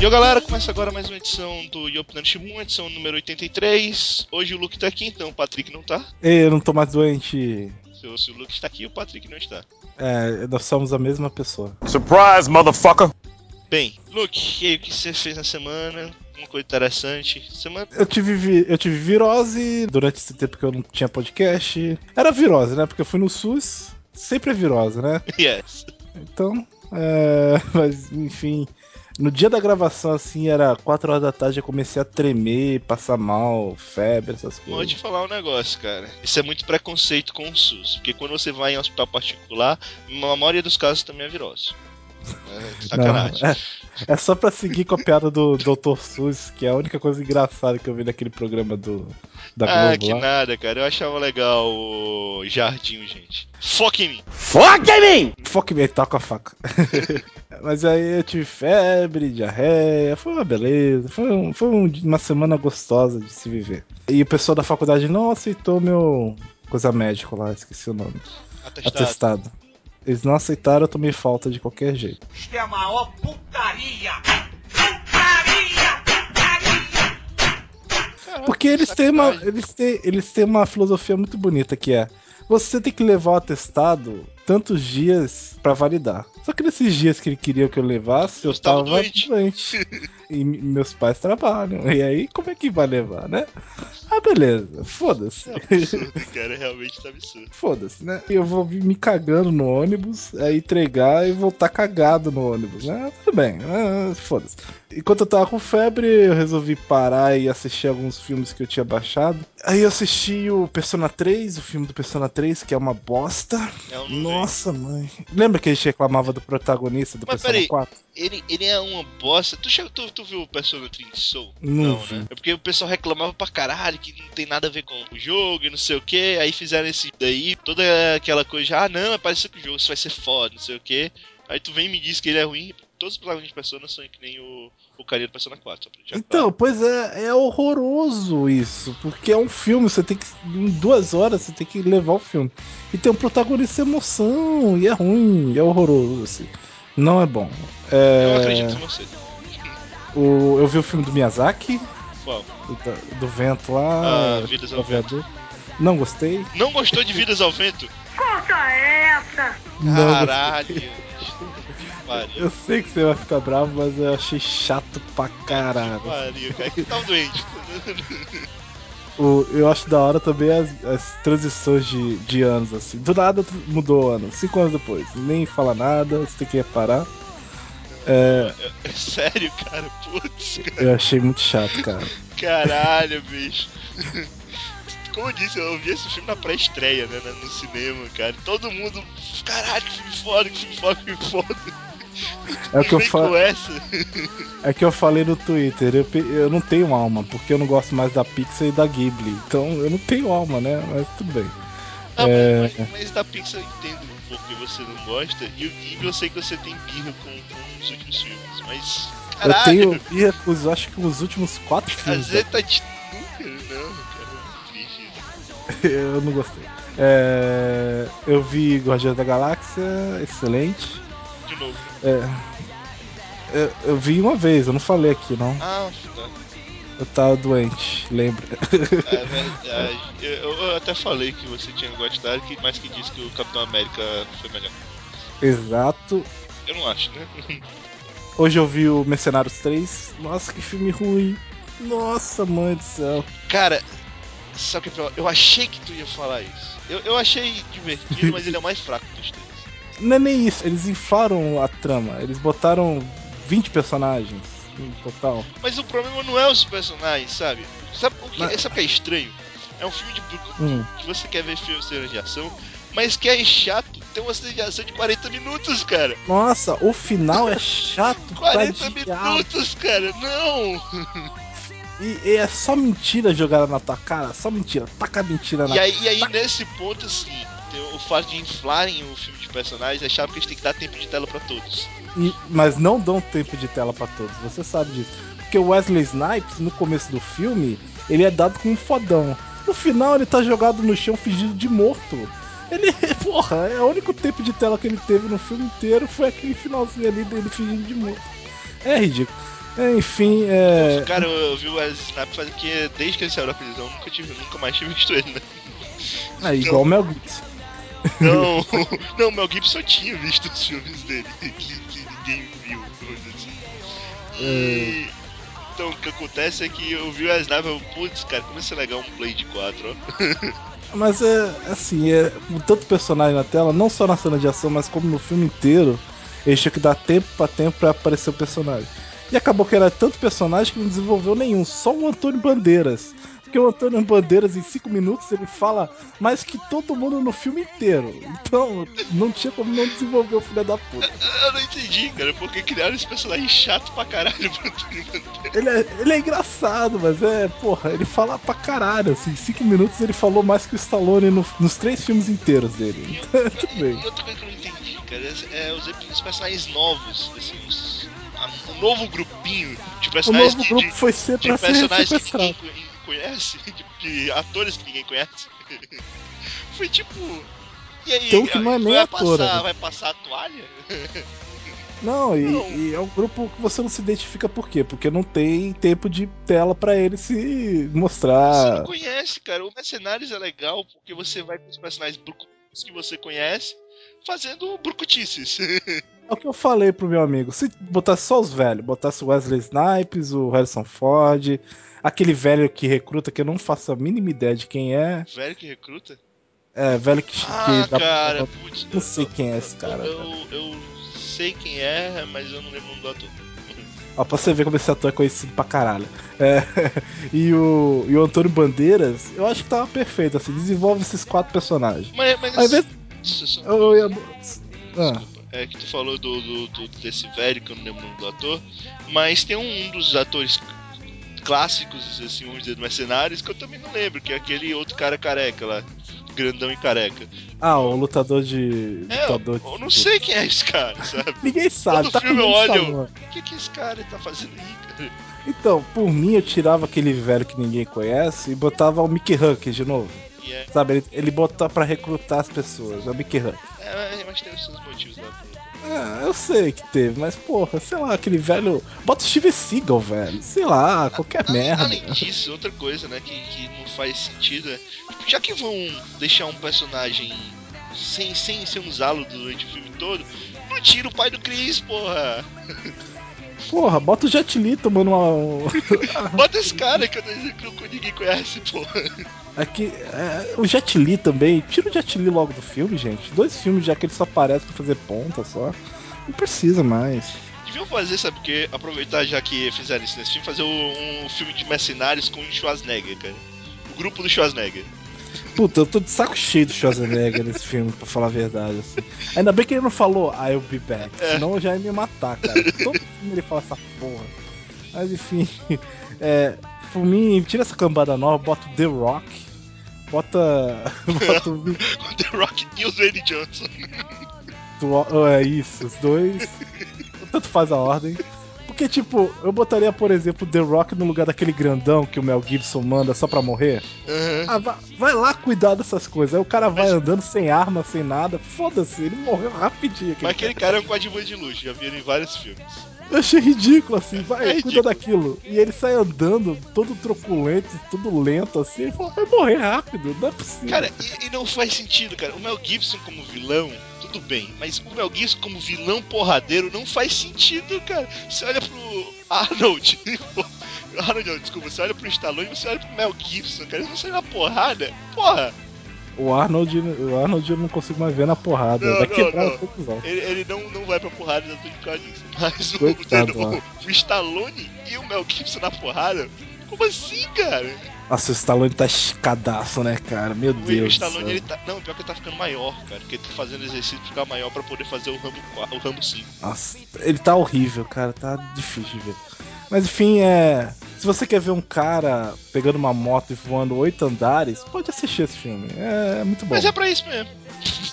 E ó, galera, começa agora mais uma edição do Yopinan Shimun, edição número 83. Hoje o Luke tá aqui, então o Patrick não tá. Ei, eu não tô mais doente. Se, se o Luke está aqui, o Patrick não está. É, nós somos a mesma pessoa. Surprise, motherfucker! Bem, Luke, e aí, o que você fez na semana? Uma coisa interessante. Semana. Eu tive, vi- eu tive virose durante esse tempo que eu não tinha podcast. Era virose, né? Porque eu fui no SUS. Sempre é virose, né? Yes. Então, é... Mas, enfim... No dia da gravação, assim, era 4 horas da tarde, eu comecei a tremer, passar mal, febre, essas Vou coisas. te falar um negócio, cara. Isso é muito preconceito com o SUS. Porque quando você vai em hospital particular, na maioria dos casos também é virose. É, sacanagem. Não, é, é só pra seguir com a piada do Dr. SUS, que é a única coisa engraçada que eu vi naquele programa do, da Globo ah, que lá. nada, cara. Eu achava legal o Jardim, gente. Foca em mim. Fuck me! Fuck me, toca a faca. Mas aí eu tive febre, diarreia, foi uma beleza, foi, um- foi um- uma semana gostosa de se viver. E o pessoal da faculdade não aceitou meu coisa médico lá, esqueci o nome. Atestado. Atestado. Eles não aceitaram, eu tomei falta de qualquer jeito. Isto é a maior putaria! Porque eles têm, uma, eles, têm, eles têm uma filosofia muito bonita que é você tem que levar o atestado tantos dias pra validar. Só que nesses dias que ele queria que eu levasse, eu tava tava doente. doente. e me- meus pais trabalham. E aí, como é que vai levar, né? Ah, beleza. Foda-se. É absurdo, cara. Realmente tá absurdo. Foda-se, né? Eu vou vir me cagando no ônibus, aí entregar e voltar cagado no ônibus, né? Tudo bem, ah, foda-se. Enquanto eu tava com febre, eu resolvi parar e assistir alguns filmes que eu tinha baixado. Aí eu assisti o Persona 3, o filme do Persona 3, que é uma bosta. É um Nossa, mãe. Lembra que a gente reclamava do protagonista do Mas Persona peraí. 4? Ele, ele é uma bosta. Tu, chegou- tu, tu viu o Persona 3 Soul? Não vi. né? É porque o pessoal reclamava pra caralho que não tem nada a ver com o jogo e não sei o que. Aí fizeram esse daí, toda aquela coisa, ah não, parece que o jogo isso vai ser foda, não sei o que. Aí tu vem e me diz que ele é ruim. Todos os protagonistas de Persona são que nem o, o carinha do Persona 4. Só pra deixar Então, pois é, é horroroso isso, porque é um filme, você tem que. Em duas horas você tem que levar o filme. E tem um protagonista emoção, e é ruim, é horroroso, assim. Não é bom. claro. Eu É, acredito em você. O, eu vi o filme do Miyazaki, Qual? do, do vento lá, Ah, Vidas ao Vento. Não gostei. Não gostou de Vidas ao Vento? Conta essa! Não Caralho. Eu sei que você vai ficar bravo, mas eu achei chato pra caralho. Pariu, cara. Que tava doente. O, eu acho da hora também as, as transições de, de anos, assim. Do nada mudou o ano, cinco anos depois. Nem fala nada, você tem que reparar. É, Sério, cara. Putz, cara. eu achei muito chato, cara. Caralho, bicho. Como eu disse, eu vi esse filme na pré-estreia, né, né, no cinema, cara. Todo mundo, caralho, que filme foda, que filme foda, que filme foda. É o que eu falo. É que eu falei no Twitter, eu, eu não tenho alma, porque eu não gosto mais da Pixar e da Ghibli. Então eu não tenho alma, né? Mas tudo bem. Ah, É. mas, mas da Pixar eu entendo porque você não gosta. E o Ghibli eu sei que você tem birra com, com os últimos filmes. Mas, Eu caralho, tenho birra com os, acho que os últimos quatro filmes. Zeta de nunca, não, cara. é triste isso. eu não gostei. É, eu vi Guardiões da Galáxia, excelente. De novo. É, eu, eu vi uma vez, eu não falei aqui, não. Ah, tá. Eu tava doente, lembra? É verdade. Eu, eu até falei que você tinha gostado, que- mas que disse que o Capitão América foi melhor. Exato. Eu não acho, né? Hoje eu vi o Mercenários 3. Nossa, que filme ruim. Nossa, mãe do céu. Cara, sabe o que é? Eu achei que tu ia falar isso. Eu, eu achei divertido, mas ele é o mais fraco dos três. Não é nem isso, eles inflaram a trama. Eles botaram 20 personagens total. Mas o problema não é os personagens, sabe? Sabe o que, Mas- sabe que é estranho? É um filme de Hum. que você quer ver filme cenas de ação, mas que é chato. Tem uma cena de ação de 40 minutos, cara. Nossa, o final é chato pra 40 diabo. minutos, cara. Não! E, e é só mentira jogada na tua cara. Só mentira. Taca mentira na E aí, e aí nesse ponto, assim, tem o fato de inflarem o filme de personagens é chato porque eles têm que dar tempo de tela pra todos. E- mas não dão tempo de tela pra todos, você sabe disso. Porque o Wesley Snipes, no começo do filme, ele é dado como um fodão. No final, ele tá jogado no chão fingindo de morto. Ele, porra, é o único tempo de tela que ele teve no filme inteiro foi aquele finalzinho ali dele fingindo de morto. É ridículo. Enfim, é. Cara, eu, eu vi o Wesley Snipes faz que desde que ele saiu da prisão, nunca, tive, nunca mais tinha visto ele, né? É igual o Mel Gibson. Não, não, o Mel Gibson eu tinha visto os filmes dele, ninguém viu. E. Então, o que acontece é que eu vi o eu, putz, cara, como isso é legal um Blade 4, ó. Mas é assim, é com tanto personagem na tela, não só na cena de ação, mas como no filme inteiro, eles tinham que dar tempo pra tempo pra aparecer o personagem. E acabou que era tanto personagem que não desenvolveu nenhum, só o Antônio Bandeiras. Porque o Antônio Bandeiras, em 5 minutos, ele fala mais que todo mundo no filme inteiro. Então, não tinha como não desenvolver o filho da puta. Eu não entendi, cara, porque criaram esse personagem chato pra caralho pro Antônio Bandeiras. Ele é, ele é engraçado, mas é, porra, ele fala pra caralho, assim, em 5 minutos ele falou mais que o Stallone no- nos três filmes inteiros dele. Então, tudo bem. E outra coisa que eu não entendi, cara, é, é os, os personagens novos, assim, os, um novo grupinho de O personagens novo que- grupo de, foi ser de pra ser personagens que conhece, de, de atores que ninguém conhece. Foi tipo. E aí, Tem um que não é nem vai ator, passar, né? vai passar a toalha? Não e, Não. e é um grupo que você não se identifica por quê? Porque não tem tempo de tela pra ele se Você não mostrar. conhece, cara. O Mercenários é legal porque você vai com os personagens que você conhece fazendo brucutices. É o que eu falei pro meu amigo. Se botasse só os velhos, botasse o Wesley Snipes, o Harrison Ford, aquele velho que recruta que eu não faço a mínima ideia de quem é. Velho que recruta? É, velho que, Ah, que dá- cara, putz. Não sei eu- quem é esse cara. Eu, eu sei quem é, mas eu não lembro o nome do ator. Ó, pra você ver como esse ator é conhecido pra caralho. É, e, o, e o Antônio Bandeiras, eu acho que tava perfeito, assim, desenvolve esses quatro personagens. Mas, mas invés. Isso, Eu, eu, ah, Desculpa. É que tu falou do, do- do- desse velho, que eu não lembro o nome do ator, mas tem um, um dos atores clássicos, assim, vamos dizer, Mercenários, que eu também não lembro, que é aquele outro cara careca lá, grandão e careca. ah, o lutador de. É, eu, lutador eu de- não sei quem é esse cara, sabe? Ninguém sabe, Todo tá filme eu olho. O que, que esse cara tá fazendo aí, cara? Então, por mim, eu tirava aquele velho que ninguém conhece e botava o Mickey Huck de novo. E é, Sabe, ele, ele bota pra recrutar as pessoas, é o Mickey Huck. é, mas tem os seus motivos lá. pra- Ah, eu sei que teve, mas porra, sei lá, aquele velho. Bota o Steve Seagal, velho. Sei lá, qualquer Além, merda. além disso, outra coisa, né, que, que não faz sentido é. tipo, Já que vão deixar um personagem sem, sem, sem usá-lo durante o filme todo, não tira o pai do Chris, porra! Porra, bota o Jet Li tomando uma. Bota esse cara que, eu, que ninguém conhece, porra! Aqui, é, o Jet Li também. Tira o Jet Li logo do filme, gente. Dois filmes já que ele só aparece pra fazer ponta só. Não precisa mais. Deviam fazer, sabe o que? Aproveitar já que fizeram isso nesse filme, fazer um, um filme de mercenários com o Schwarzenegger, cara. O grupo do Schwarzenegger. Puta, eu tô de saco cheio do Schwarzenegger nesse filme, pra falar a verdade. Assim. Ainda bem que ele não falou I'll be back, É. senão eu já ia me matar, cara. Todo filme ele fala essa porra. Mas enfim, é, por mim, tira essa cambada nova, bota o The Rock, bota. bota o. The Rock e o Dwayne Johnson. do- É isso, os dois. Tanto faz a ordem. Porque, tipo, eu botaria, por exemplo, The Rock no lugar daquele grandão que o Mel Gibson manda só pra morrer. Aham. Ah, vai, vai lá cuidar dessas coisas. Aí o cara vai Mas- andando sem arma, sem nada. Foda-se, ele morreu rapidinho. Mas aquele cara é um coadjuvante de luxo, já vi ele em vários filmes. Eu achei ridículo, assim. Vai, É cuida ridículo. daquilo. E ele sai andando, todo truculento, todo lento, assim. Ele fala, vai morrer rápido, não é possível. Cara, e, e não faz sentido, cara. O Mel Gibson como vilão, tudo bem. Mas o Mel Gibson como vilão porradeiro não faz sentido, cara. Você olha pro Arnold. Arnold, não, desculpa. Você olha pro Stallone e você olha pro Mel Gibson, cara. Eles não saem na porrada. Porra! O Arnold, o Arnold eu não consigo mais ver na porrada. Não, vai não, não. o. Ele, ele não, não vai pra porrada exatamente por causa disso. Mas o, Coitado, o, o Stallone e o Mel Gibson na porrada? Como assim, cara? Nossa, o Stallone tá escadaço, né, cara? Meu Deus. o Stallone, ele tá. Não, pior que ele tá ficando maior, cara. Porque ele tá fazendo exercício pra ficar maior pra poder fazer o Rambo, 4, o Rambo 5. Nossa, ele tá horrível, cara. Tá difícil de ver. Mas enfim, é. Se você quer ver um cara pegando uma moto e voando oito andares, pode assistir esse filme. É, é muito bom. Mas é pra isso mesmo.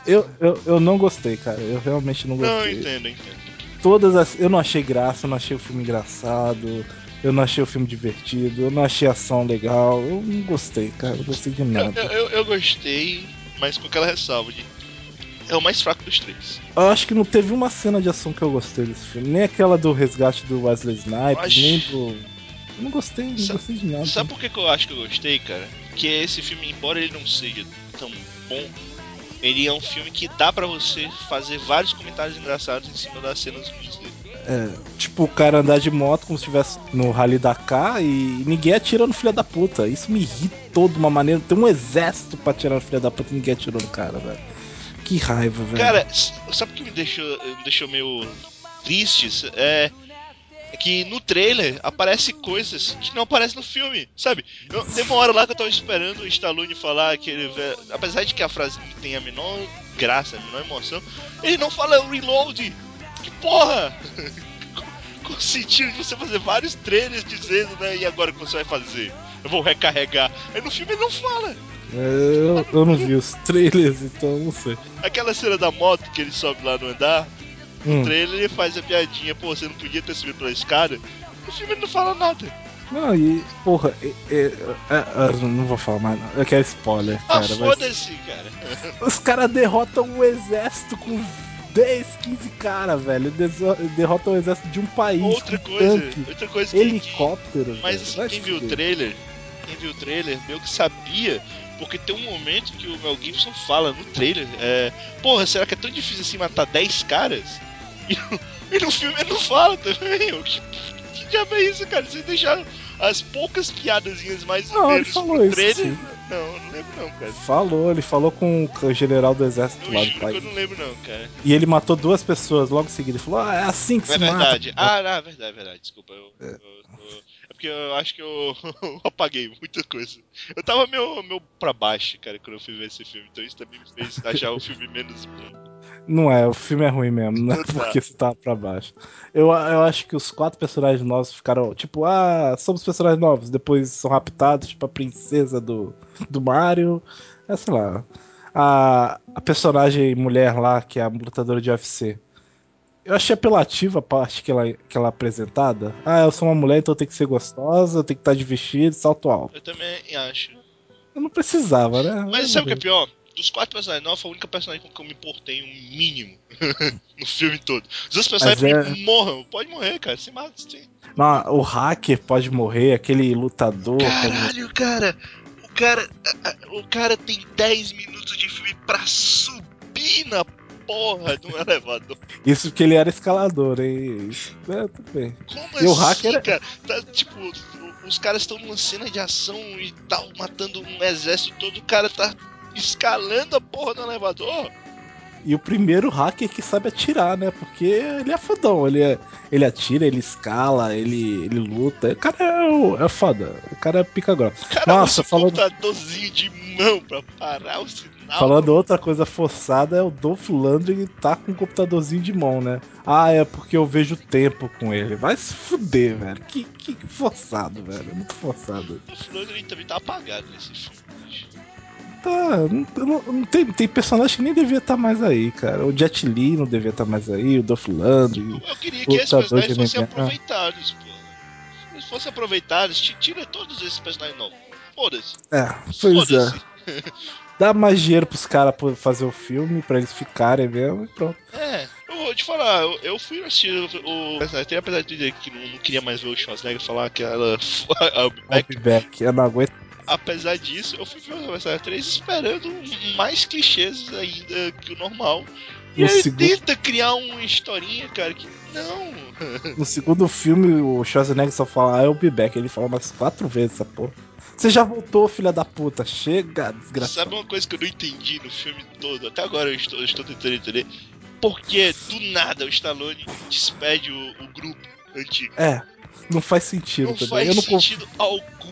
Eu, eu, eu não gostei, cara. Eu realmente não Não, eu gostei. entendo, eu entendo. Todas as. Eu não achei graça, eu não achei o filme engraçado. Eu não achei o filme divertido, eu não achei a ação legal. Eu não gostei, cara. Eu não gostei de nada. eu, eu- eu gostei, mas com aquela ressalva de. é o mais fraco dos três. Eu acho que não teve uma cena de ação que eu gostei desse filme. Nem aquela do resgate do Wesley Snipes, Acho- nem do. Eu não gostei, não Sa- gostei de nada. Sabe por que, que eu acho que eu gostei, cara? Que esse filme, embora ele não seja tão bom, ele é um filme que dá pra você fazer vários comentários engraçados em cima das cenas ruins dele. É, tipo, o cara andar de moto como se estivesse no Rally Dakar e ninguém atira no filho da puta. Isso me irritou de uma maneira. Tem um exército pra atirar no filho da puta e ninguém atirou no cara, velho. Que raiva, velho. Cara, sabe o que me deixou, me deixou meio triste? É, é que no trailer aparece coisas que não aparecem no filme, sabe? Eu, tem uma hora lá que eu tava esperando o Stallone falar aquele. ve- Apesar de que a frase não tem a menor graça, a menor emoção, ele não fala reload! Que porra! Com o sentido de você fazer vários trailers dizendo, né? E agora o que você vai fazer? Eu vou recarregar. Aí no filme ele não fala. Eu, eu não vi os trailers, então não sei. Aquela cena da moto que ele sobe lá no andar, Hum. no trailer ele faz a piadinha, pô, você não podia ter subido pela escada. No filme ele não fala nada. Não, e, porra, é, é, é, eu não vou falar mais, não. Eu quero spoiler, Ah, cara. mas foda-se, cara. os caras derrotam o exército com 10, 15 caras, velho. Derrotam o exército de um país. Outra coisa, tanque, outra coisa que. helicóptero. Mas assim, quem viu o trailer, quem viu o trailer, meio que sabia, porque tem um momento que o Mel Gibson fala no trailer, é, porra, será que é tão difícil assim matar 10 caras? E, no- e no filme ele não fala também, que, que diabo é isso, cara? Vocês deixaram as poucas piadazinhas mais Não, ele falou isso, trailer? sim. Não, não lembro não, cara. Falou, ele falou com o general do exército lá do que eu país. não lembro não, cara. E ele matou duas pessoas logo em seguida. Ele falou: Ah, é assim que É se verdade. mata. Ah, não, é verdade, é verdade. Desculpa. Eu, eu- eu- é porque eu acho que eu, eu apaguei muita coisa. Eu tava meio, meio pra baixo, cara, quando eu fui ver esse filme. Então isso também me fez achar o filme menos bom. Não é, o filme é ruim mesmo, não é Tá. porque você tá pra baixo. Eu, eu acho que os quatro personagens novos ficaram, tipo, ah, somos personagens novos, depois são raptados, tipo a princesa do, do Mario. É, sei lá. A, a personagem mulher lá, que é a lutadora de UFC. Eu achei apelativa a parte que ela, que ela é apresentada. Ah, eu sou uma mulher, então eu tenho que ser gostosa, eu tenho que estar de vestido, salto alto. Eu também acho. Eu não precisava, né? Mas sabe o que é pior? Dos quatro personagens novos, foi a única personagem com que eu me importei um mínimo no filme todo. Os outros personagens é- morram. Pode morrer, cara. Se mata, sim. Não, o hacker pode morrer, aquele lutador. pode. Caralho, cara. O cara. O cara tem 10 minutos de filme pra subir na porra de um elevador. Isso porque ele era escalador, hein? Isso, é, tudo bem. Como E o assim, hacker é- cara? Tá, tipo, o- os caras estão numa cena de ação e tal, matando um exército todo, o cara tá escalando a porra do elevador. E o primeiro hacker que sabe atirar, né? Porque ele é fodão. Ele, é, ele atira, ele escala, ele, ele luta. O cara é, é foda. O cara é pica grossa. O cara Nossa, usa falando- computadorzinho de mão pra parar o sinal. Falando outra coisa forçada, é o Dolph Lundgren tá com um computadorzinho de mão, né? Ah, é porque eu vejo tempo com ele. Vai se fuder, velho. Que, que forçado, velho. É Muito forçado. O Flandre também tá apagado nesse filme. Tá, não, não- tem, tem personagem que nem devia estar mais aí, cara. O Jet Li não devia estar mais aí, o Dolph Lundgren. Eu queria que esses personagens fossem aproveitados, pô. Se eles fossem aproveitados, ti- tira todos esses personagens novos. Foda-se. É, pois é. Dá mais dinheiro pros caras fazer o filme, pra eles ficarem mesmo e pronto. É, eu vou te falar, eu, eu fui assistir o. até apesar de dizer que não, não queria mais ver o Schwarzenegger falar que ela. I'll be back. I'll be back. Eu não aguento. Apesar disso, eu fui ver o Mercenário 3 esperando mais clichês ainda que o normal. E No ele segundo- tenta criar uma historinha, cara, que não. No segundo filme, o Schwarzenegger só fala I'll be back. Ele fala umas quatro vezes essa porra. Você já voltou, filha da puta. Chega, desgraçado. Sabe uma coisa que eu não entendi no filme todo? Até agora eu estou, eu estou tentando entender. Por que do nada o Stallone despede o, o grupo antigo? É, não faz sentido Não também. faz eu não conf- sentido algum, cara.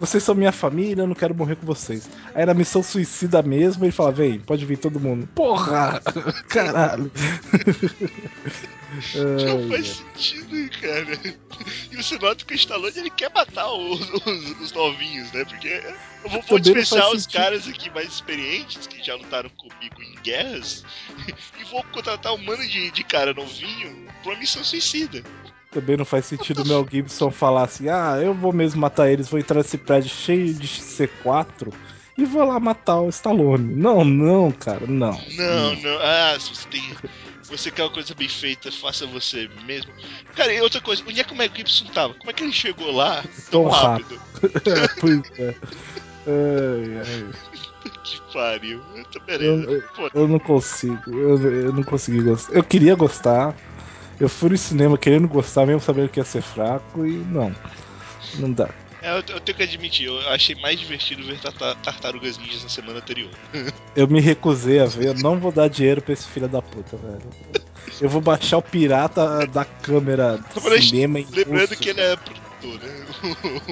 Vocês são minha família, eu não quero morrer com vocês. Aí na missão suicida mesmo, ele fala, vem, pode vir todo mundo. Porra! Caralho! Não faz sentido, cara. E você nota que o Stallone ele quer matar os, os- os novinhos, né? Porque eu vou, vou dispensar os sentido. caras aqui mais experientes que já lutaram comigo em guerras e vou contratar um mano de, de cara novinho pra uma missão suicida. Também não faz sentido o Mel Gibson falar assim: ah, eu vou mesmo matar eles, vou entrar nesse prédio cheio de C4 e vou lá matar o Stallone. Não, não, cara, não. Não, não. Ah, se você tem. Você quer uma coisa bem feita, faça você mesmo. Cara, e outra coisa, onde é que o Mel Gibson tava? Como é que ele chegou lá tão Tão rápido? É, pois é. Ai, ai. Que pariu. Eu tô Eu, beleza. eu- Pô, eu não consigo. Eu, eu não consegui gostar. Eu queria gostar. Eu fui no cinema querendo gostar, mesmo sabendo que ia ser fraco, e não. Não dá. é, eu, eu tenho que admitir, eu achei mais divertido ver Tarta- Tartarugas Ninjas na semana anterior. Eu me recusei a ver, eu não vou dar dinheiro pra esse filho da puta, velho. Eu vou baixar o pirata da câmera do cinema em Lembrando que ele é produtor, né?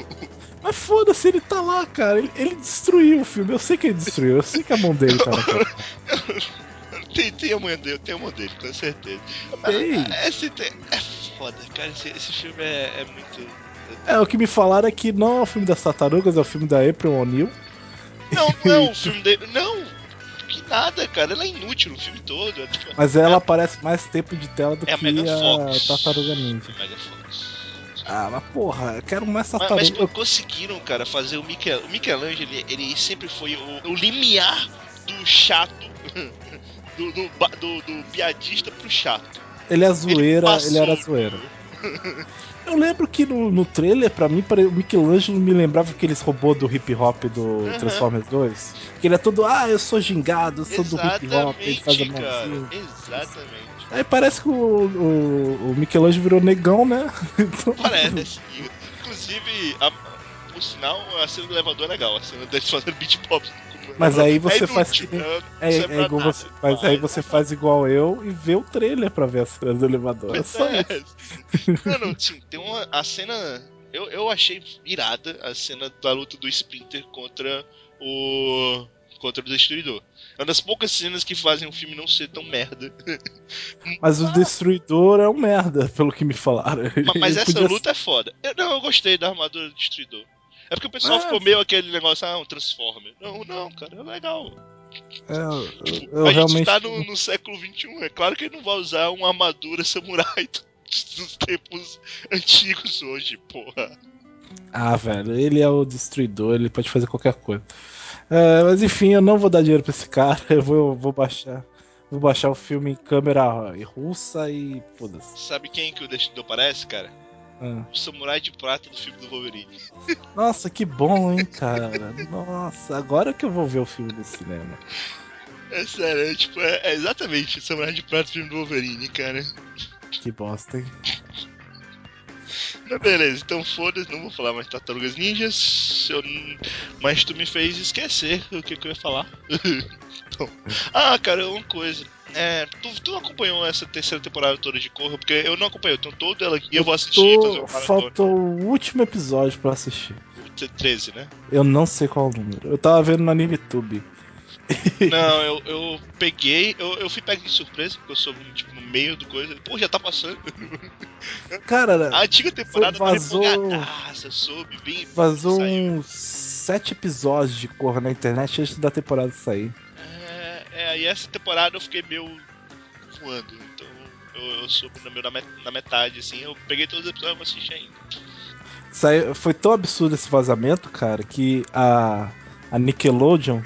Mas foda-se, ele tá lá, cara. Ele, ele destruiu o filme. Eu sei que ele destruiu, eu sei que a mão dele tá naquela. tem, tem a mãe dele, tem a mão dele, com certeza. Ei. Ah, Esse te- é foda, cara. Esse, esse filme é, é muito. É, o que me falaram é que não é o filme das tartarugas, é o filme da April O'Neil. Não, não é um filme dele. Não! Que nada, cara. Ela é inútil no filme todo. É, tipo, Mas ela aparece mais tempo de tela do é a que Mega a Fox. Tartaruga Ninja. Mega Fox. Ah, mas porra, eu quero mais Mas, mas tartaruga. co- conseguiram, cara, fazer o Michel, o Michelangelo, ele, ele sempre foi o, o limiar do chato, do, do, do- do piadista pro chato. Ele é zoeira, ele, passou era zoeira. Eu lembro que no, no trailer, pra mim, o Michelangelo me lembrava aqueles robôs do hip hop do Aham. Transformers 2. Que ele é todo, ah, eu sou gingado, eu sou do hip hop, ele faz a Exatamente, mãozinha. Exatamente. Aí parece que o, o, o Michelangelo virou negão, né? Então, Parece. Inclusive, a, por sinal, a cena do elevador é legal. A cena deles fazendo beat pop. Mas aí É você inútil, faz que? É, é igual você, mas aí mas- você faz igual eu e vê o trailer pra ver a cena do elevador. É só isso. É. Não, não, sim, tem uma. A cena. Eu, eu achei irada a cena da luta do Splinter contra o. contra o Destruidor. É uma das poucas cenas que fazem o filme não ser tão merda. Mas o Destruidor é um merda, pelo que me falaram. Ma- Mas Ele essa podia luta é foda. Eu, não, eu gostei da armadura do Destruidor. É porque o pessoal Ah, ficou meio aquele negócio, ah, um Transformer. Não, não, cara, é legal. É, eu, Tipo, eu a realmente. gente tá no, no século XXI. É claro que ele não vai usar uma armadura samurai dos tempos antigos hoje, porra. Ah, velho, ele é o destruidor, ele pode fazer qualquer coisa. É, mas enfim, eu não vou dar dinheiro pra esse cara, eu vou, vou baixar. Vou baixar o filme em câmera russa e foda-se. Sabe quem que o Destruidor parece, cara? Ah. O samurai de prata do filme do Wolverine. Nossa, que bom, hein, cara. Nossa, agora que eu vou ver o filme no cinema. É sério, é, tipo, é, é exatamente o samurai de prata do filme do Wolverine, cara. Que bosta, hein? Mas beleza, então foda-se, não vou falar mais Tartarugas Ninjas. Eu Mas tu me fez esquecer o que, que eu ia falar. Então, Ah, cara, uma coisa. É, tu, tu acompanhou essa terceira temporada toda de Corra? Porque eu não acompanhei, eu tenho toda ela aqui e eu vou assistir Tô-. Faltou o último episódio pra assistir. T- 13, né? Eu não sei qual o número. Eu tava vendo no AnimeTube. Não, eu, eu peguei, eu, eu fui pego de surpresa, porque eu sou tipo, no meio do coisa. Pô, já tá passando. Cara, A antiga temporada Foi- vazou- empolgadaça, soube, bem. vazou uns sete episódios de Corra na internet antes da temporada sair. É, aí essa temporada eu fiquei meio voando, então eu, eu soube na, met- na metade, assim, eu peguei todos os episódios e vou assistir ainda. Saiu, foi tão absurdo esse vazamento, cara, que a, a Nickelodeon,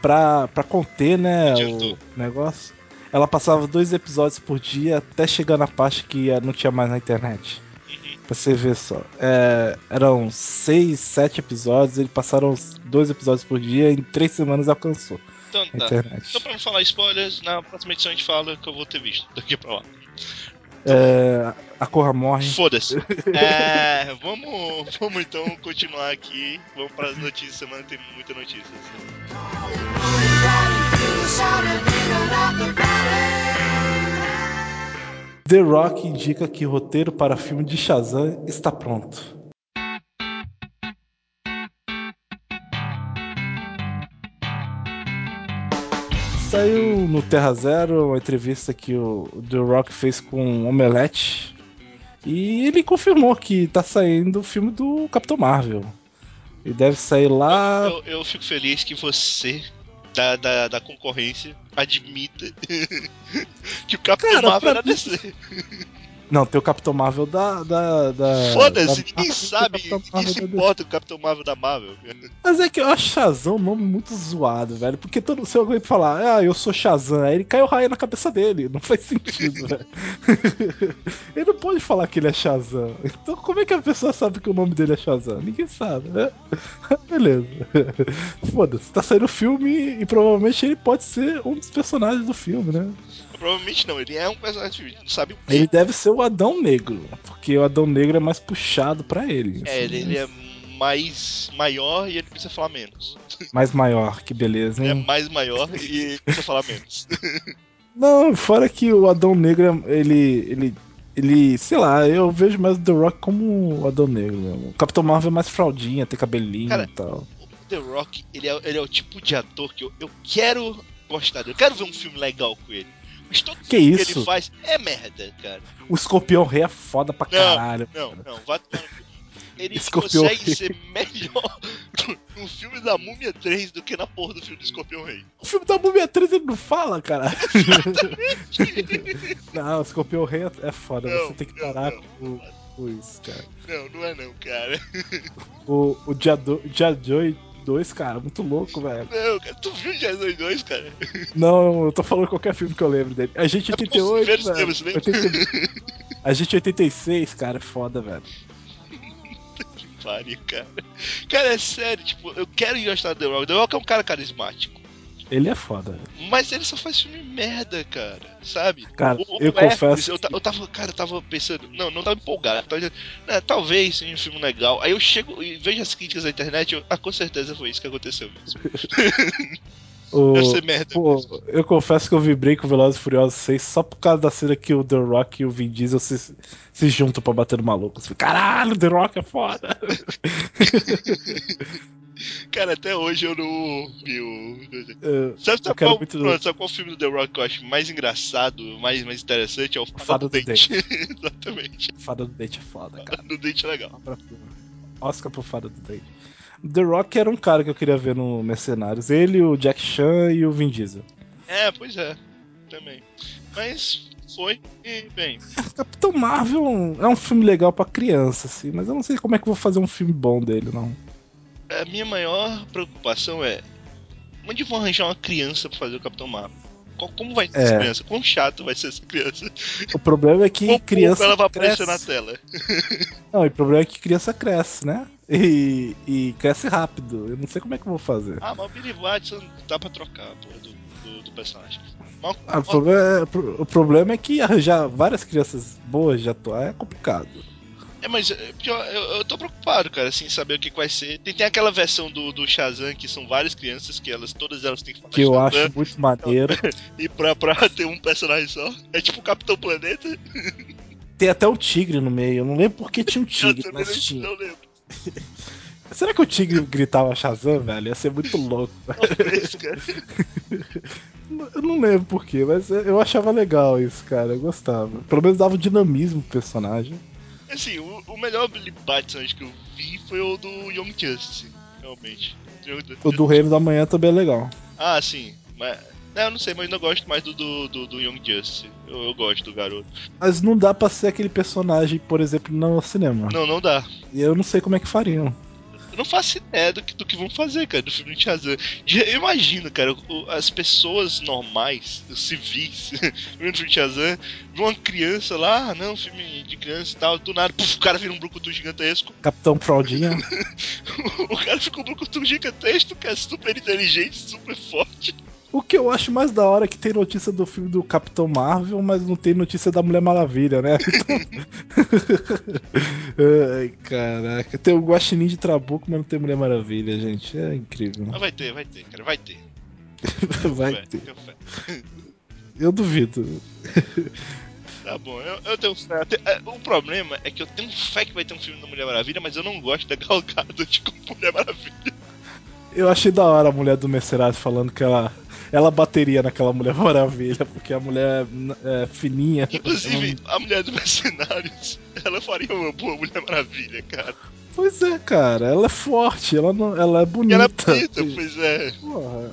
pra, pra conter, né, Adiantou. o negócio, ela passava dois episódios por dia até chegar na parte que não tinha mais na internet. Uhum. Pra você ver só. É, eram seis, sete episódios, eles passaram dois episódios por dia, em três semanas alcançou Então tá. internet. Então pra não falar spoilers, na próxima edição a gente fala que eu vou ter visto daqui pra lá. É, a Corra morre. Foda-se. É, vamos, vamos então continuar aqui. Vamos pras notícias, semana tem muita notícia. assim. The Rock indica que o roteiro para filme de Shazam está pronto. Saiu no Terra Zero uma entrevista que o The Rock fez com o Omelete e ele confirmou que tá saindo o filme do Capitão Marvel. E deve sair lá. Eu, eu fico feliz que você, da, da, da concorrência, admita que o Capitão Cara, Marvel pra era DC. Não, tem o Capitão Marvel da. da, da Foda-se, da- ninguém sabe, ninguém se importa o Capitão Marvel da Marvel. Mas é que eu acho Shazam um nome muito zoado, velho. Porque todo, se alguém falar, ah, eu sou Shazam, aí ele cai o raio na cabeça dele. Não faz sentido, velho. ele não pode falar que ele é Shazam. Então como é que a pessoa sabe que o nome dele é Shazam? Ninguém sabe, né? Beleza. Foda-se, tá saindo o filme e provavelmente ele pode ser um dos personagens do filme, né? Provavelmente não, ele é um personagem, não sabe o que. Ele deve ser o Adão Negro, porque o Adão Negro é mais puxado pra ele. É, ele, ele é mais maior e ele precisa falar menos. mais maior, que beleza, Ele é hein? mais maior e ele precisa falar menos. Não, fora que o Adão Negro, ele. ele. ele. sei lá, eu vejo mais o The Rock como o Adão Negro mesmo. O Capitão Marvel é mais fraldinha, tem cabelinho Cara, e tal. O The Rock, ele é, ele é o tipo de ator que eu, eu quero gostar dele. Eu quero ver um filme legal com ele. Mas todo Que filme isso? que ele faz é merda, cara. O Escorpião Rei é foda pra Não, caralho. Não, não, tomar no cu. Ele Escorpião consegue Rei. ser melhor no filme da Múmia 3 do que na porra do filme do Escorpião Rei. O filme da Múmia 3 ele não fala, cara. não, o Escorpião Rei é- é foda, Não, você tem que não, parar não. com, isso, cara. Não, não é não, cara. O, o Dia, do, Dia 2, cara, muito louco, velho. Não, tu viu Jesus 2, cara? Não, eu tô falando qualquer filme que eu lembro dele. A gente É porque os 88, primeiros velho. lembra? 80 A gente 86, cara, é foda, velho. Que pariu, cara. Cara, é sério, tipo, eu quero gostar do The Rock. The Rock é um cara carismático. Ele é foda. Mas ele só faz filme merda, cara. Sabe? Cara, O- o eu Hércules, confesso Eu, eu tava, cara, eu tava pensando. Não, não tava empolgado. Tava dizendo, "É, talvez um filme legal. Aí eu chego e vejo as críticas na internet. Eu, ah, com certeza foi isso que aconteceu mesmo. O... Deve ser merda. Pô, eu confesso que eu vibrei com o Velozes e Furiosos 6 só por causa da cena que o The Rock e o Vin Diesel se, se juntam pra bater no maluco. Caralho, The Rock é foda. Cara, até hoje eu não vi o. Eu- Sabe, sabe, qual, muito- pronto, sabe qual filme do The Rock que eu acho mais engraçado, mais, mais interessante? É o Fada, Fada do do Dente. Exatamente. Fada do Dente é foda, cara. Fada do Dente é legal. Oscar pro Fada do Dente. The Rock era um cara que eu queria ver no Mercenários. Ele, o Jack Chan e o Vin Diesel. É, pois é. Também. Mas foi e, bem. Capitão Marvel é um filme legal pra criança, assim, mas eu não sei como é que eu vou fazer um filme bom dele, não. A minha maior preocupação é. Onde vão arranjar uma criança pra fazer o Capitão Marvel? Como vai ser É. essa criança? Quão chato vai ser essa criança? O problema é que Quão criança ela vai cresce. aparecer na tela? Não, o problema é que criança cresce, né? E, e cresce rápido. Eu não sei como é que eu vou fazer. Ah, mas o Billy Watson dá pra trocar, pô, do, do, do personagem. Ah, o, problema é, o problema é que arranjar várias crianças boas de atuar é complicado. É, mas é, porque eu, eu, eu tô preocupado, cara, sem saber o que vai ser. Tem, tem aquela versão do, do Shazam que são várias crianças, que elas todas elas têm que falar Que eu acho muito maneiro. E pra, pra ter um personagem só. É tipo o Capitão Planeta. Tem até um tigre no meio. Eu não lembro porque tinha um tigre, mas não, tinha. não lembro. Será que o tigre gritava Shazam, velho? Ia ser muito louco. Talvez, cara. Eu não lembro porquê, mas eu achava legal isso, cara. Eu gostava. Pelo menos dava um dinamismo pro personagem. Assim, o, o melhor Billy Batson acho que eu vi foi o do Young Justice, realmente. O do Reino da Manhã também é legal. Ah, sim. Mas. Não, eu não sei, mas eu ainda gosto mais do, do, do, do Young Justice. Eu, eu gosto do garoto. Mas não dá pra ser aquele personagem, por exemplo, no cinema. Não, não dá. E eu não sei como é que fariam. Eu não faço ideia do que, do que vão fazer, cara, do filme de Shazam. Eu imagino, cara, as pessoas normais, os civis, vendo o filme de Shazam, uma criança lá, ah, não, filme de criança e tal, do nada, puf, o cara vira um brucutu gigantesco. Capitão Fraldinha. o cara fica um brucutu gigantesco, cara, super inteligente, super forte. O que eu acho mais da hora é que tem notícia do filme do Capitão Marvel, mas não tem notícia da Mulher Maravilha, né? Ai, caraca. Tem o Guaxinim de Trabuco, mas não tem Mulher Maravilha, gente. É incrível. Vai ter, vai ter, cara, vai ter. Vai ter. fé. Eu duvido. Tá bom, eu, eu tenho fé. O problema é que eu tenho fé que vai ter um filme da Mulher Maravilha, mas eu não gosto da Gal Gadot como Mulher Maravilha. Eu achei da hora a mulher do Mercenário falando que ela, ela bateria naquela Mulher Maravilha, porque a mulher é fininha. Inclusive, a mulher do Mercenários, ela faria uma boa Mulher Maravilha, cara. Pois é, cara, ela é forte, ela, não, ela é E bonita. ela é bonita, pois é. Porra.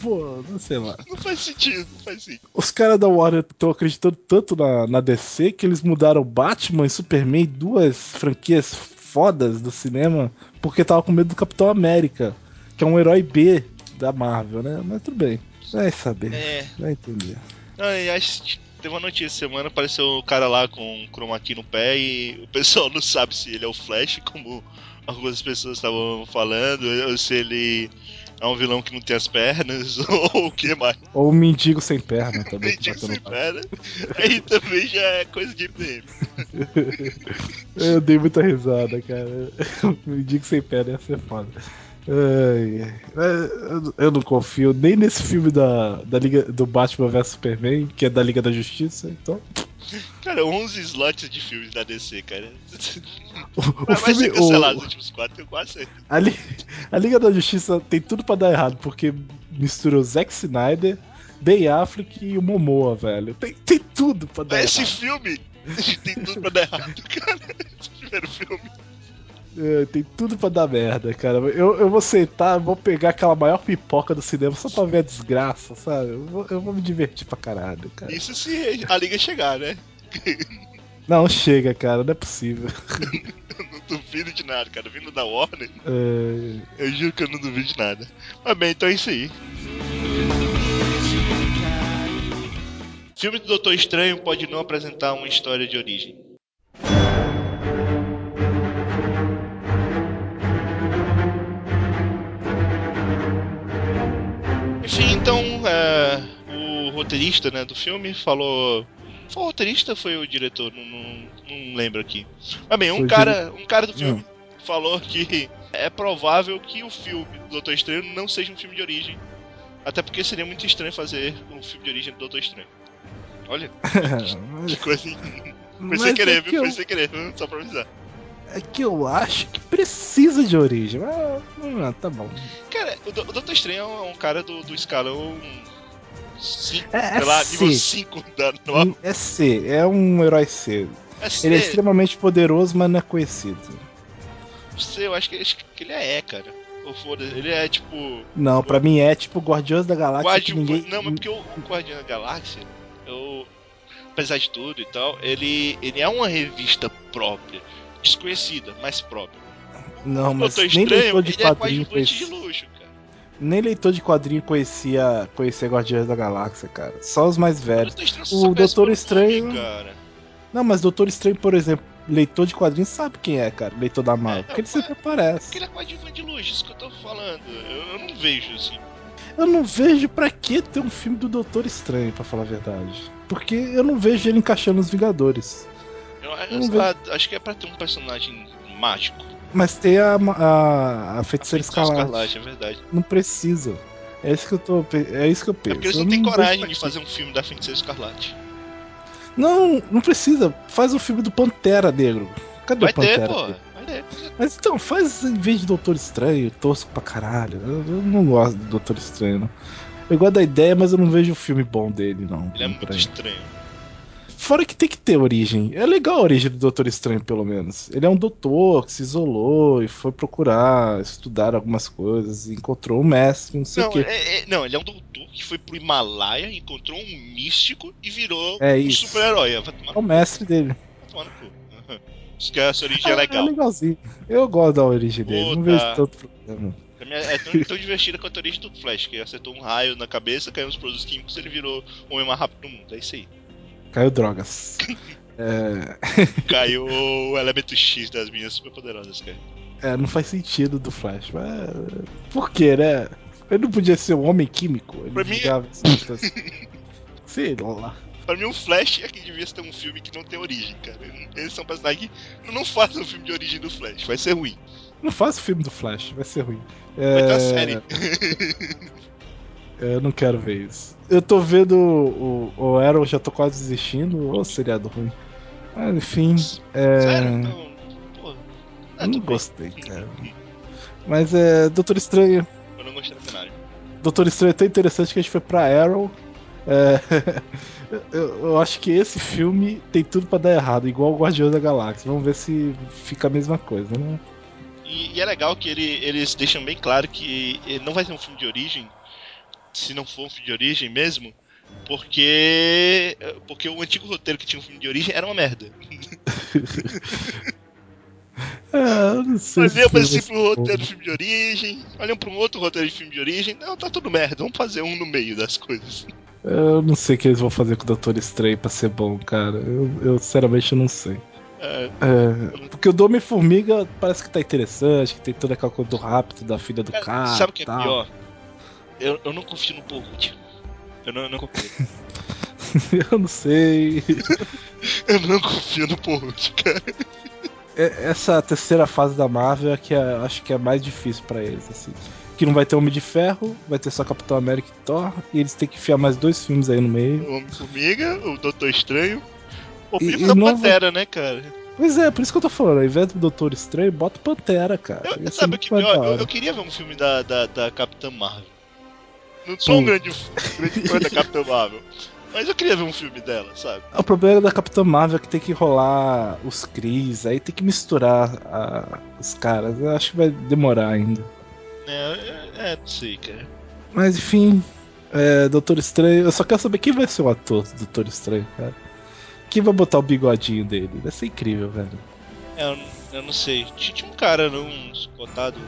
Pô, não sei lá. Não faz sentido, não faz sentido. Os caras da Warner estão acreditando tanto na, na DC que eles mudaram Batman e Superman, duas franquias fodas do cinema, porque tava com medo do Capitão América, que é um herói B da Marvel, né? Mas tudo bem. Vai saber. É. Vai entender. E acho que teve uma notícia semana, apareceu o cara lá com um chroma key no pé e o pessoal não sabe se ele é o Flash, como algumas pessoas estavam falando, ou se ele é um vilão que não tem as pernas, ou o que mais. Ou o mendigo sem perna também. Mendigo sem perna. Aí também já é coisa de MDM. Eu dei muita risada, cara. Mendigo sem perna ia ser foda. Ai. Eu- Eu não confio nem nesse filme da, da Liga, do Batman vs Superman, que é da Liga da Justiça, então. Cara, 11 slots de filmes da DC, cara. O, o Vai, filme, ser cancelado os o, últimos quatro, tenho quase certeza. a, Li- a Liga da Justiça tem tudo pra dar errado, porque mistura o Zack Snyder, Ben Affleck e o Momoa, velho. Tem, tem tudo pra dar Esse errado. filme tem tudo pra dar errado, cara. Esse primeiro filme. É, tem tudo pra dar merda, cara. Eu, eu vou sentar, vou pegar aquela maior pipoca do cinema só pra ver a desgraça, sabe? Eu vou, eu vou me divertir pra caralho, cara. Isso se a liga chegar, né? Não, chega, cara, não é possível. Eu não duvido de nada, cara. Vindo da Warner, É, eu juro que eu não duvido de nada. Mas bem, então é isso aí. Filme do Doutor Estranho pode não apresentar uma história de origem. O roteirista né, do filme falou. Foi o roteirista ou foi o diretor? Não, não, não lembro aqui. Mas bem, um Foi cara, um cara do filme falou que é provável que o filme do Doutor Estranho não seja um filme de origem. Até porque seria muito estranho fazer um filme de origem do Doutor Estranho. Olha, que coisa. Foi mas sem querer, é, viu? Foi eu, sem querer, viu? só pra avisar. É que eu acho que precisa de origem. Mas, ah, tá bom. Cara, o, Do- o Doutor Estranho é um cara do, do escalão 5, É, é sei lá, C. nível 5 da nova. É C, é um herói C. É Ele é C, extremamente poderoso, mas não é conhecido. C, eu acho que, acho que ele é E, cara. Ou foda ele é tipo. Não, pra mim é tipo Guardiões da Galáxia que Guardião. ninguém. Não, mas porque o, o Guardião da Galáxia, eu, apesar de tudo e tal, ele, ele é uma revista própria. Desconhecida, mas própria. Não, mas nem Estranho, leitor de é quadrinho de conhecia. luxo, cara. Nem leitor de quadrinho conhecia, conhecia Guardiões da Galáxia, cara. Só os mais velhos. O Doutor Estranho- cara. Não, mas Doutor Estranho, por exemplo, leitor de quadrinhos sabe quem é, cara. Leitor da Marvel. É, porque ele mas- sempre aparece. Porque ele é coadjuvante de luxo, isso que eu tô falando. Eu, eu não vejo assim. Eu não vejo pra que ter um filme do Doutor Estranho, pra falar a verdade. Porque eu não vejo ele encaixando nos Vingadores. Lá, acho que é pra ter um personagem mágico. Mas tem a, a, a Feiticeira Escarlate. é verdade. Não precisa. É isso que eu tô. É isso que eu É penso. porque eles não têm coragem de fazer um filme da Feiticeira Escarlate. Não, não precisa. Faz o filme do Pantera Negro. Cadê Vai o Pantera? ter, pô. Ter. Mas então, faz em vez de Doutor Estranho, tosco pra caralho. Eu, eu não gosto do Doutor Estranho, não. Eu gosto da ideia, mas eu não vejo filme bom dele, não. Ele é muito estranho. Fora que tem que ter origem. É legal a origem do Doutor Estranho, pelo menos. Ele é um doutor que se isolou e foi procurar, estudar algumas coisas, e encontrou um mestre, não sei Não, o quê. é, é- não, ele é um doutor que foi pro Himalaia, encontrou um místico e virou É um super-herói. É o mestre dele. vai tomar no cu. Isso que essa origem é É, legal. é legalzinho. Eu gosto da origem dele, não Puta. vejo tanto problema. É tão, tão divertida quanto a origem do Flash, que acertou um raio na cabeça, caiu uns produtos químicos e ele virou o homem mais rápido do mundo. É isso aí. Caiu drogas. É, Caiu o elemento X das minhas superpoderosas, cara. é, não faz sentido do Flash, mas. Por quê, né? Ele não podia ser um homem químico. Ele Pra mim- substâncias. Sei lá. Pra mim, o Flash é que devia ter um filme que não tem origem, cara. Eles são personagens que não fazem um filme de origem do Flash, vai ser ruim. Não faz o filme do Flash, vai ser ruim. Vai ter É, a série. Eu não quero ver isso. Eu tô vendo o, o Arrow, já tô quase desistindo. Ô, seriado ruim. Mas enfim, é. Sério? Então, pô. eu Ah, não tudo bem. gostei, cara. Mas é. Doutor Estranho. Eu não gostei do cenário. Doutor Estranho é tão interessante que a gente foi pra Arrow. É, eu, eu acho que esse filme tem tudo pra dar errado, igual o Guardião da Galáxia. Vamos ver se fica a mesma coisa, né? E, e é legal que ele- eles deixam bem claro que ele não vai ser um filme de origem se não for um filme de origem mesmo, porque porque o antigo roteiro que tinha um filme de origem era uma merda. É, eu não sei. se Olhamos assim pro roteiro de filme de origem, olhamos pra um outro roteiro de filme de origem, não, tá tudo merda, vamos fazer um no meio das coisas. Eu não sei o que eles vão fazer com o Doutor Estranho pra ser bom, cara. Eu, eu sinceramente não sei. É, É, porque o do Homem-Formiga parece que tá interessante, que tem toda aquela coisa do rapto da filha do cara, cara. sabe o que é pior? Eu, eu não confio no Rudd. Eu não, eu não confio. eu não sei. Eu não confio no Rudd, cara. É- Essa terceira fase da Marvel é que é- acho que é mais difícil pra eles, assim. Que não vai ter Homem de Ferro, vai ter só Capitão América e Thor, e eles têm que enfiar mais dois filmes aí no meio. O Homem-Formiga, o Doutor Estranho. Ou E- podia e fazer a novo- Pantera, né, cara? Pois é, por isso que eu tô falando, ao invés do Doutor Estranho, bota o Pantera, cara. Eu- sabe o que pior? da Eu, eu queria ver um filme da, da, da Capitã Marvel. Não sou um grande, grande fã da Capitã Marvel. Mas eu queria ver um filme dela, sabe? O problema da Capitã Marvel é que tem que rolar os Cris, aí tem que misturar a- os caras. Eu acho que vai demorar ainda. É, é, é, não sei, cara. Mas enfim, é, Doutor Estranho. Eu só quero saber quem vai ser o ator do Doutor Estranho, cara. Quem vai botar o bigodinho dele? Vai ser incrível, velho. É, eu, eu não sei. Tinha tinha um cara, não, um cotado.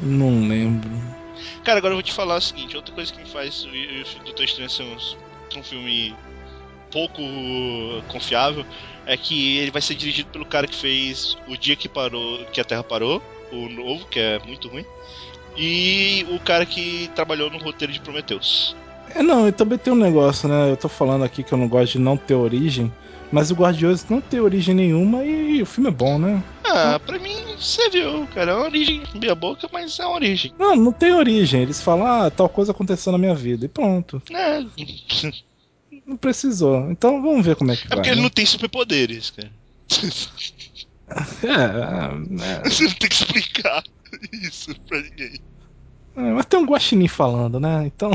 Não lembro. Cara, agora eu vou te falar o seguinte: outra coisa que me faz o, o Doutor Estranho ser um, um filme pouco confiável é que ele vai ser dirigido pelo cara que fez O Dia que Parou, que a Terra Parou, o novo, que é muito ruim, e o cara que trabalhou no roteiro de Prometheus. É, não, e também tem um negócio, né? Eu tô falando aqui que eu não gosto de não ter origem, mas o Guardiões não tem origem nenhuma e o filme é bom, né? Ah, pra mim, você viu, cara, é uma origem meia boca, mas é uma origem. Não, não tem origem. Eles falam, ah, tal coisa aconteceu na minha vida. E pronto. É, Não precisou. Então vamos ver como é que é vai. porque ele né? não tem superpoderes, cara. É, Você não tem que explicar isso pra ninguém. é, é, mas tem um guaxinim falando, né? Então.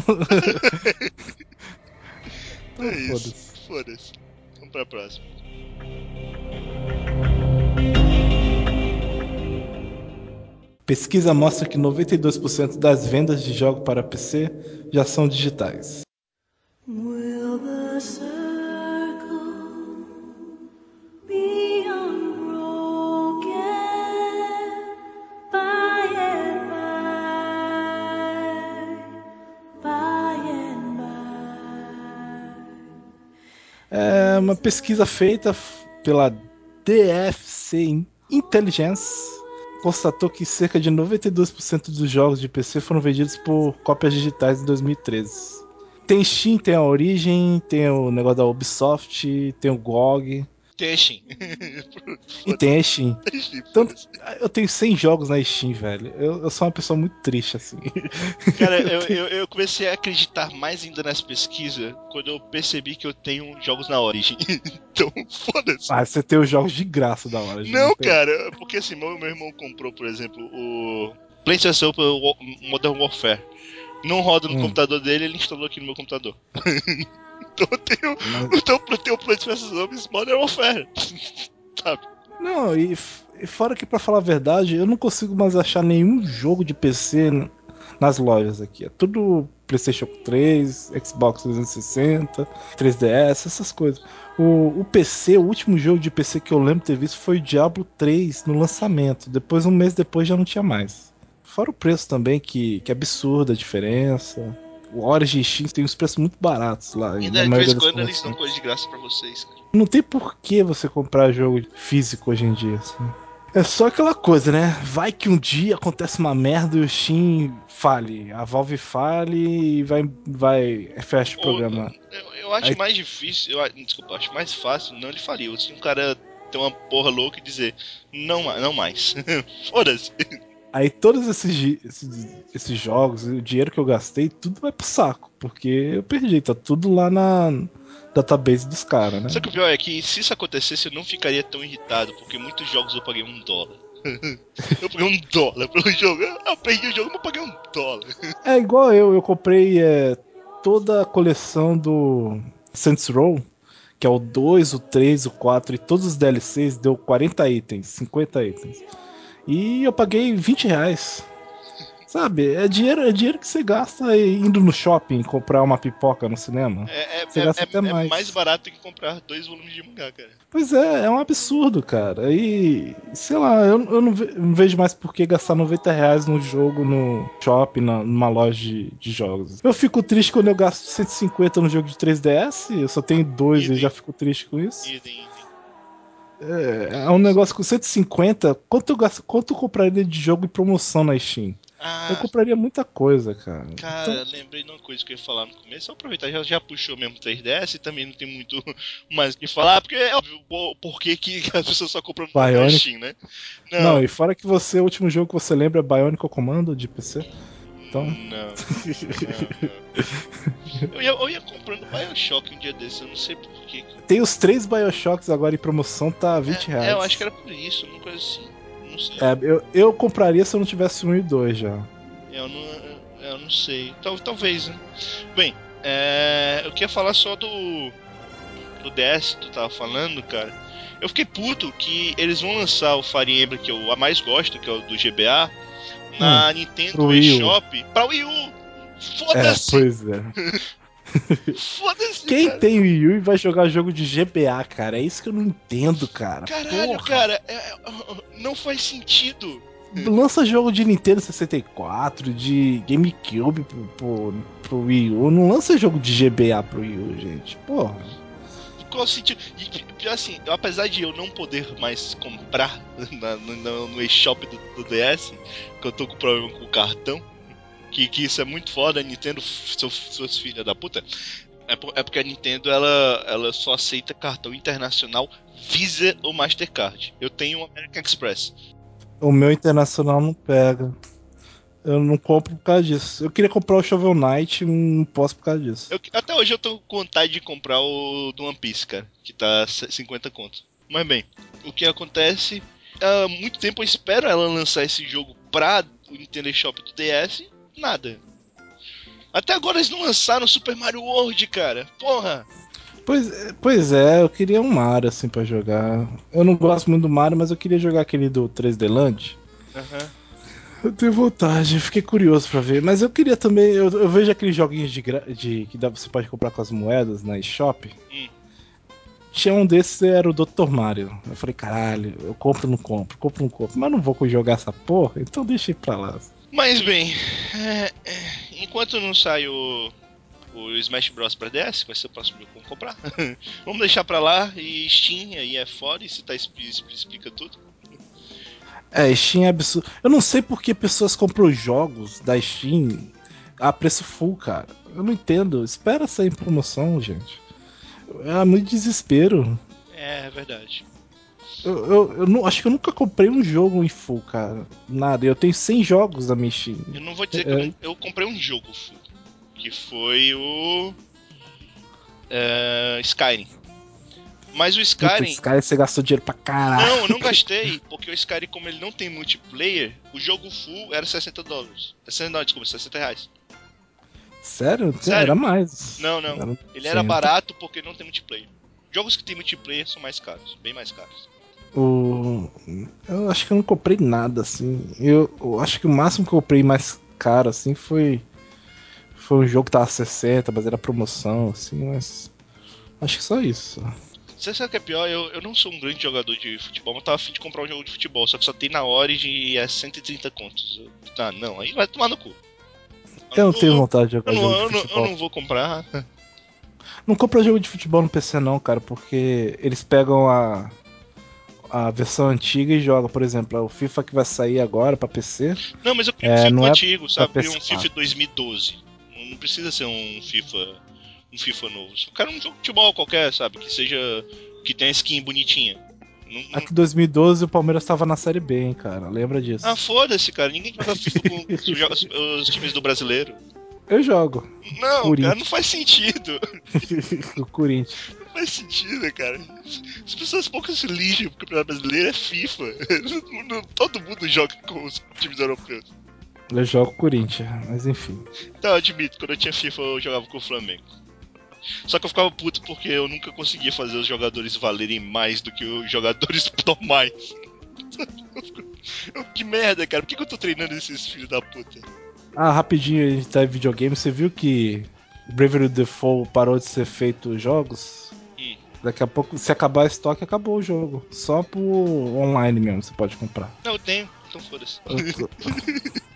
Então, É isso. foda-se. Foda-se. Vamos pra próxima. Pesquisa mostra que 92% das vendas de jogos para PC já são digitais. É uma pesquisa feita pela DFC Intelligence constatou que cerca de 92% dos jogos de PC foram vendidos por cópias digitais em 2013. Tem Steam, tem a Origin, tem o negócio da Ubisoft, tem o GOG Teshin. e tem a Steam. Foda-se. eu tenho 100 jogos na Steam, velho. Eu, eu sou uma pessoa muito triste, assim. Cara, eu, eu, eu comecei a acreditar mais ainda nessa pesquisa quando eu percebi que eu tenho jogos na Origin. então, foda-se. Ah, você tem os jogos de graça da hora. Não, cara, porque assim, meu, meu irmão comprou, por exemplo, o PlayStation Modern Warfare. Não roda no Hum. computador dele, ele instalou aqui no meu computador. Então eu tenho, Mas- então eu tenho o PlayStation Modern Warfare. Sabe? Não, e, e fora que, pra falar a verdade, eu não consigo mais achar nenhum jogo de PC nas lojas aqui. É tudo PlayStation 3, Xbox 360, 3DS, essas coisas. O, o PC, o último jogo de PC que eu lembro de ter visto foi o Diablo 3 no lançamento. Depois, um mês depois, já não tinha mais. Fora o preço também, que, que é absurda a diferença. O Origin Steam tem uns preços muito baratos lá. E de vez em quando eles dão coisa de graça pra vocês, cara. Não tem por que você comprar jogo físico hoje em dia, assim. É só aquela coisa, né? Vai que um dia acontece uma merda e o Steam fale. A Valve fale e vai, vai fecha o programa. Eu, eu acho Aí- mais difícil, eu, desculpa, eu acho mais fácil não ele falir. Se um cara ter uma porra louca e dizer, não, não mais. Foda-se. Aí todos esses, esses, esses jogos, o dinheiro que eu gastei, tudo vai pro saco. Porque eu perdi, tá tudo lá na database dos caras, né? Só que o pior é que se isso acontecesse eu não ficaria tão irritado, porque muitos jogos eu paguei um dólar. eu paguei um dólar pelo jogo. Eu perdi o jogo, mas eu paguei um dólar. É igual eu, eu comprei é, toda a coleção do Saints Row, que é o 2, o 3, o 4 e todos os DLCs, deu 40 itens, 50 itens. E eu paguei 20 reais. Sabe, é dinheiro, é dinheiro que você gasta indo no shopping comprar uma pipoca no cinema. É, é, Você é- gasta é- até mais. mais barato que comprar dois volumes de mangá, cara. Pois é, é um absurdo, cara. E, sei lá, eu, eu não, ve- não vejo mais por que gastar 90 reais num jogo no shopping, na- numa loja de, de jogos. Eu fico triste quando eu gasto 150 no jogo de 3DS, eu só tenho dois e Idem. já fico triste com isso. Idem. É, é um negócio com 150, quanto eu, gasto, quanto eu compraria de jogo em promoção na Steam? Ah, Eu compraria muita coisa, cara. Cara, Então, lembrei de uma coisa que eu ia falar no começo. Só aproveitar, já, já puxou mesmo 3DS e também não tem muito mais o que falar, porque é óbvio por, que, as pessoas só compram no Bionic. Steam, né? não. e fora que você, o último jogo que você lembra é Bionicle Commando de PC. Então. Não. não, não. Eu, ia, eu ia comprando Bioshock um dia desse, eu não sei porquê. Tem os três Bioshocks agora em promoção, tá 20 reais. É, eu acho que era por isso, uma coisa assim. Não sei. É, eu, eu compraria se eu não tivesse um e dois já. Eu não, eu- eu não sei. Tal, talvez, né? Bem, é, eu queria falar só do. Do DS que tu tava falando, cara. Eu fiquei puto que eles vão lançar o Fire Emblem que eu a mais gosto, que é o do GBA, na Nintendo pro Wii U. eShop pra Wii U. É, Foda-se! pois é. Foda-se! Quem cara. tem Wii U e vai jogar jogo de GBA, cara? É isso que eu não entendo, cara. Caralho, Porra. cara, é- é- não faz sentido. Lança jogo de Nintendo 64, de GameCube pro, pro, pro Wii U. Não lança jogo de GBA pro Wii U, gente. Porra. Qual o sentido? E assim, apesar de eu não poder mais comprar na- no, no, eShop do, do DS, que eu tô com problema com o cartão, que, que isso é muito foda, a Nintendo, seus filhos da puta. É, por- é porque a Nintendo ela, ela só aceita cartão internacional Visa ou Mastercard. Eu tenho o American Express. O meu internacional não pega. Eu não compro por causa disso. Eu queria comprar o Shovel Knight, não posso por causa disso. Eu- até hoje eu tô com vontade de comprar o do One Piece, cara, que tá 50 contos. Mas bem, o que acontece? Há muito tempo eu espero ela lançar esse jogo pra o Nintendo Shop do DS, nada. Até agora eles não lançaram Super Mario World, cara. Porra! Pois, pois é, eu queria um Mario assim pra jogar. Eu não gosto muito do Mario, mas eu queria jogar aquele do 3D Land. Aham. Eu tenho vontade, eu fiquei curioso pra ver. Mas eu queria também. Eu, eu vejo aqueles joguinhos de, de que dá, você pode comprar com as moedas na eShop. Hum. Tinha um desses, era o Dr. Mario. Eu falei, caralho, eu compro ou não compro? Compro ou não compro? Mas não vou jogar essa porra, então deixa ir pra lá. Mas bem, é, é, enquanto não sai o, o Smash Bros pra DS, que vai ser o próximo jogo que vamos comprar, vamos deixar pra lá e Steam aí é foda, e se tá expli- expli- explica tudo. É, Steam é absurdo. Eu não sei por que pessoas compram jogos da Steam a preço full, cara. Eu não entendo. Espera sair em promoção, gente. É muito desespero. É, é verdade. Eu, eu, eu não, acho que eu nunca comprei um jogo em full, cara. Nada. Eu tenho 100 jogos na minha Steam. Eu não vou dizer que É. eu, não- eu comprei um jogo full, que foi o é, Skyrim. Mas o Puta, Skyrim, esse cara você gastou dinheiro pra caralho. não, eu não gastei, porque o Skyrim, como ele não tem multiplayer, o jogo full era 60 dólares. 60, não, desculpa, 60 reais. Sério? Sério? Era mais. Não, não. Era Ele era 100. barato porque não tem multiplayer. Jogos que tem multiplayer são mais caros, bem mais caros. O... Eu acho que eu não comprei nada, assim. Eu, eu acho que o máximo que eu comprei mais caro, assim, foi. Foi um jogo que tava 60, mas era promoção, assim, mas. Acho que só isso. Você sabe o que é pior? Eu, eu não sou um grande jogador de futebol, mas tava afim de comprar um jogo de futebol, só que só tem na Origin e é 130 contos. Ah, não, aí vai tomar no cu. Eu não tenho vontade de jogar eu não, jogo eu, de não, futebol. eu não vou comprar. Não compra jogo de futebol no PC não, cara, porque eles pegam a, a versão antiga e jogam, por exemplo, o FIFA que vai sair agora pra PC. Não, mas eu queria É, um FIFA é antigo, sabe? pra Um PS4. FIFA 2012. Não não precisa ser um FIFA. Um FIFA novo. Só quero um jogo de futebol qualquer, sabe? Que seja. Que tenha skin bonitinha. Não- não- Aqui em 2012 o Palmeiras tava na Série B, hein, cara, lembra disso. Ah, foda-se, cara. Ninguém joga FIFA com os, os- times do brasileiro. Eu jogo. Não, cara, não faz sentido. o Corinthians. Não faz sentido, cara. As pessoas poucas se ligam porque o campeonato brasileiro é FIFA. Não- Todo mundo joga com os times europeus. Eu jogo Corinthians, mas enfim. Então, eu admito, quando eu tinha FIFA eu jogava com o Flamengo. Só que eu ficava puto porque eu nunca conseguia fazer os jogadores valerem mais do que os jogadores normais. Que merda, cara. Por que, que eu tô treinando esses filhos da puta? Ah, rapidinho, a gente tá em videogame. Você viu que Bravery Default parou de ser feito jogos? Hum. Daqui a pouco, se acabar o estoque, acabou o jogo. Só pro online mesmo você pode comprar. Não, eu tenho, então foda-se.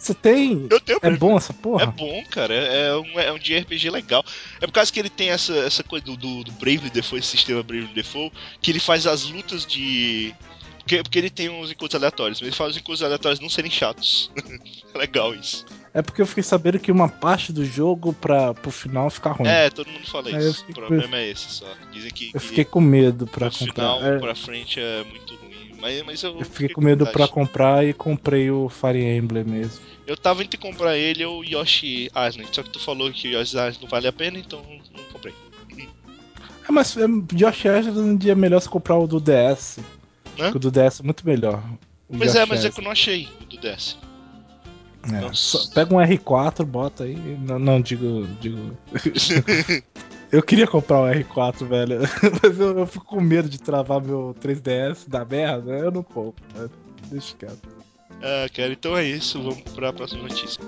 Você tem? Eu tenho É bom essa É porra? bom, cara. É, é um, é um de RPG legal. É por causa que ele tem essa, essa coisa do, do, do Bravely Default, esse sistema Bravely Default, que ele faz as lutas de. Porque, porque ele tem uns encontros aleatórios, mas ele faz os encontros aleatórios não serem chatos. É legal isso. É porque eu fiquei sabendo que uma parte do jogo pra, pro final fica ruim. É, todo mundo fala isso. O fiquei problema é esse só. Dizem que, Eu que fiquei com medo pra comprar. final É, pra frente é muito. Mas, mas eu, eu fiquei com medo pra vontade. comprar e comprei o Fire Emblem mesmo. Eu tava entre comprar ele ou Yoshi Island, só que tu falou que o Yoshi Island não vale a pena, então não comprei. É, mas é, Yoshi Island é melhor você comprar o do DS. Hã? O do DS é muito melhor. Pois é, mas é que eu não achei o do DS. É, pega um R4, bota aí. Não, não, digo. digo... eu queria comprar um R4, velho. Mas eu, eu fico com medo de travar meu 3DS da merda. Eu não compro, né? Deixa quieto. Ah, cara, então é isso. Vamos pra próxima notícia.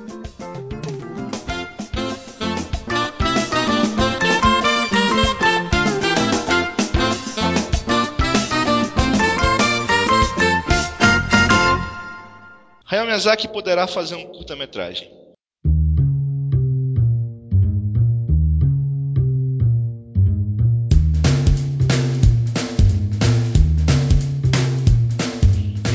Hayao Miyazaki poderá fazer um curta-metragem.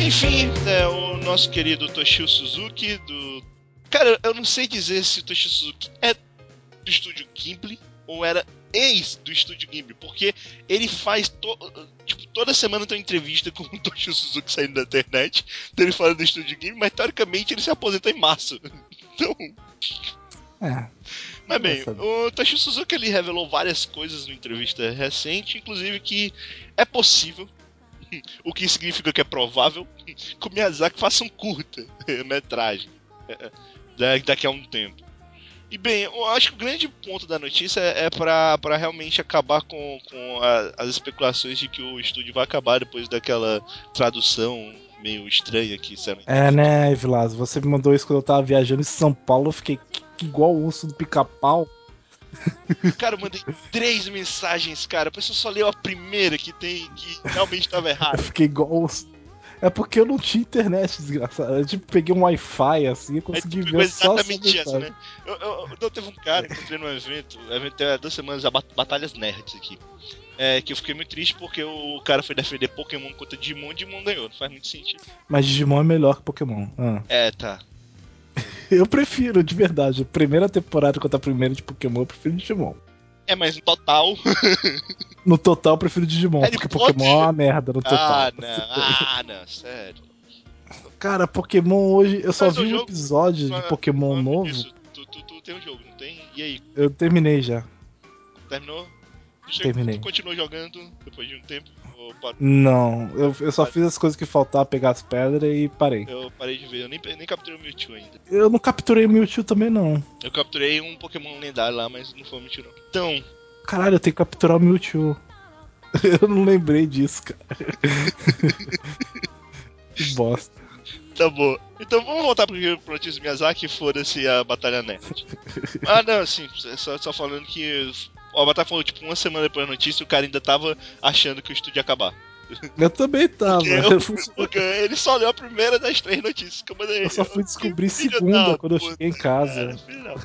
Enfim, é, o nosso querido Toshio Suzuki do. Cara, eu não sei dizer se o Toshio Suzuki é do estúdio Ghibli ou era ex do estúdio Ghibli, porque ele faz to... tipo, toda semana tem uma entrevista com o Toshio Suzuki saindo da internet, dele falando do estúdio Ghibli, mas teoricamente ele se aposentou em março. Então, É. mas bem, o Toshio Suzuki ele revelou várias coisas numa entrevista recente, inclusive que é possível, o que significa que é provável, que o Miyazaki faça um curta metragem da- daqui a um tempo. E bem, eu acho que o grande ponto da notícia é pra realmente acabar com, com a- as especulações de que o estúdio vai acabar depois daquela tradução meio estranha que saiu. É, né, Vilas? Você me mandou isso quando eu tava viajando em São Paulo. Eu fiquei igual o urso do pica-pau. Cara, eu mandei três mensagens, cara. A pessoa só leu a primeira que tem que realmente tava Eu errado. fiquei igual o urso. É porque eu não tinha internet, desgraçado. Eu tipo, peguei um Wi-Fi assim e consegui tu ver pegou só exatamente essa né? Eu, eu, eu- não, teve um cara que eu entrei num evento, o evento há duas semanas, a Bat- Batalhas Nerds aqui. É, que eu fiquei muito triste porque o cara foi defender Pokémon contra Digimon e Digimon ganhou. Não faz muito sentido. Mas Digimon é melhor que Pokémon. Ah. É, tá. Eu prefiro, de verdade. A primeira temporada contra a primeira de Pokémon, eu prefiro Digimon. É, mas no total. No total, eu prefiro Digimon, Harry porque. Pokémon é uma merda no total. ah, não. Ah, não, sério. Cara, Pokémon hoje, eu só Mas o vi um jogo- episódio de Pokémon novo. tu, tu, tu tem um jogo, não tem? E aí, Eu terminei já. terminou? Terminei. Tu continuou jogando depois de um tempo? Não, eu, eu só fiz as coisas que faltavam, pegar as pedras e parei. Eu parei de ver, eu nem, nem capturei o Mewtwo ainda. Eu não capturei o Mewtwo também, não. Eu capturei um Pokémon lendário lá, mas não foi o Mewtwo não. Então, Caralho, eu tenho que capturar o Mewtwo. Eu não lembrei disso, cara. que bosta. tá bom. Então vamos voltar pro, pro notícia do Miyazaki e foda-se a Batalha Nerd. ah, não, assim, só, só falando que. Ó, A Batalha falou, tipo, uma semana depois da notícia, o cara ainda tava achando que o estúdio ia acabar. Eu também tava. Eu- Eu, Porque ele só leu a primeira das três notícias que eu mandei. eu só fui descobrir segunda da quando eu cheguei em casa. Cara.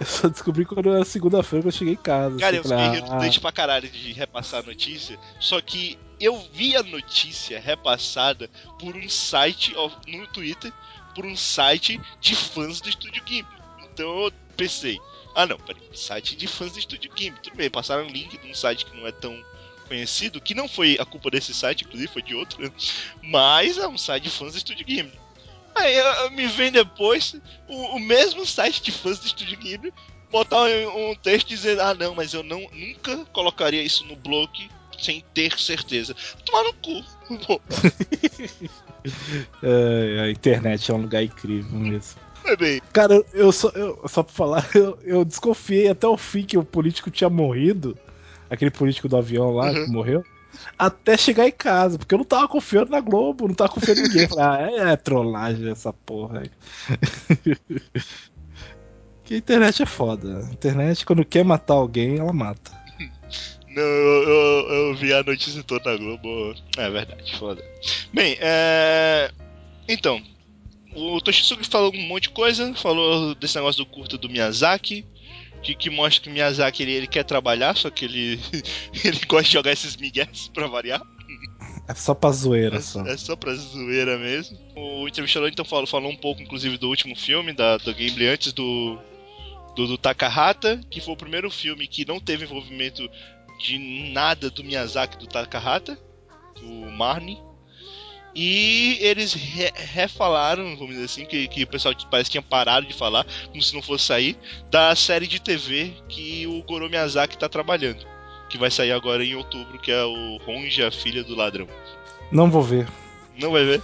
Eu só descobri quando era segunda-feira que eu cheguei em casa. Cara, eu fiquei falei, ah, redundante pra caralho de repassar a notícia, só que eu vi a notícia repassada por um site no Twitter, por um site de fãs do Estúdio Ghibli. Então eu pensei, ah não, peraí, site de fãs do Estúdio Ghibli. Tudo bem, passaram um link de um site que não é tão conhecido, que não foi a culpa desse site, inclusive foi de outro, né? mas é um site de fãs do Estúdio Ghibli. Aí me vem depois o, o mesmo site de fãs do Estúdio Ghibli botar um, um texto dizendo, ah não, mas eu não nunca colocaria isso no blog sem ter certeza. Tomar no cu. É, a internet é um lugar incrível mesmo. Cara, eu, eu só, eu, só pra falar, eu, eu desconfiei até o fim que o político tinha morrido. Aquele político do avião lá Uhum. que morreu. até chegar em casa, porque eu não tava confiando na Globo, não tava confiando em ninguém. Falei, ah, é, é trollagem essa porra aí. que a internet é foda. A internet, quando quer matar alguém, ela mata. Não, eu, eu, eu vi a notícia toda na Globo. É verdade, foda. Bem, é. Então, o Toshisuke falou um monte de coisa, falou desse negócio do curto do Miyazaki, que, que mostra que o Miyazaki ele, ele quer trabalhar, só que ele, ele gosta de jogar esses migués pra variar. É só pra zoeira, só. É, é só pra zoeira mesmo. O entrevistador então falou, falou um pouco, inclusive, do último filme da, da Ghibli antes do, do, do Takahata, que foi o primeiro filme que não teve envolvimento de nada do Miyazaki do Takahata, o Marnie. E eles re refalaram, vamos dizer assim, que, que o pessoal parece que tinha parado de falar, como se não fosse sair, da série de TV que o Goro Miyazaki tá trabalhando. Que vai sair agora em outubro, que é o Ronja, Filha do Ladrão. Não vou ver, Não vai ver?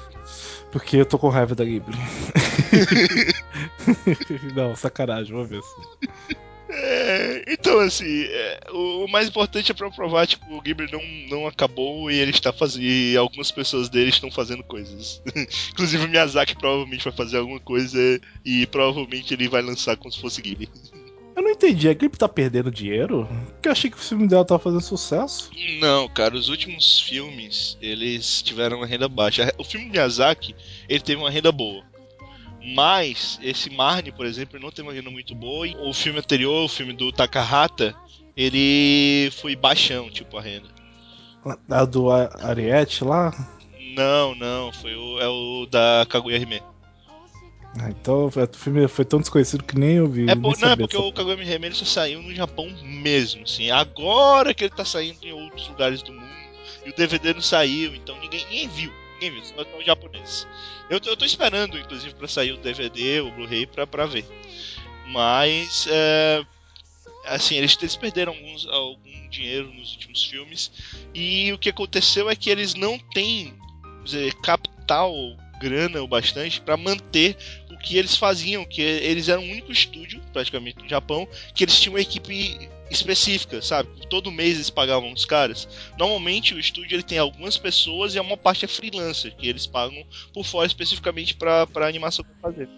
porque eu tô com raiva da Ghibli. não, sacanagem, vou ver sim. É, então, assim, é, o, o mais importante é pra provar, tipo, o Ghibli não, não acabou e ele está fazendo. E algumas pessoas dele estão fazendo coisas. Inclusive o Miyazaki provavelmente vai fazer alguma coisa e provavelmente ele vai lançar como se fosse Ghibli. Eu não entendi, a Ghibli tá perdendo dinheiro? Porque eu achei que o filme dela tava fazendo sucesso. Não, cara, os últimos filmes eles tiveram uma renda baixa. O filme Miyazaki ele teve uma renda boa. Mas esse Marnie, por exemplo, não teve uma renda muito boa. E o filme anterior, o filme do Takahata, ele foi baixão, tipo, a renda. A do Ariete lá. Não, não, foi o, é o da Kaguya Hime. Ah, Então o filme foi tão desconhecido que nem eu vi. É, por, não, é porque o Kaguya Hime ele só saiu no Japão mesmo, assim. Agora que ele tá saindo em outros lugares do mundo. E o DVD não saiu, então ninguém, ninguém viu. Só os japoneses. Eu, eu tô esperando, inclusive, pra sair o DVD, o Blu-ray, pra, pra ver. Mas, é, assim, eles, eles perderam alguns, algum dinheiro nos últimos filmes. E o que aconteceu é que eles não têm dizer, capital, grana o bastante pra manter o que eles faziam, que eles eram o único estúdio, praticamente, no Japão, que eles tinham uma equipe específica, sabe? Todo mês eles pagavam os caras. Normalmente o estúdio ele tem algumas pessoas e uma parte é freelancer, que eles pagam por fora especificamente pra, pra animação fazer.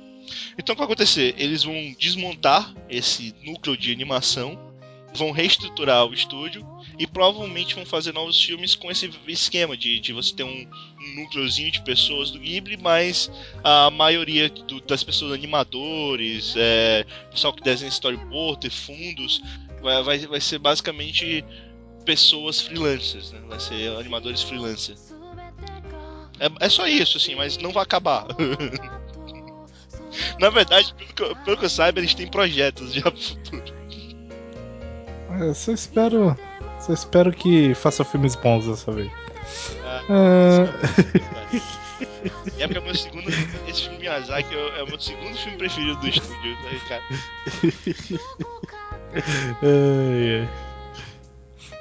Então o que vai acontecer? Eles vão desmontar esse núcleo de animação, vão reestruturar o estúdio e provavelmente vão fazer novos filmes com esse esquema de, de você ter um, um núcleozinho de pessoas do Ghibli, mas a maioria do- das pessoas animadores, é, pessoal que desenha storyboard, ter fundos, vai, vai, vai ser basicamente pessoas freelancers, né? Vai ser animadores freelancers. É, é só isso, assim, mas não vai acabar. Na verdade, pelo que, eu, pelo que eu saiba, eles têm projetos já pro futuro. É, só espero. Só espero que faça filmes bons dessa vez. Ah, Ah, é porque é meu segundo. Esse filme Miyazaki é, o meu segundo filme preferido do estúdio, tá, cara? ai, ai.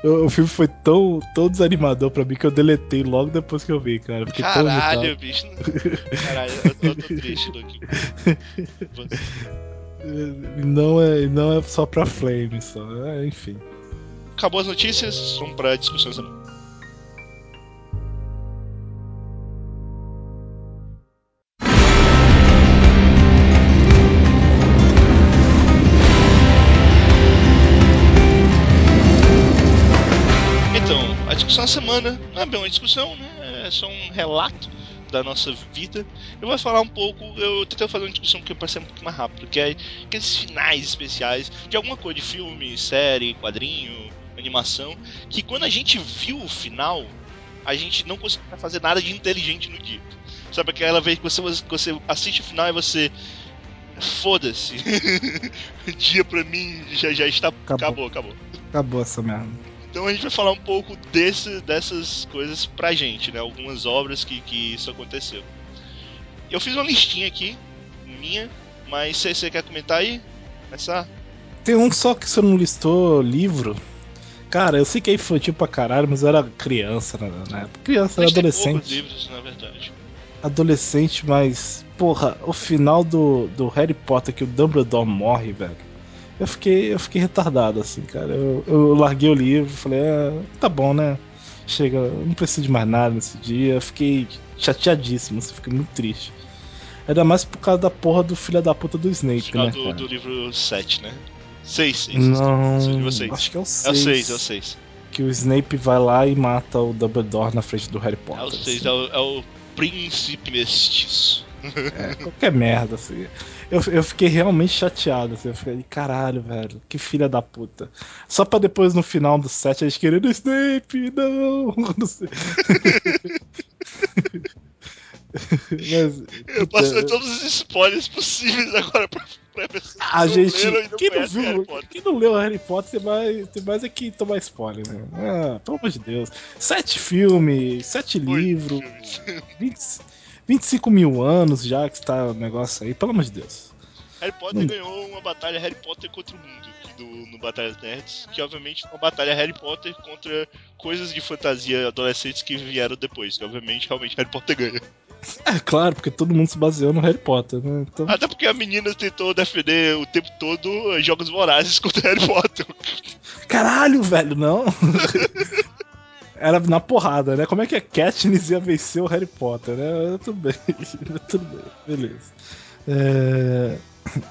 O, filme foi tão, tão desanimador pra mim que eu deletei logo depois que eu vi, cara. Fiquei Caralho, bicho. Caralho, eu, eu tô triste, Luke. Não é, não é só pra Flame, só. É, enfim. Acabou as notícias, vamos pra discussão essa semana. Então, a discussão da semana não é bem uma discussão, né? É só um relato da nossa vida. Eu vou falar um pouco, eu tentei fazer uma discussão que ser um pouco mais rápido, que é aqueles finais especiais de alguma coisa de filme, série, quadrinho, animação, que quando a gente viu o final, a gente não conseguia fazer nada de inteligente no dia. Sabe aquela vez que você, você assiste o final e você. Foda-se. o dia pra mim já, já está. Acabou, acabou. Acabou essa merda. Então a gente vai falar um pouco desse, dessas coisas pra gente, né? Algumas obras que, que isso aconteceu. Eu fiz uma listinha aqui, minha, mas você você quer comentar aí? Começar? Tem um só que você não listou livro. Cara, eu sei que é infantil pra caralho, mas eu era criança na, época. Criança, era Mas tem poucos adolescente. livros, na verdade. Adolescente, mas. Porra, o final do, do Harry Potter que o Dumbledore morre, velho. Eu fiquei, eu fiquei retardado, assim, cara. Eu, eu larguei o livro falei, ah, tá bom, né? chega, eu não preciso de mais nada nesse dia. Eu fiquei chateadíssimo, assim, fiquei muito triste. Ainda mais por causa da porra do filho da puta do Snape, Final né? do, do livro 7, né? 6, 6. Não, livro seis. acho que é o É o 6. 6, é o 6. Que o Snape vai lá e mata o Dumbledore na frente do Harry Potter. É o 6, assim. é o, é o príncipe mestiço. É, qualquer merda, assim. Eu, eu fiquei realmente chateado, assim. Eu fiquei, caralho, velho, que filha da puta. Só pra depois no final do set eles querendo Snape, não! não sei. Mas, Eu passei todos os spoilers possíveis agora pra, pra pessoas que a não gente. não quem, não viu, quem não leu Harry Potter tem mais, tem mais é que tomar spoiler, né? Ah, pelo amor de Deus. Sete filmes, sete Oito livros, filmes. 20, 25 mil anos já que está o negócio aí, pelo amor de Deus. Harry Potter Hum. ganhou uma batalha Harry Potter contra o mundo do, no Batalhas Nerds, que obviamente foi uma batalha Harry Potter contra coisas de fantasia adolescentes que vieram depois, que obviamente realmente Harry Potter ganha. É claro, porque todo mundo se baseou no Harry Potter, né? Então, Até porque a menina tentou defender o tempo todo eh, jogos vorazes contra Harry Potter. caralho, velho, não. Era na porrada, né? Como é que a Katniss ia vencer o Harry Potter, né? Tudo bem, tudo bem, beleza. É,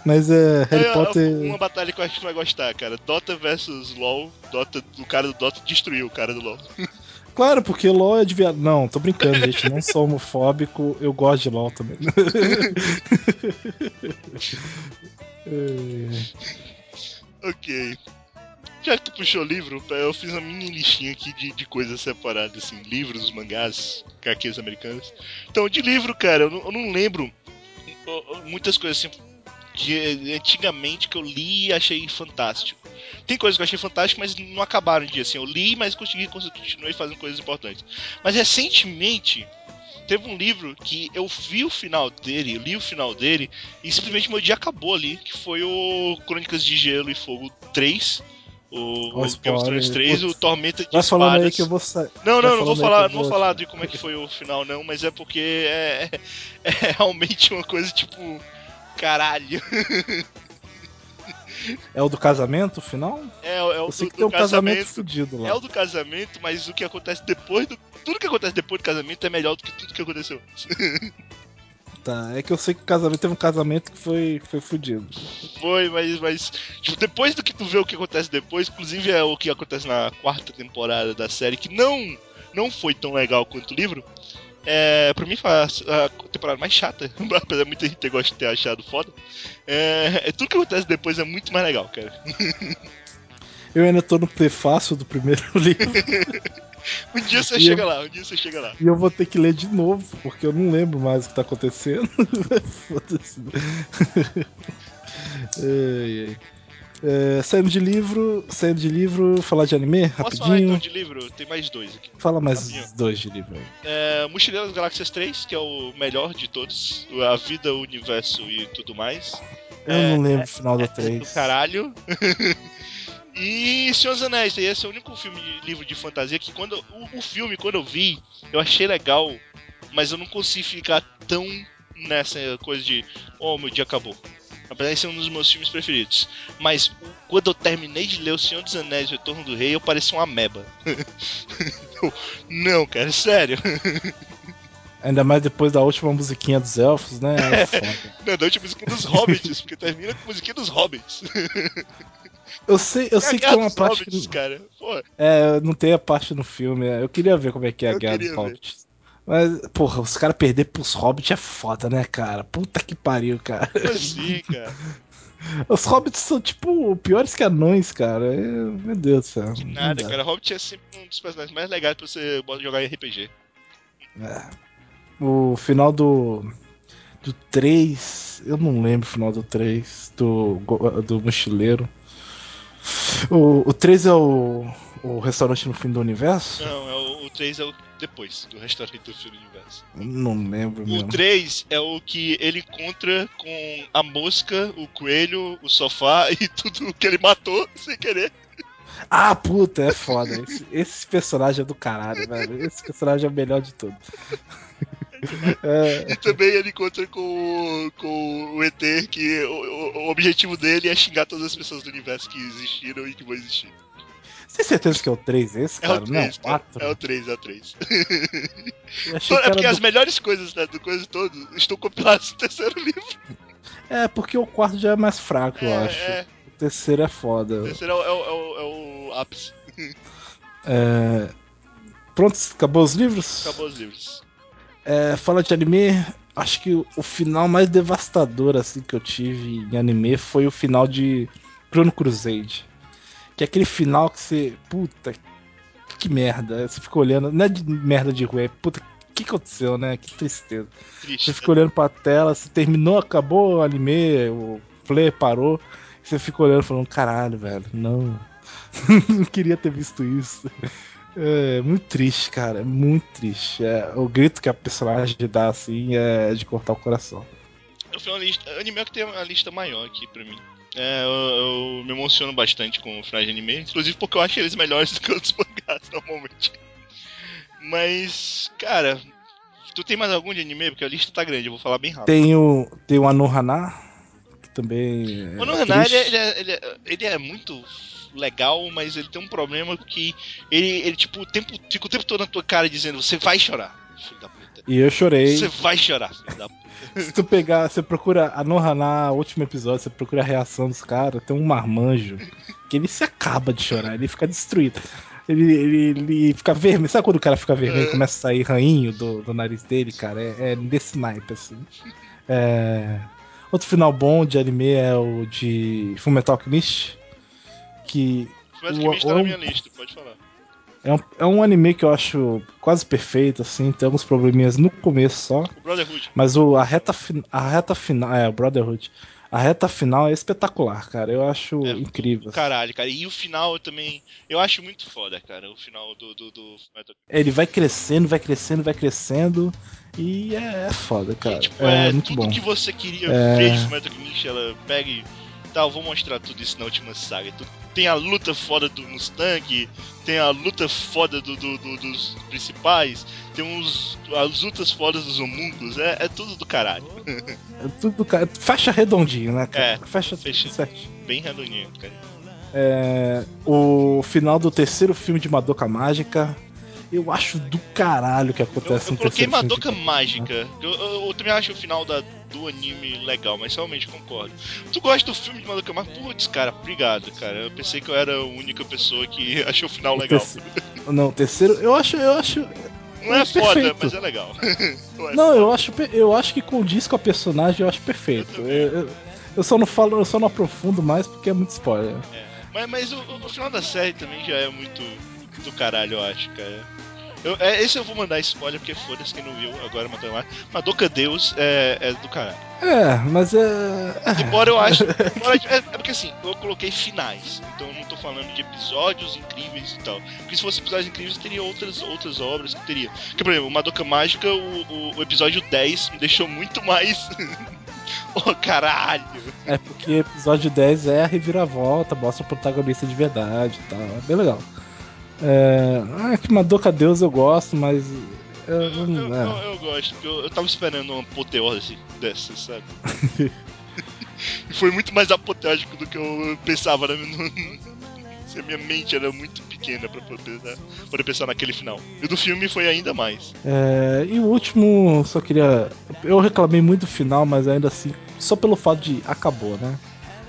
Mas é, Harry É, Potter. Uma batalha que eu acho que tu vai gostar, cara. Dota versus LoL. Dota, o cara do Dota destruiu o cara do LoL. Claro, porque LOL é de viado. Não, tô brincando, gente. Não sou homofóbico, eu gosto de LOL também. É, Ok. Já que tu puxou livro, eu fiz uma mini listinha aqui de, de coisas separadas, assim, livros, mangás, HQs americanas. Então, de livro, cara, eu não, eu não lembro muitas coisas assim de antigamente que eu li e achei fantástico. Tem coisas que eu achei fantástico, mas não acabaram de assim. Eu li, mas consegui continuei fazendo coisas importantes. Mas recentemente teve um livro que eu vi o final dele, eu li o final dele e simplesmente meu dia acabou ali, que foi o Crônicas de Gelo e Fogo 3. O, o spoiler, 3, putz. o Tormenta de Vai falando aí Espadas. que eu vou sair. Não, não, não vou falar, não vou falar de como é que foi o final, não, mas é porque é, é realmente uma coisa tipo. Caralho. É o do casamento final? É, é o Eu sei do, que tem um casamento casamento. fudido lá. É o do casamento, mas o que acontece depois do. Tudo que acontece depois do casamento é melhor do que tudo que aconteceu antes. Tá, é que eu sei que o casamento teve um casamento que foi, foi fudido. Foi, mas, mas. Tipo, depois do que tu vê o que acontece depois, inclusive é o que acontece na quarta temporada da série, que não, não foi tão legal quanto o livro. É, pra mim foi a, temporada mais chata, apesar de muita gente ter, gost- ter achado foda. É, é, tudo que acontece depois é muito mais legal, cara. Eu ainda tô no prefácio do primeiro livro Um dia você E chega eu- lá, um dia você chega lá. e eu vou ter que ler de novo, porque eu não lembro mais o que tá acontecendo. Foda-se. Ai, ai. É, saindo de livro, saindo de livro, falar de anime, Posso falar rapidinho. então de livro? Tem mais dois aqui. Fala mais rapidinho. dois de livro aí. É, Mochileiro das Galáxias 3, que é o melhor de todos. A vida, o universo e tudo mais. Eu É, não lembro o final do É 3. do caralho. e Senhor dos Anéis, esse é o único filme de livro de fantasia que quando o, o filme, quando eu vi, eu achei legal, mas eu não consigo ficar tão nessa coisa de oh, meu dia acabou. Apesar de ser um dos meus filmes preferidos. Mas quando eu terminei de ler O Senhor dos Anéis e o Retorno do Rei, eu parecia uma ameba. Não, cara, sério. Ainda mais depois da última musiquinha dos elfos, né? É. Não, da última musiquinha dos Hobbits, porque termina com a musiquinha dos Hobbits. Eu sei, eu É a sei que tem uma parte Hobbits, cara. É, não tem a parte no filme. é, Eu queria ver como é que é a Eu guerra dos ver. hobbits. Mas, porra, os caras perder pros hobbits é foda, né, cara? Puta que pariu, cara. cara? Os hobbits são, tipo, piores que anões, cara. É, Meu Deus do céu. Não nada, cara. Hobbit é sempre um dos personagens mais legais pra você jogar em RPG. É. O final do. Do 3. Eu não lembro o final do 3. Do, do mochileiro. O, o 3 é o. O restaurante no fim do universo? Não, é o, o 3 é o depois do restaurante do filme universo. Não lembro O mesmo. 3 é o que ele encontra com a mosca, o coelho, o sofá e tudo que ele matou sem querer. Ah, puta, é foda. Esse, esse personagem é do caralho, velho. Esse personagem é o melhor de todos. É, E também ele encontra com, o- com o ET, que o, o- o objetivo dele é xingar todas as pessoas do universo que existiram e que vão existir. Você tem certeza que é o 3 esse, É cara? o Não é 3, o 4? É o 3, é o 3. Eu achei É que porque as do... melhores coisas né, do coisa todo estão compiladas no terceiro livro. É, porque o quarto já é mais fraco, eu é, acho. é. O terceiro é foda. O terceiro é o, é o, é o, é o ápice. É... Pronto, acabou os livros? Acabou os livros. É, fala de anime, acho que o, final mais devastador assim que eu tive em anime foi o final de Chrono Crusade. Que é aquele final que você. Puta, que merda. Você fica olhando. Não é de merda de ruim, é puta, o que aconteceu, né? Que tristeza. Triste. Você fica olhando pra tela, você terminou, acabou o anime, o play parou. Você fica olhando falando, caralho, velho, não. não queria ter visto isso. É muito triste, cara. É muito triste. É, o grito que a personagem dá assim é de cortar o coração. Eu fui uma lista. Anime é que tem uma lista maior aqui pra mim. É, eu, eu me emociono bastante com o de anime, inclusive porque eu acho eles melhores do que outros mangás normalmente. Mas, cara, tu tem mais algum de anime? Porque a lista tá grande, eu vou falar bem rápido. Tem o, tem o Anohana, que também. O é Nohana, ele, triste. é- ele, é, ele, é, ele é muito legal, mas ele tem um problema que ele, ele tipo, o tempo, fica o tempo todo na tua cara dizendo, você vai chorar, filho da puta. E eu chorei. Você vai chorar, filho da puta. Se tu pegar, você procura a Nohana, último episódio, você procura a reação dos caras, tem um marmanjo que ele se acaba de chorar, ele fica destruído. Ele, ele, ele fica vermelho. Sabe quando o cara fica vermelho e começa a sair rainho do, do nariz dele, cara? É, é desse naipe, assim. É, Outro final bom de anime é o de Fullmetal Alchemist, que Mas O- está na minha lista, pode falar. é um, é um anime que eu acho quase perfeito, assim, tem alguns probleminhas no começo só. O Brotherhood. Mas o, a, reta fin- a reta final. É, o Brotherhood. A reta final é espetacular, cara. Eu acho É, incrível. Caralho, cara. E o final eu também. Eu acho muito foda, cara. O final do. do, do Ele vai crescendo, vai crescendo, vai crescendo. E é, é foda, cara. E, tipo, é, é, muito tudo bom. que você queria É. ver de Fullmetal Alchemist, ela pega e. Tá, eu vou mostrar tudo isso na última saga. Tudo- Tem a luta foda do Mustang, tem a luta foda do, do- do- dos principais, tem uns, as lutas fodas dos homúnculos, é, é tudo do caralho. É tudo, cara. Fecha redondinho, né, cara? É, fecha, fecha. certinho. Bem redondinho, cara. É, o final do terceiro filme de Madoka Mágica. Eu acho do caralho que Eu, acontece eu no coloquei Madoka Mágica. Eu, eu- eu também acho o final da, do anime legal, mas realmente concordo. Tu gosta do filme de Madoka Mágica? Putz, cara, obrigado, cara. Eu pensei que eu era a única pessoa que achou o final O legal. terceiro- Não, o terceiro, eu acho, eu acho, Não é É foda, perfeito. mas é legal. Não é Não, eu acho, eu acho que condiz com a personagem, eu acho perfeito. Eu. Eu, eu- eu só não falo, eu só não aprofundo mais porque é muito spoiler. Mas, mas o, o final da série também já é muito do caralho, eu acho, cara. Eu, é, esse eu vou mandar spoiler porque foda-se quem não viu agora matando lá. Madoka Deus é, é do caralho. É, mas é. Embora eu acho. embora- é, é porque assim, eu coloquei finais. Então eu não tô falando de episódios incríveis e tal. Porque se fosse episódios incríveis, teria outras, outras obras que teria. Porque, por exemplo, Madoka Mágica, o, o, o episódio 10 me deixou muito mais. oh, caralho! É porque episódio 10 é a reviravolta, mostra o protagonista de verdade e tal. É bem legal. É. Ah, que Madoka Deus eu gosto, mas. Eu, Eu, eu, é. eu- eu gosto, porque eu, eu tava esperando uma apoteose dessa, sabe? e foi muito mais apoteótico do que eu pensava. Né? Se a minha mente era muito pequena pra poder, né, poder pensar naquele final. E do filme foi ainda mais. É, e o último, só queria. Eu reclamei muito do final, mas ainda assim, só pelo fato de acabou, né?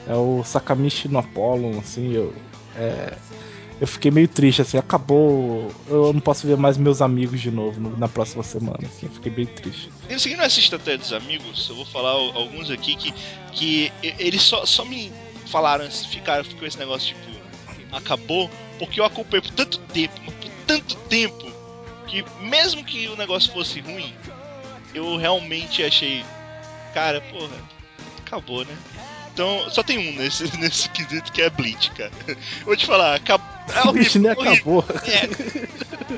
É o Sakamichi no Apollo, assim, eu. é, eu fiquei meio triste, assim, acabou. Eu não posso ver mais meus amigos de novo no- na próxima semana, assim, eu fiquei bem triste. E seguindo essa estratégia dos amigos, eu vou falar al- alguns aqui que, que eles só, só me falaram, ficaram com esse negócio tipo, acabou, porque eu acompanhei por tanto tempo, por tanto tempo, que mesmo que o negócio fosse ruim, eu realmente achei, cara, porra, acabou, né? Então, só tem um nesse, nesse quesito que é Bleach, cara. Vou te falar, acabou. É O bicho nem acabou. é.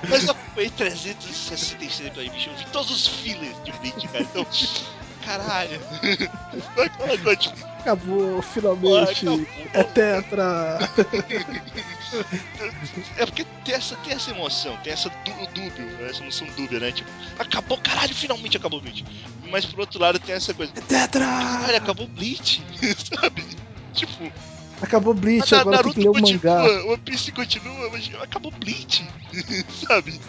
Mas eu acompanhei 366 episódios, bicho. Eu vi todos os fillers de Bleach, cara. Então, caralho. Aquela coisa, tipo, Acabou, finalmente. acabou. É tetra. É porque tem essa, tem essa emoção, tem essa dúbio, né? essa emoção dúbia, né? Tipo, acabou, caralho, finalmente acabou o Bleach. Mas por outro lado tem essa coisa, É tetra. caralho, acabou o Bleach, sabe? Tipo, Acabou Bleach, Na- agora tem que ler o mangá. One Piece continua, mas acabou Bleach. Sabe?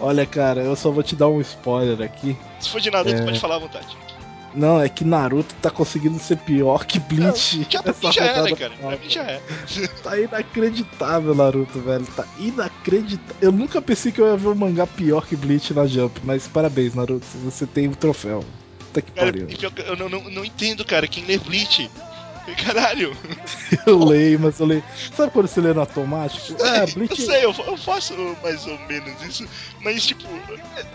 Olha, cara, eu só vou te dar um spoiler aqui. Se for de nada, É. tu pode falar à vontade. Não, é que Naruto tá conseguindo ser pior que Bleach. Já pra já é, rodada cara? Pra mim já é. Tá inacreditável, Naruto, velho. Tá inacreditável. Eu nunca pensei que eu ia ver um mangá pior que Bleach na Jump, mas parabéns, Naruto. Você tem o troféu. Puta que Cara, pariu. e que eu não, não, não entendo, cara, quem lê Bleach. Caralho, Eu leio, mas eu leio. Sabe quando você lê no automático? É, eu Bleach. sei, eu, eu faço mais ou menos isso, mas tipo,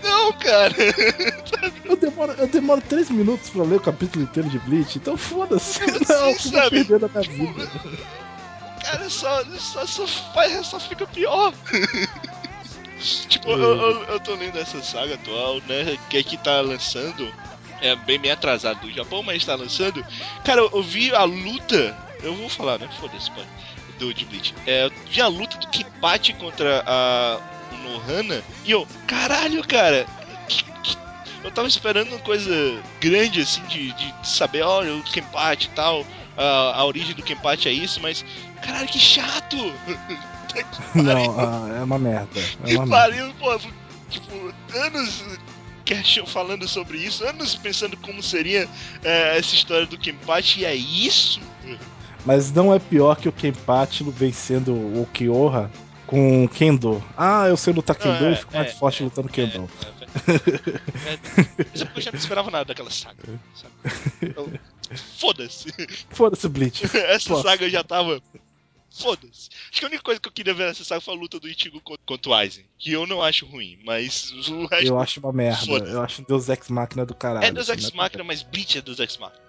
não, cara. Eu demoro, eu demoro três minutos pra ler o capítulo inteiro de Bleach, então foda-se. Não, eu sabe? perder da minha vida. Cara, só, só, só, faz, só fica pior. tipo, eu, eu, eu tô lendo essa saga atual, né? Que é que tá lançando. É bem, bem atrasado do Japão, mas tá lançando. Cara, eu, eu vi a luta. Eu vou falar, né? Foda-se, pode. Do de Bleach. É, eu vi a luta do Kipachi contra a Nohana. E eu, caralho, cara. que- que- eu tava esperando uma coisa grande, assim, de, de saber, olha, o Kenpachi e tal. A, a origem do Kenpachi é isso, mas. Caralho, que chato! Que. Não, ah, é uma merda. É Que uma merda. pariu, pô, tipo, anos question- falando sobre isso, anos pensando como seria é, essa história do Kenpachi, e é isso? Mas não é pior que o Kenpachi vencendo o Kyoha com Kendo. Ah, eu sei lutar Kendo Não, é, e fico mais é, forte é, lutando Kendo. É, é, mas é porque eu já não esperava nada daquela saga? Então, Foda-se. Foda-se, Bleach. Essa Posso. saga eu já tava. Foda-se. Acho que a única coisa que eu queria ver nessa saga foi a luta do Ichigo contra- o Aizen. Que eu não acho ruim, mas o resto. Eu acho uma merda. Eu acho Deus Ex Machina do caralho. é Deus assim, Ex né? Machina, mas Bleach é Deus Ex Machina.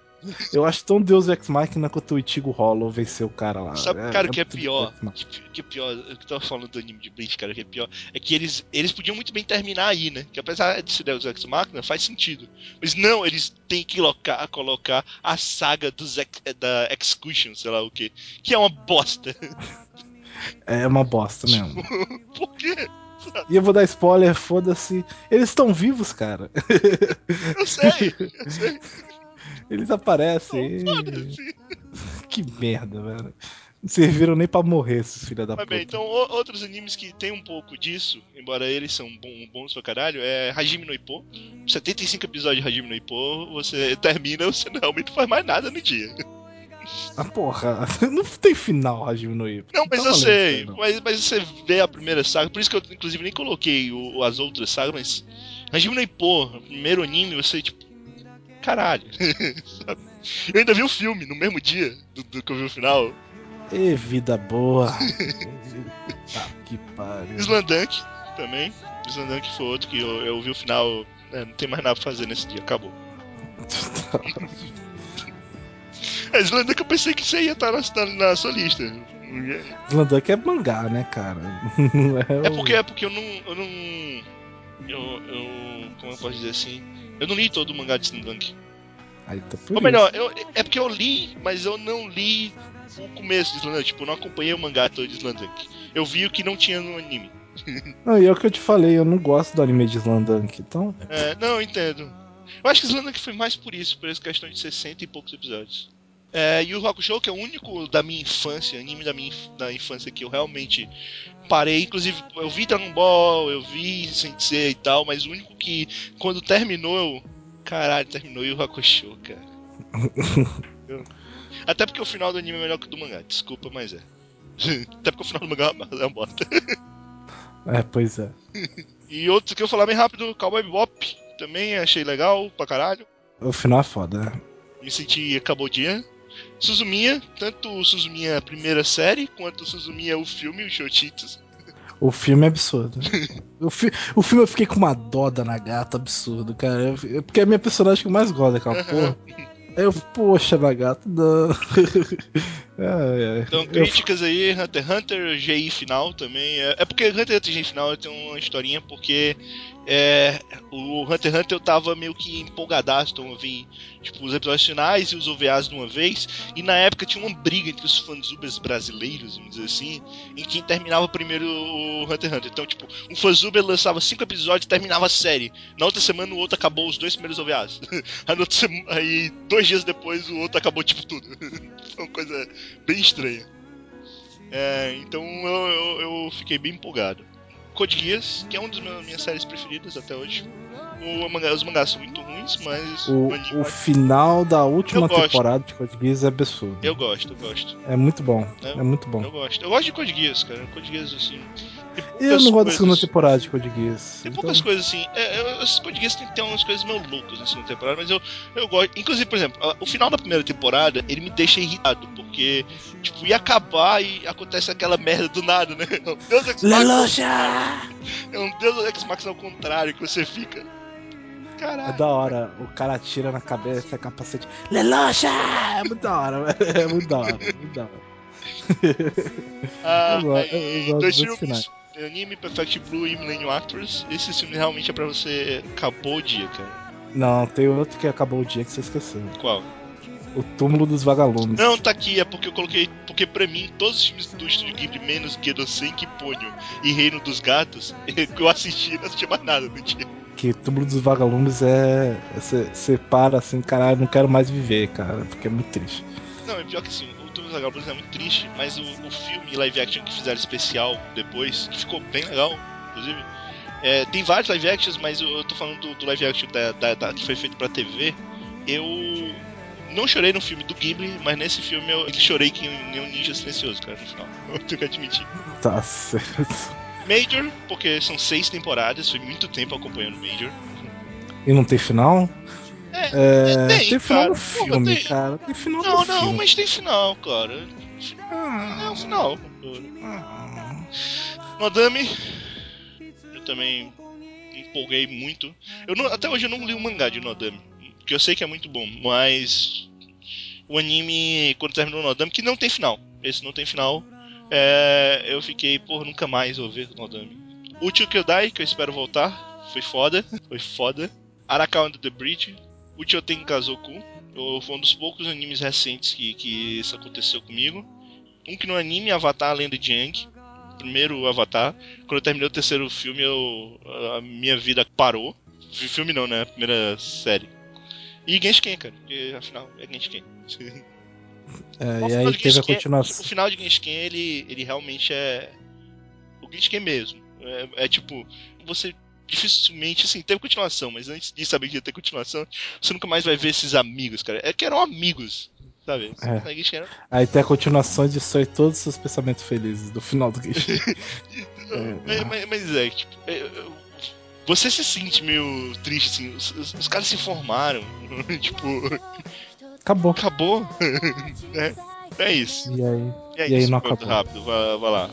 Eu acho tão Deus Ex Machina quanto o Ichigo Hollow venceu o cara lá. Sabe, cara, o que é pior? Que, que é pior, eu tava falando do anime de Bleach, cara, que é pior é que eles, eles podiam muito bem terminar aí, né? Que apesar de ser Deus Ex Machina, faz sentido. Mas não, eles têm que colocar, colocar a saga dos ex, da Execution, sei lá o que, que é uma bosta. É uma bosta mesmo. Por quê? E eu vou dar spoiler, foda-se. Eles estão vivos, cara. Eu sei, eu sei. Eles aparecem. e-. Que merda, velho. Não serviram nem pra morrer, esses filha da Mas puta. bem, então outros animes que tem um pouco disso, embora eles são bons pra caralho, é Hajime no Ippo. 75 episódios de Hajime no Ippo, você termina, você realmente não faz mais nada no dia. Ah, porra. Não tem final, Hajime no Ippo. Não, mas tá eu sei, isso não. mas, mas você vê a primeira saga, por isso que eu inclusive nem coloquei o- as outras sagas, mas Hajime no Ippo, primeiro anime, você tipo, caralho? Eu ainda vi o filme no mesmo dia do, do que eu vi o final. Ê, vida boa. tá que pariu. Slandunk também, Slandunk foi outro que eu, eu vi o final, né, não tem mais nada pra fazer nesse dia, acabou. É, Slandunk eu pensei que você ia estar na, na- na sua lista. Slandunk é mangá, né, cara? É, É porque, é porque eu não. Eu não. Eu, eu. Como eu posso dizer assim? Eu não li todo o mangá de Slandunk. Aí tá por Ou melhor, eu, é porque eu li, mas eu não li o começo de Slandunk. Tipo, eu não acompanhei o mangá todo de Slandunk. Eu vi o que não tinha no anime. Não, e é o que eu te falei, eu não gosto do anime de Slandunk, então. É, não, eu entendo. Eu acho que Slandunk foi mais por isso, por essa questão de 60 e poucos episódios. É, e o Hakusho, que é o único da minha infância, anime da minha da infância que eu realmente parei. Inclusive, eu vi Dragon Ball, eu vi Sensei e tal, mas o único que, quando terminou, eu. Caralho, terminou e o Hakusho, cara. Eu- Até porque o final do anime é melhor que o do mangá, desculpa, mas é. Até porque o final do mangá é uma bosta. É, pois é. E outro que eu falar bem rápido, Cowboy Bebop. Também achei legal pra caralho. O final é foda, né? Me senti acabou o dia. Suzumiya, tanto o Suzumiya primeira série, quanto o Suzumiya o filme, o Shochitos. O filme é absurdo. o, fi- o filme eu fiquei com uma dó da Nagata absurdo, cara. Eu- porque é a minha personagem que eu mais gosto daquela porra. Aí eu, poxa, Nagata, não. Ai, ai. Então, Eu- críticas aí, Hunter x Hunter, GI final também. É, é porque Hunter x Hunter GI final tem uma historinha, porque é, o Hunter x Hunter eu tava meio que empolgadaço, então eu vi tipo, os episódios finais e os OVAs de uma vez, e na época tinha uma briga entre os fanzubers brasileiros, vamos dizer assim, em quem terminava primeiro o Hunter x Hunter. Então, tipo, um fanzuber lançava cinco episódios e terminava a série. Na outra semana o outro acabou os dois primeiros OVAs. aí, aí dois dias depois o outro acabou tipo tudo. Uma coisa bem estranha. É, então eu, eu, eu fiquei bem empolgado. Code Geass, que é uma das minhas, séries preferidas até hoje. O mangá- os mangás são muito ruins, mas O, o o final da última temporada de Code Geass é absurdo. eu gosto, eu gosto. É muito bom. É. É muito bom. Eu gosto. Eu gosto de Code Geass, cara. Code Geass, assim. Tem Eu não gosto da segunda temporada de Code Geass. Tem então- poucas coisas assim. É, é, esses Code Geass tem que ter umas coisas meio loucas na segunda temporada, mas eu, eu gosto. Inclusive, por exemplo, o final da primeira temporada ele me deixa irritado, porque, tipo, ia acabar e acontece aquela merda do nada, né? É um Deus Ex Machina. É um Deus Ex Machina ao contrário que você fica. É Caralho. da hora, o cara atira na cabeça, é capacete. Lelocha! É muito da hora, velho. É muito da hora, é muito da hora. Ah, eu go- aí, eu gosto filmes. Anime, Perfect Blue e Millennium Actors. Esse filme realmente é pra você acabou o dia, cara. Não, tem outro que acabou o dia que você esqueceu. Qual? O túmulo dos vagalumes. Não, tá aqui, é porque eu coloquei. Porque pra mim, todos os filmes do Estúdio Ghibli, menos Gedosenki, Ponyo e Reino dos Gatos, que eu assisti, não assisti mais nada, não tinha. Que túmulo dos vagalumes é. Você para assim, caralho, não quero mais viver, cara, porque é muito triste. Não, é pior que assim, o Túmulo dos Vagabundos é muito triste, mas o, o filme live action que fizeram especial depois, que ficou bem legal, inclusive. é, tem vários live actions, mas eu, eu tô falando do, do live action da, da- da- que foi feito pra TV. Eu não chorei no filme do Ghibli, mas nesse filme eu chorei que nem um ninja silencioso, cara, no final. Eu tenho que admitir. Tá certo. Major, porque são seis temporadas, foi muito tempo acompanhando Major. E não tem final? É, É, tem, tem, final cara. no filme, tem. cara. Tem final Não, no não, filme. mas tem final, cara. É um final. Ah, Nodame, eu também empolguei muito. Eu não- até hoje eu não li o mangá de Nodame, que eu sei que é muito bom, mas o anime, quando terminou o Nodame, que não tem final, esse não tem final, é, eu fiquei, porra, nunca mais vou ver Nodame. Uchiu Kyodai, que eu espero voltar, foi foda, foi foda. Arakawa Under the Bridge, Uchiu Tenkazoku, eu- foi um dos poucos animes recentes que, que isso aconteceu comigo. Um que no anime, Avatar, a Lenda de Aang, primeiro Avatar. Quando eu terminei o terceiro filme, eu, a minha vida parou. Fi- Filme não, né? A primeira série. E Genshin, cara, porque afinal é Genshin. é, O e aí teve a Genshin- O continuação. final de Genshin, ele, ele realmente é. O Genshin mesmo. É, é tipo, você dificilmente, assim, teve continuação, mas antes de saber que ia ter continuação, você nunca mais vai ver esses amigos, cara. É que eram amigos, sabe? É. Era Aí tem a continuação de Sonhe Todos os seus pensamentos felizes do final do Genshin. Mas, mas- mas é, tipo, é, é, você se sente meio triste, assim, os, os- os caras se formaram, tipo, Acabou. acabou. é, é isso. E aí? E é E aí não acabou. rápido, vai, vai lá.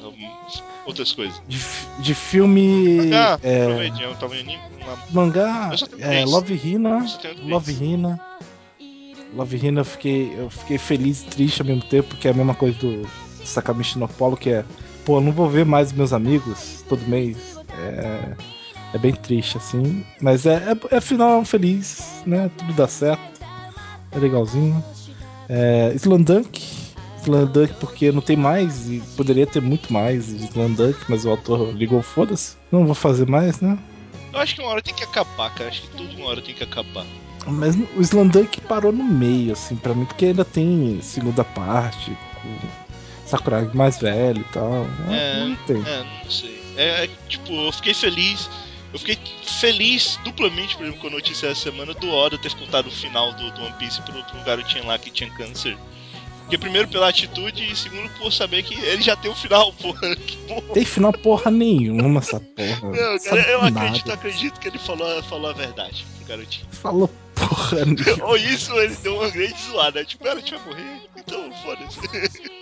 Outras coisas. De, de filme. Ah, é, aproveite, eu tava lá. mangá. É. Love Hina. Love Hina. Love Hina eu fiquei, eu fiquei feliz e triste ao mesmo tempo, porque é a mesma coisa do Sakamichi no Polo, que é, pô, eu não vou ver mais meus amigos todo mês. É, é bem triste, assim. Mas é, é, é final feliz, né? Tudo dá certo. É legalzinho. É, Slandunk. Slandunk porque não tem mais, e poderia ter muito mais de Slandunk, mas o autor ligou, foda-se. Não vou fazer mais, né? Eu acho que uma hora tem que acabar, cara. Acho que tudo uma hora tem que acabar. Mas o Slandunk parou no meio, assim, pra mim, porque ainda tem segunda parte, com Sakurai mais velho e tal. É, não tem. É, não sei. É, é, tipo, eu fiquei feliz. Eu fiquei feliz duplamente, por exemplo, com a notícia essa semana do Oda ter contado o final do, do One Piece pro, pro garotinho lá que tinha câncer. Porque primeiro pela atitude e segundo por saber que ele já tem o final, porra. Que porra. Tem final porra nenhuma essa porra. Não, cara, eu nada. acredito, que ele falou, falou a verdade pro garotinho. Falou porra nenhuma. Ou isso, ele deu uma grande zoada. Tipo, ela a gente vai morrer, então foda-se.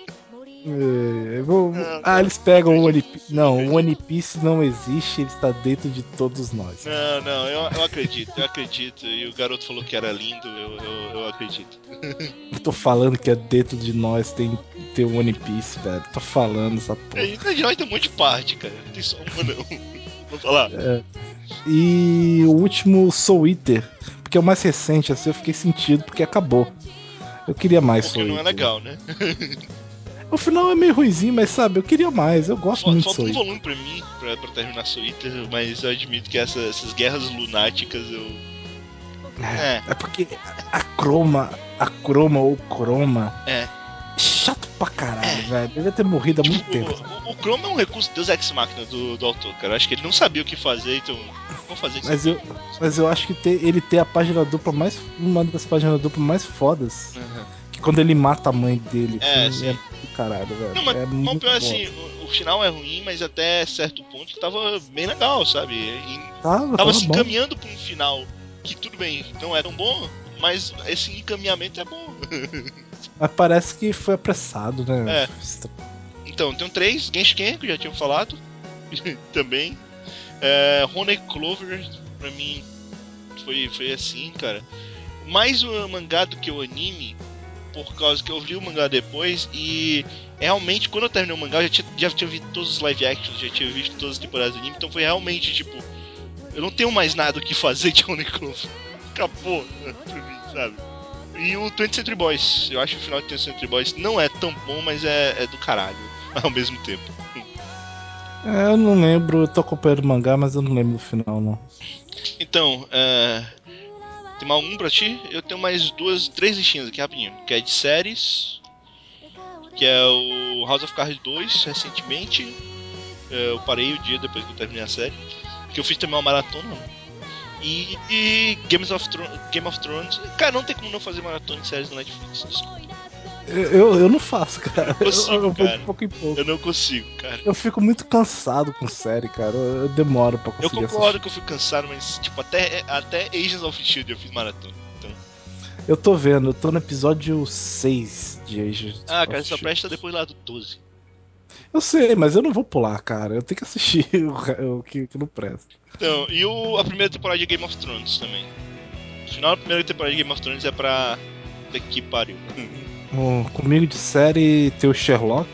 É, vou- Ah, eles pegam o One Piece. Não, o One Piece não existe, ele está dentro de todos nós. Não, não, eu, eu acredito, eu acredito. E o garoto falou que era lindo, eu, eu, eu acredito. Eu tô falando que é dentro de nós tem, tem o One Piece, velho. Tô falando essa porra. E de nós tem um monte de parte, cara. Não tem só uma, não. Vou falar. E o último Soul Eater, porque é o mais recente, assim, eu fiquei sentido porque acabou. Eu queria mais Porque Soul não é legal, né? O final é meio ruizinho, mas sabe, eu queria mais. Eu gosto Fal- muito de Falta um volume pra mim, pra, pra terminar Twitter, mas eu admito que essa- essas guerras lunáticas eu. É, É porque a croma, a croma ou croma é. chato pra caralho, velho. Devia ter morrido há muito Tipo, tempo. o, o Chrome é um recurso Deus Ex Machina do, do autor, cara. Eu acho que ele não sabia o que fazer, então vamos fazer isso. Mas eu, mas eu acho que ter- ele tem a página dupla mais. Uma das páginas duplas mais fodas. Uhum. Quando ele mata a mãe dele. É, assim, sim. é caralho, velho. Não, mas é muito pior é bom. assim, o, o final é ruim, mas até certo ponto tava bem legal, sabe? E Tava, tava tava se bom. encaminhando pra um final que tudo bem, não é tão bom, mas esse encaminhamento é bom. Mas parece que foi apressado, né? É. Então, tem três, Genshin que já tinha falado, também. É, Honey Clover, pra mim, foi, foi assim, cara. Mais o mangá do que o anime, por causa que eu li o mangá depois e realmente, quando eu terminei o mangá, eu já tinha, já tinha visto todos os live actions, já tinha visto todas as temporadas do anime, então foi realmente, tipo, eu não tenho mais nada o que fazer de Honey Clover. Acabou pra mim, sabe? E o 20 Century Boys, eu acho que o final de 20 Century Boys não é tão bom, mas é, é do caralho ao mesmo tempo. É, eu não lembro, eu tô acompanhando o mangá, mas eu não lembro do final, não. Então, é... tem mais um pra ti? Eu tenho mais duas, três listinhas aqui rapidinho. Que é de séries, que é o House of Cards 2, recentemente. É, eu parei o dia depois que eu terminei a série. Que eu fiz também uma maratona. E, e Games of Thro- Game of Thrones. Cara, não tem como não fazer maratona de séries no Netflix. Desculpa. Eu, eu, eu não faço, cara. Eu consigo, eu, eu vou cara. de pouco em pouco. Eu não consigo, cara. Eu fico muito cansado com série, cara. Eu, eu demoro pra Eu conseguir concordo assistir. que eu fico cansado, mas tipo, até, até Agents of Shield eu fiz maratona. Então. Eu tô vendo, eu tô no episódio 6 de Agents Ah, cara, só presta depois lá do 12. Eu sei, mas eu não vou pular, cara. Eu tenho que assistir o que, que não presta. Então, e o, a primeira temporada de Game of Thrones também. O final da primeira temporada de Game of Thrones é pra. Puta que pariu. Comigo de série tem o Sherlock.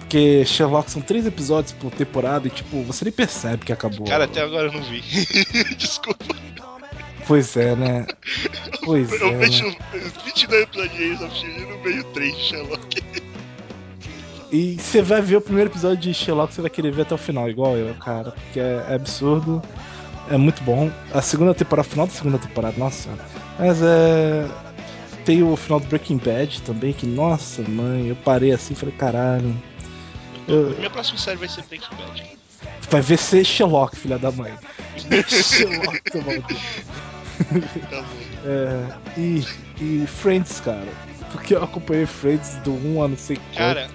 Porque Sherlock são três episódios por temporada e, tipo, você nem percebe que acabou. Cara, até agora eu não vi. Desculpa. Pois é, né? Pois Eu é. vejo Né? 22 episódios of Shield no meio 3 de Sherlock. E você vai ver o primeiro episódio de Sherlock, você vai querer ver até o final, igual eu, cara. Porque é, é absurdo. É muito bom. A segunda temporada, final da segunda temporada, nossa. Mas é. Tem o final do Breaking Bad também, que, nossa, mãe, eu parei assim e falei, caralho. Eu- Minha próxima série vai ser Breaking Bad. Vai ver ser Sherlock, filha da mãe. Sherlock, tá. Tá bom. É, e, e Friends, cara. Porque eu acompanhei Friends do 1 a não sei quanto. Cara,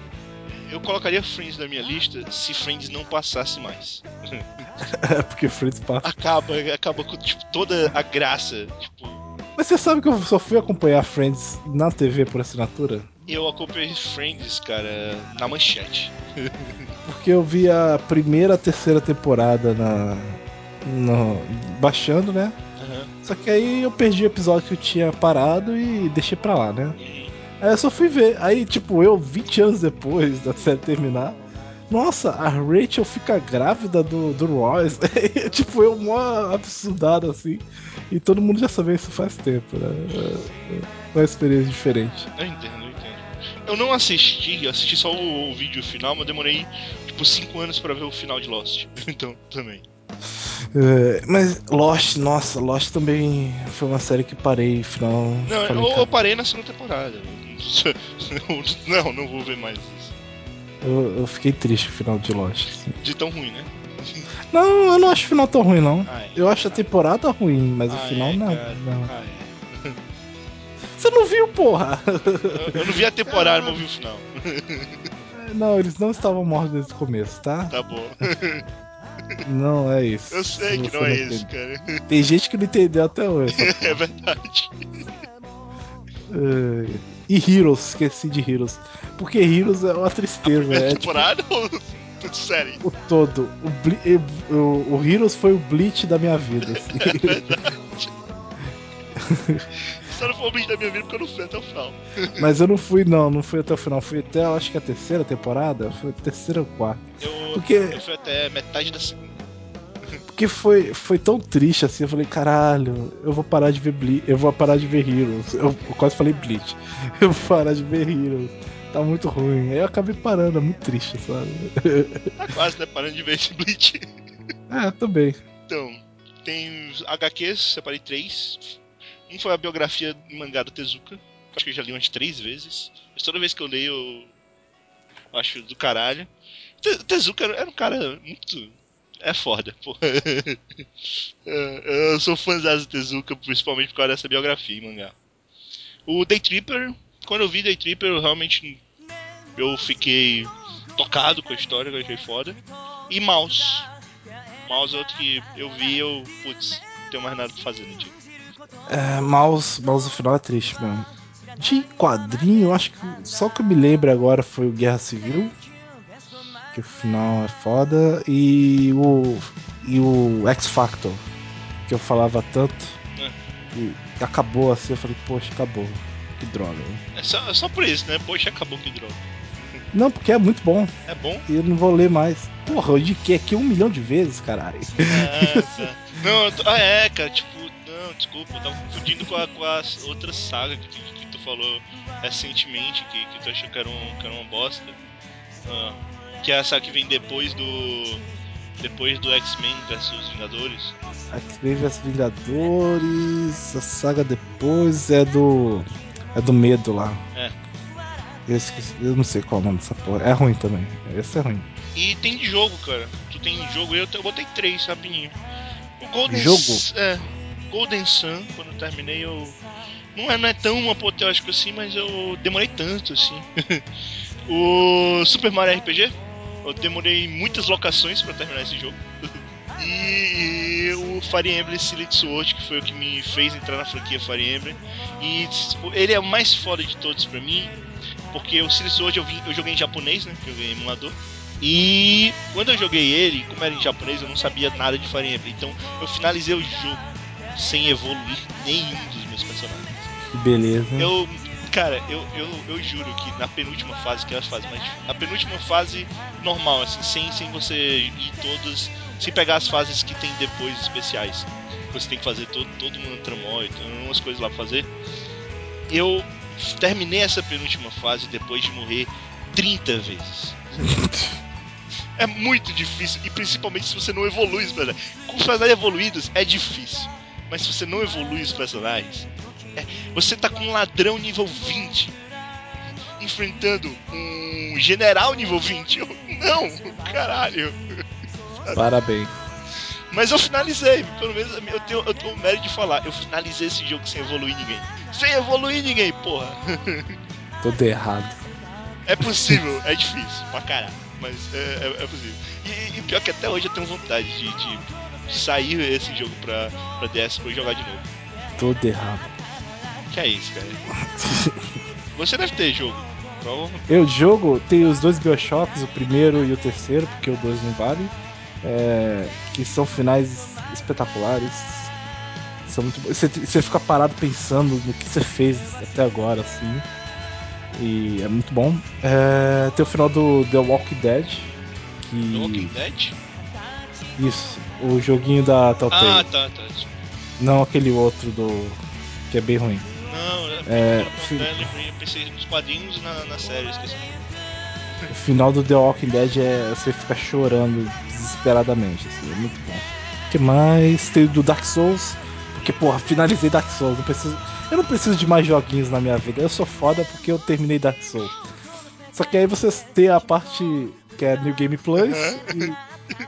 eu colocaria Friends na minha lista se Friends não passasse mais. É, porque Friends passa. Acaba, acaba com tipo, toda a graça. Tipo, Mas você sabe que eu só fui acompanhar Friends na TV por assinatura? eu acompanhei Friends, cara, na manchete. Porque eu vi a primeira, a terceira temporada na. no- baixando, né? Aham. Só que aí eu perdi o episódio que eu tinha parado e deixei pra lá, né? Aí eu só fui ver. Aí, tipo, eu, 20 anos depois da série terminar, nossa, a Rachel fica grávida do, do Royce. tipo, eu mó absurdado assim. E todo mundo já sabia isso faz tempo, né? É uma experiência diferente. Eu entendo, eu entendo. Eu não assisti, eu assisti só o, o vídeo final, mas demorei tipo 5 anos pra ver o final de Lost. Então, também. É, mas Lost, nossa, Lost também foi uma série que parei final. Não, eu, eu parei na segunda temporada. Não, não vou ver mais isso. Eu, eu fiquei triste com o final de Lost. assim. De tão ruim, né? Não, eu não acho o final tão ruim, não. Ah, é. Eu acho a temporada ruim, mas o Ah, final é, não. não. Ah, é. Você não viu, porra? Eu, eu não vi a temporada, mas eu vi o final. não, eles não estavam mortos desde o começo, tá? Tá bom. Não é isso. Eu sei que Você não é entendeu. cara. Tem gente que não entendeu até hoje. É verdade. É, E Heroes, esqueci de Heroes. Porque Heroes é uma tristeza. É tipo, temporada ou tudo sério? o todo. O, Ble- o, o Heroes foi o Bleach da minha vida. assim. É verdade. Só não foi o bicho da minha vida porque eu não fui até o final. Mas eu não fui, não, não fui até o final. Fui até, acho que a terceira temporada. Foi a terceira ou quarta. Eu, Porque- eu fui até metade da segunda. Porque foi, foi tão triste assim, eu falei, caralho, eu vou parar de ver Bleach, eu vou parar de ver Heroes. Eu, eu quase falei Bleach. Eu vou parar de ver Heroes. Tá muito ruim. Aí eu acabei parando, é muito triste, sabe? Tá quase, né? Parando de ver esse Bleach. É, também. Então, tem os HQs, separei três. Um foi a biografia em mangá do Tezuka. Acho que eu já li umas três vezes. Mas toda vez que eu leio, eu acho do caralho. Te- Tezuka era um cara muito. É foda, porra. É, Eu sou fãzão do Tezuka, principalmente por causa dessa biografia em mangá. O Day Tripper, quando eu vi Day Tripper, eu realmente. Eu fiquei tocado com a história, eu achei foda. E Mouse. Mouse é outro que eu vi eu. Putz, não tenho mais nada pra fazer no dia. É, mouse, mouse final é triste mesmo. De quadrinho, eu acho que só que eu me lembro agora foi o Guerra Civil. Que o final é foda. E o. E o X Factor. Que eu falava tanto. É. E acabou assim, eu falei, poxa, acabou. Que droga. hein? É só, é só por isso, né? Poxa, acabou que droga. Não, porque é muito bom. É bom? E eu não vou ler mais. Porra, eu indiquei aqui um milhão de vezes, caralho. Ah, tá. Não, tô- ah, é, cara, tipo, não, desculpa, eu tava confundindo com a, com a outra saga que, tu- que tu falou recentemente, que, que tu achou que era, um, que era uma bosta. Ah, que é a saga que vem depois do. Depois do X-Men versus Vingadores. X-Men vs Vingadores. A saga depois é do. É do medo lá. É. Eu, esqueci, eu não sei qual é o nome dessa porra. É ruim também. Esse é ruim. E tem de jogo, cara. Tu tem jogo, eu, eu botei três, rapidinho. O Golden Jogo? É. Golden Sun, quando eu terminei, eu. Não é, não é tão apoteótico assim, mas eu demorei tanto assim. o Super Mario RPG, eu demorei muitas locações pra terminar esse jogo. E, o Fire Emblem Silent Sword, que foi o que me fez entrar na franquia Fire Emblem. E ele é o mais foda de todos pra mim, porque o Silent Sword eu, eu joguei em japonês, né? Que eu ganhei em emulador. E quando eu joguei ele, como era em japonês, eu não sabia nada de Fire Emblem. Então eu finalizei o jogo sem evoluir nenhum dos meus personagens. Que beleza. Eu, cara, eu, eu, eu juro que na penúltima fase, que é a fase mais difícil, a penúltima fase normal, assim, sem, sem você ir todas, sem pegar as fases que tem depois especiais. Você tem que fazer todo, todo um tramói, umas coisas lá pra fazer. Eu terminei essa penúltima fase depois de morrer 30 vezes. É muito difícil, e principalmente se você não evolui os personagens. Com os personagens evoluídos é difícil, mas se você não evolui os personagens, você tá com um ladrão nível 20 enfrentando um general nível 20. Eu, não, caralho. Parabéns. Mas eu finalizei, pelo menos eu tenho, eu tenho o mérito de falar. Eu finalizei esse jogo sem evoluir ninguém. Sem evoluir ninguém, porra. Tudo errado. É possível, é difícil, pra caralho. Mas é, é- é possível. E, e pior que até hoje eu tenho vontade de, de sair esse jogo pra, pra DS pra jogar de novo. Tudo errado. Que é isso, cara. Você deve ter jogo. Eu jogo, tem os dois Bioshocks, o primeiro e o terceiro, porque o dois não vale. é, que são finais espetaculares. São muito. Você, você fica parado pensando no que você fez até agora, assim. E é muito bom. É, tem o final do The Walking Dead. Que. The Walking Dead? Isso, o joguinho da Telltale. Ah, tá, tá. Não aquele outro do. que é bem ruim. Não, É, é, eu, pensei nos quadrinhos na, na série, esqueci. O final do The Walking Dead é você ficar chorando desesperadamente, assim, é muito bom. O que mais? Tem do Dark Souls, porque, porra, finalizei Dark Souls, não preciso, eu não preciso de mais joguinhos na minha vida, eu sou foda porque eu terminei Dark Souls. Só que aí você tem a parte que é New Game Plus, e,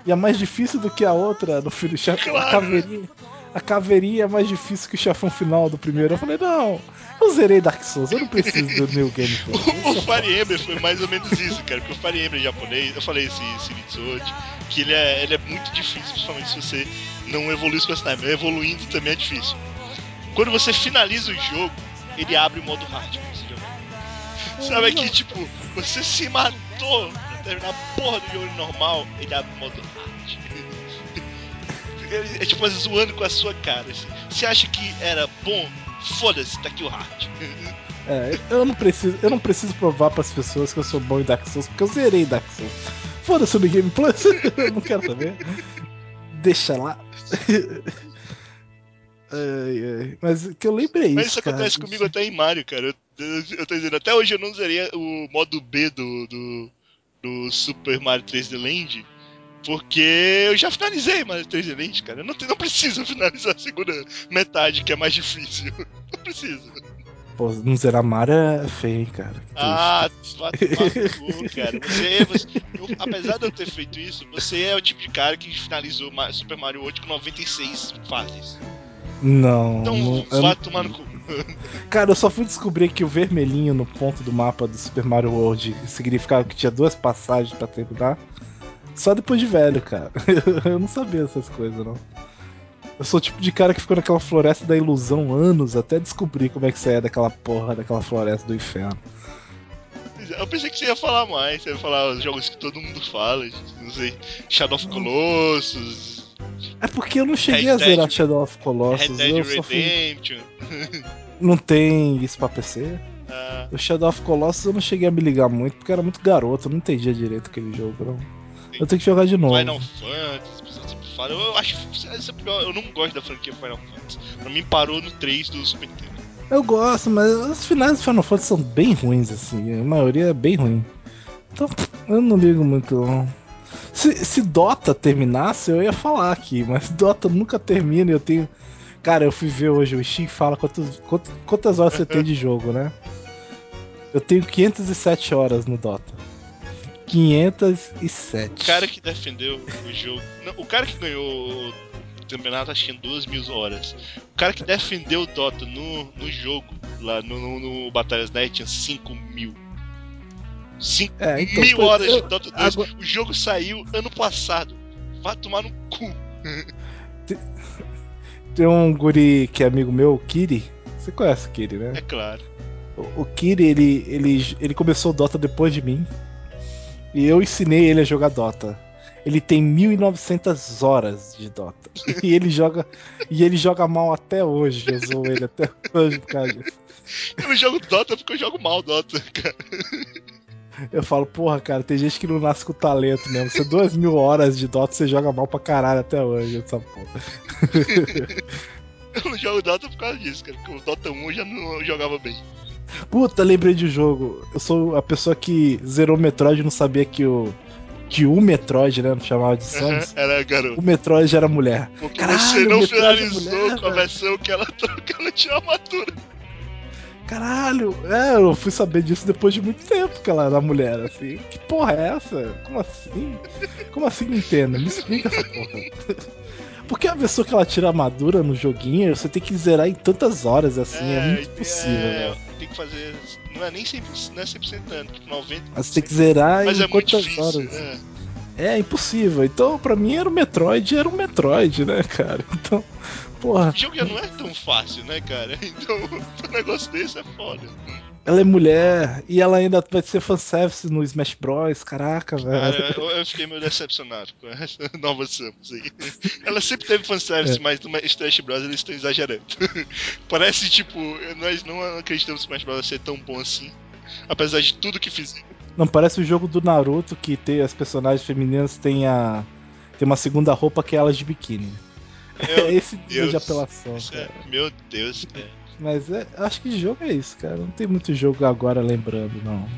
e é mais difícil do que a outra no filme, a Claro. caveirinha. A caveirinha é mais difícil que o chefão final do primeiro. Eu falei, não, eu zerei Dark Souls, eu não preciso do New Game Plus. O, Fire Emblem foi mais ou menos isso, cara. Porque o Fire Emblem japonês, eu falei esse Silent Sword, que ele é, ele é muito difícil, principalmente se você não evoluir os personagens. Mas Evoluindo também é difícil. Quando você finaliza o jogo, ele abre o modo hard pra você jogar. Sabe que, tipo, você se matou pra terminar a porra do jogo normal, ele abre o modo hard. É tipo zoando com a sua cara. Assim. Você acha que era bom? Foda-se, tá aqui o hard. É, eu não preciso, eu não preciso provar pras pessoas que eu sou bom em Dark Souls, porque eu zerei Dark Souls. Foda-se o Game Plus, eu não quero saber. Deixa lá. Ai, ai. Mas que eu lembrei Mas isso, isso cara. acontece comigo até em Mario, cara. Eu, eu, eu tô dizendo, até hoje eu não zerei o modo B do, do, do Super Mario 3D Land. Porque eu já finalizei Mario 3D Land, cara. Eu não, não preciso finalizar a segunda metade, que é mais difícil. Não preciso. Pô, não zerar Mario é feio, hein, cara. Ah, vai tomar no cu, cara. Você, você eu- apesar de eu ter feito isso, você é o tipo de cara que finalizou Super Mario 8 com 96 fases. Não. Então, não vá tomar no cu. Cara, eu só fui descobrir que o vermelhinho no ponto do mapa do Super Mario World significava que tinha duas passagens pra terminar. Só depois de velho, cara. eu não sabia essas coisas, não. Eu sou o tipo de cara que ficou naquela floresta da ilusão anos até descobrir como é que saia daquela porra, daquela floresta do inferno. Eu pensei que você ia falar mais. Você ia falar os jogos que todo mundo fala. Não sei. Shadow of Colossus, É porque eu não cheguei Red a zerar Dead- Shadow of Red Colossus. Dead Eu só fui... Redemption. Não tem isso pra PC? Ah, O Shadow of Colossus eu não cheguei a me ligar muito, porque era muito garoto, eu não entendia direito aquele jogo, não. Eu tenho que jogar de novo. Final Fantasy, as pessoas sempre falam. Eu acho essa é pior, eu não gosto da franquia Final Fantasy. Pra mim parou no 3 do Super Nintendo. Eu gosto, mas os finais do Final Fantasy são bem ruins, assim. A maioria é bem ruim. Então, eu não ligo muito, não. Se, se Dota terminasse, eu ia falar aqui, mas Dota nunca termina e eu tenho. Cara, eu fui ver hoje o Steam fala quantas, quantas horas você tem de jogo, né? Eu tenho 507 horas no Dota. 507. O cara que defendeu o jogo. não, o cara que ganhou o campeonato acho que em duas mil horas. O cara que defendeu o Dota no, no jogo, lá no, no, no Batalhas Net, tinha 5 mil. 5 É, então, mil horas eu- de Dota 2. agora- O jogo saiu ano passado. Vai tomar no cu. Tem um guri que é amigo meu, o Kiri. Você conhece o Kiri, né? É claro. O, o Kiri, ele, ele, ele começou o Dota depois de mim. E eu ensinei ele a jogar Dota. Ele tem 1900 horas de Dota. E ele joga e ele joga mal até hoje. Eu zoo ele até hoje por causa disso. Eu jogo Dota porque eu jogo mal Dota, cara. Eu falo, porra, cara, tem gente que não nasce com talento mesmo. Você duas mil horas de Dota, você joga mal pra caralho até hoje, essa porra. Eu não jogo Dota por causa disso, cara. Porque o Dota 1 eu já não jogava bem. Puta, lembrei de um jogo. Eu sou a pessoa que zerou o Metroid e não sabia que o. Que o Metroid, né? Não chamava de Samus. Era garoto. O Metroid era mulher. Porque Caralho, você não é finalizou mulher, com a versão que ela, que ela tinha armadura. Caralho, é, eu fui saber disso depois de muito tempo que ela era mulher, assim. Que porra é essa? Como assim? Como assim, Nintendo? Me explica essa porra. Porque a pessoa que ela tira armadura no joguinho, você tem que zerar em tantas horas, assim, é, muito tem- impossível, é, né? Tem que fazer. Não é nem 100%, não é 100% dano, tipo 90%. Mas você tem que zerar em é muito quantas difícil. horas. é. É impossível. Então, pra mim, era um Metroid, era um Metroid, né, cara? Então, porra, O jogo já não é tão fácil, né, cara? Então, um negócio desse é foda. Ela é mulher e ela ainda vai ser fanservice no Smash Bros. Caraca, velho. Eu, eu fiquei meio decepcionado com essa nova Samus aí. Ela sempre teve fanservice, É. mas no Smash Bros eles estão exagerando. Parece tipo, nós não acreditamos que o Smash Bros vai ser tão bom assim. Apesar de tudo que fizeram. Não parece o jogo do Naruto que tem as personagens femininas tem a tem uma segunda roupa que é elas de biquíni. é Meu esse nível de Deus. apelação, é- meu Deus, cara. Mas é, acho que jogo é isso, cara. Não tem muito jogo agora lembrando, não.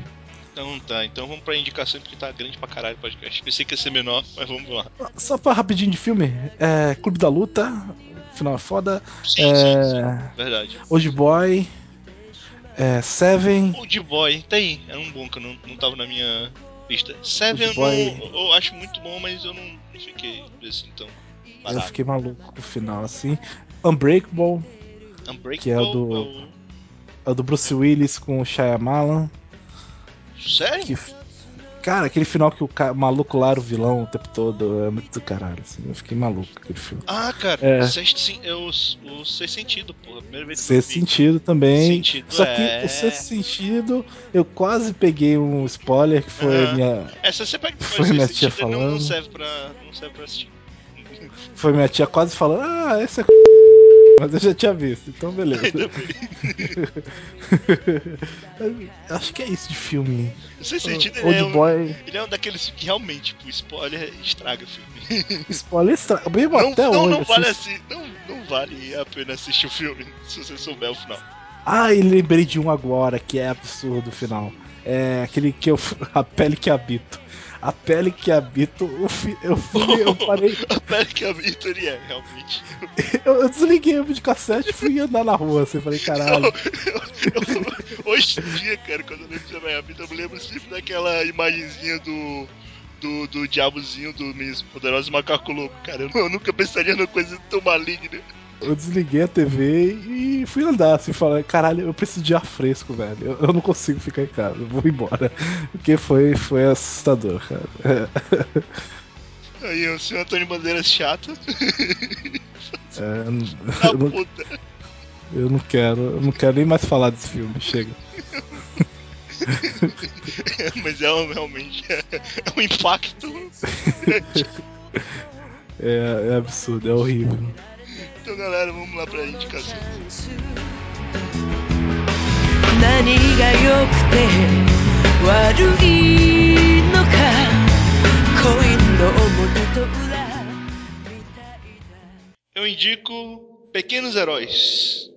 Então tá, então vamos pra indicação porque tá grande pra caralho o podcast. Pensei que ia ser menor, mas vamos lá. Só pra rapidinho de filme, é, Clube da Luta, final é foda, Sim, É. sim, sim, verdade. Old Boy, é, Seven, Old Boy, tá aí. Era um bom que eu não, não tava na minha lista. Seven eu, não, eu acho muito bom, mas eu não fiquei desse então. eu Barato. fiquei maluco com o final, assim. Unbreakable, Unbreakable que é o do- é o- é o do Bruce Willis com o Shyamalan. Sério? Que, cara, aquele final que o ca- maluco lá era o vilão o tempo todo é muito do caralho, assim. Eu fiquei maluco com aquele filme. Ah, cara, É. sexto, é o, o sexto sentido, porra. a Primeira vez que Sexto sentido também. Sentido, Só que é. o sexto sentido, eu quase peguei um spoiler que foi Aham. minha, Essa você pega Foi minha tia ele não, não falando. serve pra. Não serve pra assistir. foi minha tia quase falando, ah, essa é mas eu já tinha visto, então beleza. Acho que é isso de filme. Sexto sentido ele Old é, um, Boy, ele é um daqueles que realmente, tipo, spoiler estraga o filme. spoiler extra. Mesmo Não, até não, hoje. não vale assim, não, não vale a pena assistir o filme se você souber o final. Ah, e lembrei de um agora que é absurdo o final. É aquele que eu. A pele que habito. A pele que habito. O fi, eu. Eu parei. A pele que habita ele é, realmente. Eu, eu desliguei o videocassete e fui andar na rua assim. Falei, caralho. Hoje em dia, cara, quando eu lembro de minha vida, eu me lembro sempre daquela imagenzinha do. Do, do diabozinho do Miss Poderoso Macaco Louco, cara. Eu, eu nunca pensaria numa coisa tão maligna. Eu desliguei a TV e fui andar, assim, falando, caralho, eu preciso de ar fresco, velho. Eu, eu não consigo ficar em casa, eu vou embora. Porque foi, foi assustador, cara. Aí o senhor Antônio Bandeiras chato. É, eu não- Da eu, não, puta. eu não quero, eu não quero nem mais falar desse filme, chega. Mas é um, realmente é, é um impacto. É, é absurdo, é horrível. Então, galera, vamos lá pra indicação. 何が良くて悪いのか恋の表と裏みたいだ Eu indico Pequenos Heróis.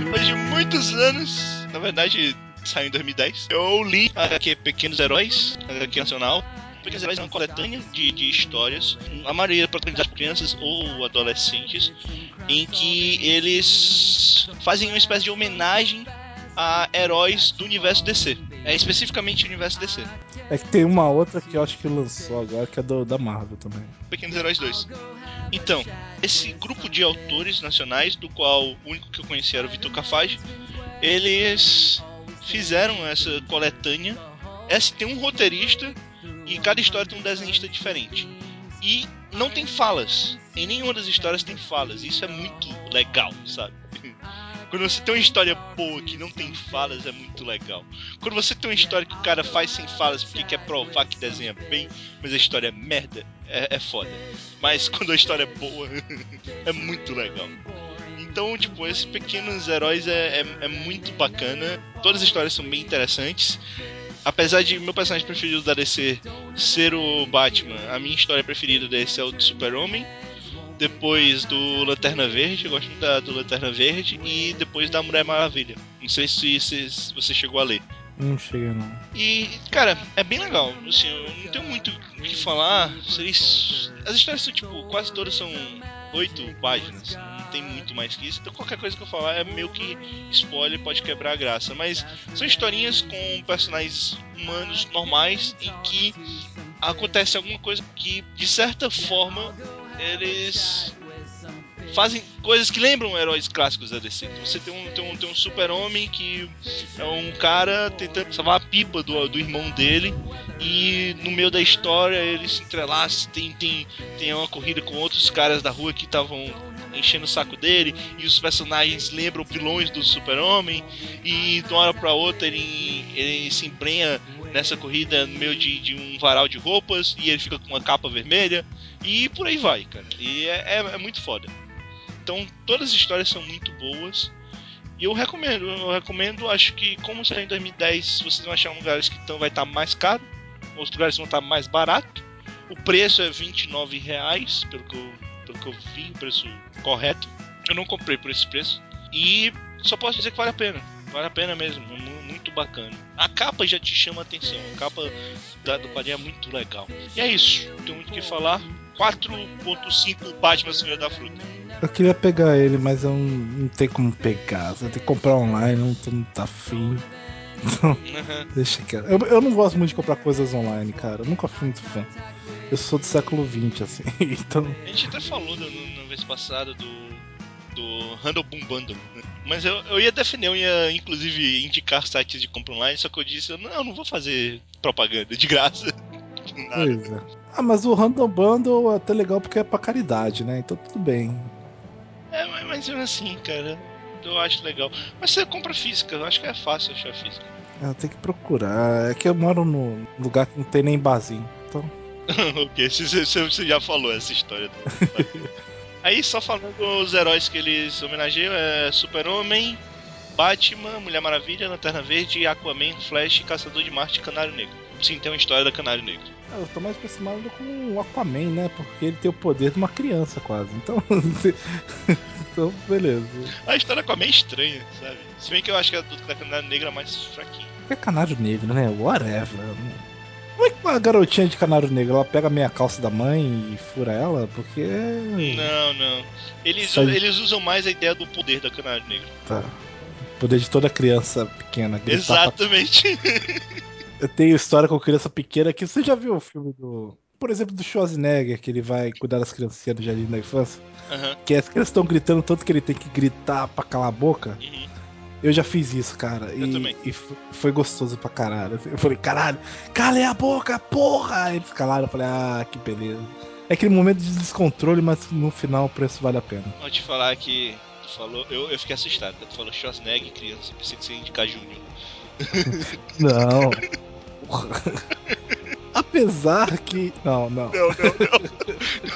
Depois de muitos anos, na verdade saiu em 2010, eu li a HQ Pequenos Heróis, a HQ nacional. Pequenos Heróis é uma coletânea de, de histórias, a maioria protagonizadas por crianças ou adolescentes, em que eles fazem uma espécie de homenagem a heróis do universo DC. É especificamente o universo DC. É que tem uma outra que eu acho que lançou agora, que é do, da Marvel também. Pequenos Heróis 2. Então, esse grupo de autores nacionais, do qual o único que eu conheci era o Vitor Cafage, eles fizeram essa coletânea. Essa tem um roteirista e cada história tem um desenhista diferente. E não tem falas. Em nenhuma das histórias tem falas. Isso é muito legal, sabe? Quando você tem uma história boa que não tem falas, é muito legal. Quando você tem uma história que o cara faz sem falas porque quer provar que desenha bem, mas a história é merda, é, é foda. Mas quando a história é boa, é muito legal. Então, tipo, esses pequenos heróis é, é, é muito bacana. Todas as histórias são bem interessantes. Apesar de meu personagem preferido da DC ser o Batman, a minha história preferida desse é o do Super-Homem. Depois do Lanterna Verde, eu gosto muito da, do Lanterna Verde. E depois da Mulher Maravilha. Não sei se, se- se você chegou a ler. Não cheguei não. E, cara, é bem legal. Assim, eu não tenho muito o que falar. As histórias são, tipo, quase todas são oito páginas. Tem muito mais que isso. Então qualquer coisa que eu falar é meio que spoiler, pode quebrar a graça. Mas são historinhas com personagens humanos normais em que acontece alguma coisa que, de certa forma, eles fazem coisas que lembram heróis clássicos da DC. Então, você tem um, tem um, tem um super-homem que é um cara tentando salvar a pipa do, do irmão dele e no meio da história ele se entrelaça, tem, tem, tem uma corrida com outros caras da rua que estavam enchendo o saco dele e os personagens lembram vilões do super-homem e de uma hora pra outra ele, ele se embrenha nessa corrida no meio de, de um varal de roupas e ele fica com uma capa vermelha e por aí vai, cara. E é, é, é muito foda. Então todas as histórias são muito boas. E eu recomendo, eu recomendo, acho que como saiu em 2010, vocês vão achar lugares que tão, vai estar mais caro, outros lugares vão estar mais barato. O preço é 29 reais, pelo que eu, pelo que eu vi, o preço correto. Eu não comprei por esse preço. E só posso dizer que vale a pena. Vale a pena mesmo, é mu- muito bacana. A capa já te chama a atenção, a capa da, do quadrinho é muito legal. E é isso, não tenho muito o que falar. 4.5 Batman Senhor da Fruta. Eu queria pegar ele, mas eu não, não tem como pegar. Você tem que comprar online, não tô muito afim. Então, Uhum. deixa quieto. Eu, eu não gosto muito de comprar coisas online, cara. Eu nunca fui muito fã. Eu sou do século XX, assim. Então, A gente até falou no- no- na vez passada do, do Handle Boom Bundle, né? Mas eu, eu ia defender, eu ia inclusive indicar sites de compra online, só que eu disse, eu, não, eu não vou fazer propaganda de graça. Pois é. Ah, mas o Random Bundle é até legal porque é pra caridade, né? Então tudo bem. É, mas, mas eu assim, cara, eu acho legal. Mas você compra física, eu acho que é fácil achar física. Eu tenho que procurar. É que eu moro num lugar que não tem nem barzinho. Ok, você, já falou essa história. do- Aí, só falando os heróis que eles homenageiam, é Super-Homem, Batman, Mulher Maravilha, Lanterna Verde, Aquaman, Flash, Caçador de Marte e Canário Negro. Sim, tem uma história da Canário Negro. eu tô mais aproximado com o Aquaman, né? Porque ele tem o poder de uma criança quase. Então, então beleza. A história do Aquaman é estranha, sabe? Se bem que eu acho que a do da Canário Negro é mais fraquinha. É canário negro, né? Whatever. Como é que uma garotinha de canário negro, ela pega a meia calça da mãe e fura ela? Porque. Não, não. Eles, Sai- eles usam mais a ideia do poder da Canário Negro. Tá. O poder de toda criança pequena. pra- Exatamente. Eu tenho história com criança pequena que você já viu o filme do. Por exemplo, do Schwarzenegger, que ele vai cuidar das criancinhas do jardim da infância. Aham. Que as crianças estão gritando tanto que ele tem que gritar pra calar a boca. Uhum. Eu já fiz isso, cara. Eu e, também. e foi gostoso pra caralho. Eu falei, caralho, calem a boca, porra! Eles calaram, eu falei, ah, que beleza. É aquele momento de descontrole, mas no final o preço vale a pena. Vou te falar que tu falou. Eu, eu fiquei assustado quando tu falou Schwarzenegger criança. Eu pensei que você ia indicar Júnior. Não. Porra. Apesar que. Não, não. Não, não,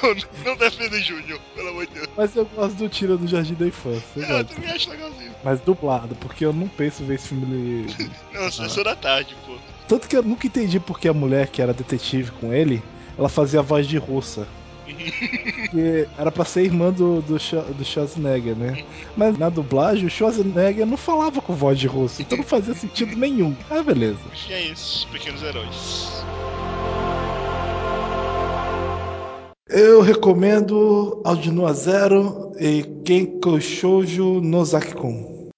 não. não, não defenda Júnior, pelo amor de Deus. Mas eu gosto do Tira do Jardim da Infância. Eu Eu também acho legalzinho. Mas dublado, porque eu não penso ver esse filme. Não, sessão da tarde, pô. Tanto que eu nunca entendi porque a mulher que era detetive com ele, ela fazia a voz de russa. Porque era pra ser irmã do, do, do Schwarzenegger, né? Mas na dublagem, o Schwarzenegger não falava com voz de russo, então não fazia sentido nenhum. Ah, beleza. E é isso, pequenos heróis. Eu recomendo Aldinoa Zero e Genko Shoujo Nozaki-kun.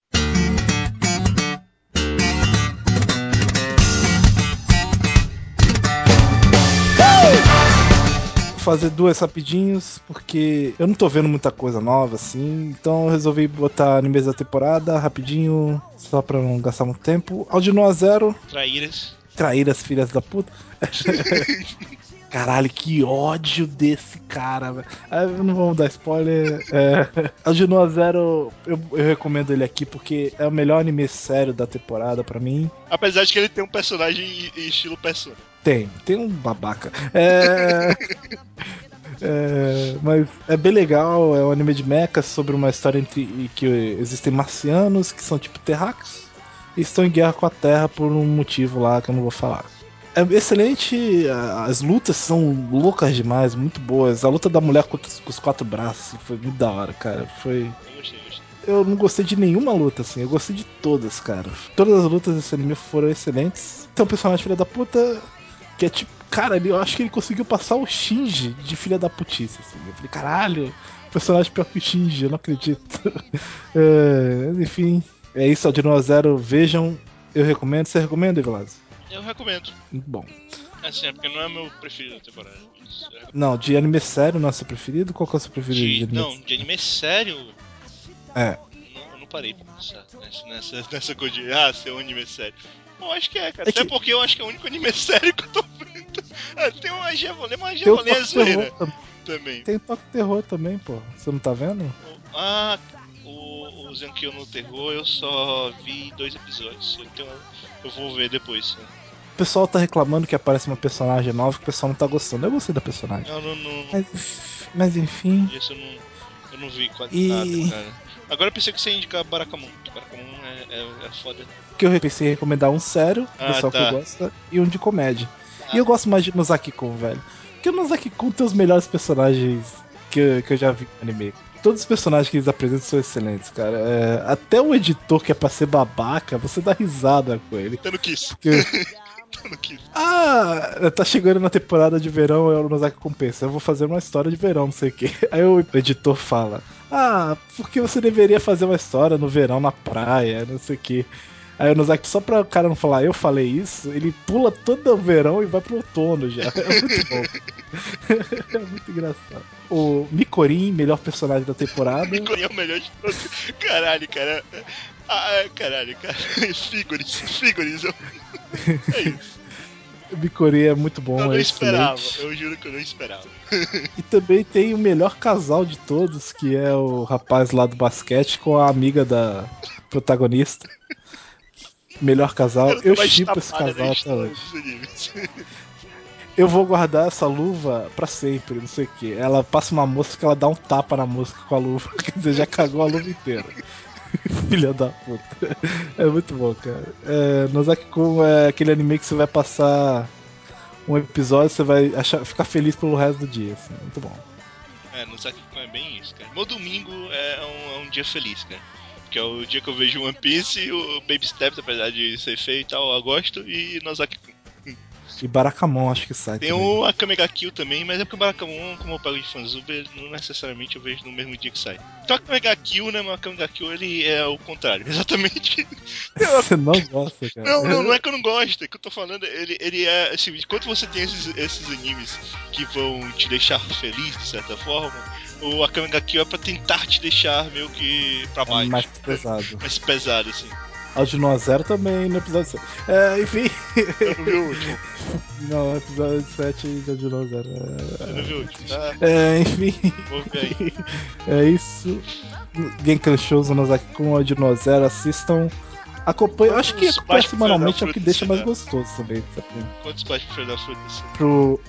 Vou fazer duas rapidinhos, porque eu não tô vendo muita coisa nova assim, então eu resolvi botar animes da temporada rapidinho, só pra não gastar muito tempo. Aldinoa Zero, Traíras. trair as filhas da puta. Caralho, que ódio desse cara, velho. Ah, Não vamos dar spoiler. É, Aldinoa Zero, eu, eu recomendo ele aqui porque é o melhor anime sério da temporada pra mim. Apesar de que ele tem um personagem em- estilo Persona. Tem, tem um babaca. É. é, mas é bem legal, é um anime de mechas sobre uma história entre que existem marcianos que são tipo terráqueos e estão em guerra com a Terra por um motivo lá que eu não vou falar. É excelente, as lutas são loucas demais, muito boas. A luta da mulher com os, com os quatro braços assim, foi muito da hora, cara. Foi Eu não gostei de nenhuma luta, assim. Eu gostei de todas, cara. Todas as lutas desse anime foram excelentes. Tem um personagem filha da puta que é tipo. Cara, eu acho que ele conseguiu passar o Shinji de filha da putice, assim. Eu falei, caralho, personagem pior que o Shinji, eu não acredito. É, enfim, é isso, Aldino Zero. Vejam, eu recomendo. Você recomenda, Evelaz? Eu recomendo. Muito bom. Assim, é porque não é meu preferido da temporada. mas eu recomendo. Não, de anime sério não é seu preferido? Qual que é o seu preferido de, De, anime? não, de anime sério, É. não, eu não parei pra pensar nessa, nessa, nessa coisa de, ah, ser um anime sério. Eu acho que é, cara. É Até que- porque eu acho que é o único anime sério que eu tô vendo. Ah, tem uma o Gevolê toque terror zoeira também. Tem toque terror também, pô. Você não tá vendo? Ah, o, o Zenkyo no Terror eu só vi dois episódios. Eu, tenho, eu vou ver depois. né? O pessoal tá reclamando que aparece uma personagem nova que o pessoal não tá gostando. Eu gostei da personagem. Eu não. não Mas, mas enfim. Isso eu não, eu não vi quase E- nada, cara. Agora eu pensei que você ia indicar Barakamon. que Barakamon é, é, é foda. Que eu pensei em recomendar um sério, Ah, pessoal tá. que gosta, e um de comédia. Ah. E eu gosto mais de Nozaki-kun, velho. Porque o Nozaki-kun tem os melhores personagens que, eu- que eu já vi no anime. Todos os personagens que eles apresentam são excelentes, cara. É, até o editor que é pra ser babaca, você dá risada com ele. Tá no Kiss. Porque-. Ah, tá chegando na temporada de verão, é o Nozaki compensa. Eu vou fazer uma história de verão, não sei o quê. Aí o editor fala: Ah, porque você deveria fazer uma história no verão na praia, não sei o quê. Aí o Nozaki, só pra o cara não falar, eu falei isso, ele pula todo o verão e vai pro outono já. É muito bom. é muito engraçado. O Mikorin, melhor personagem da temporada. Mikorin é o melhor de todos. Caralho, cara. Ah, caralho, cara. Figures, figures. Eu... É isso. O Mikorin é muito bom, Eu não é esperava. Eu juro que eu não esperava. E também tem o melhor casal de todos, que é o rapaz lá do basquete com a amiga da protagonista. Melhor casal. Eu chipo esse tapada na casal até hoje. Eu vou guardar essa luva pra sempre, não sei o que. Ela passa uma mosca ela dá um tapa na mosca com a luva. Quer dizer, já cagou a luva inteira. Filha da puta. É muito bom, cara. É, Nozaki-kun é aquele anime que você vai passar um episódio você vai achar, ficar feliz pelo resto do dia. Assim. Muito bom. É, no Sakiko é bem isso, cara. Meu domingo é um, é um dia feliz, cara. Que é o dia que eu vejo One Piece, o Baby Steps, apesar de ser feio e tal, eu gosto, e Nozaki E Barakamon acho que sai Tem também. o Akame ga Kill também, mas é porque o Barakamon, como eu pego de fanzuber, não necessariamente eu vejo no mesmo dia que sai. Então o Akame ga Kill, né, mas o Akame ga Kill ele é o contrário, exatamente. Você não gosta, cara. Não, não, não é que eu não gosto, é que eu tô falando, ele, ele é, assim, enquanto você tem esses, esses animes que vão te deixar feliz, de certa forma, o Akame ga Kill é pra tentar te deixar meio que pra É baixo. mais pesado. mais pesado, assim. Áudio no zero também no episódio 7. É, enfim. Eu não vi o último, Não, episódio 7 de Áudio no zero. eu não vi o último, tá? É, enfim. Vou ver aí. É isso. Genkan Shows Nozaki com Áudio no zero. Assistam. Acompanhe. Eu acho que baixos semanalmente é o que deixa mais gostoso também, sabe? Quantos pais pro filho da fruta? Pro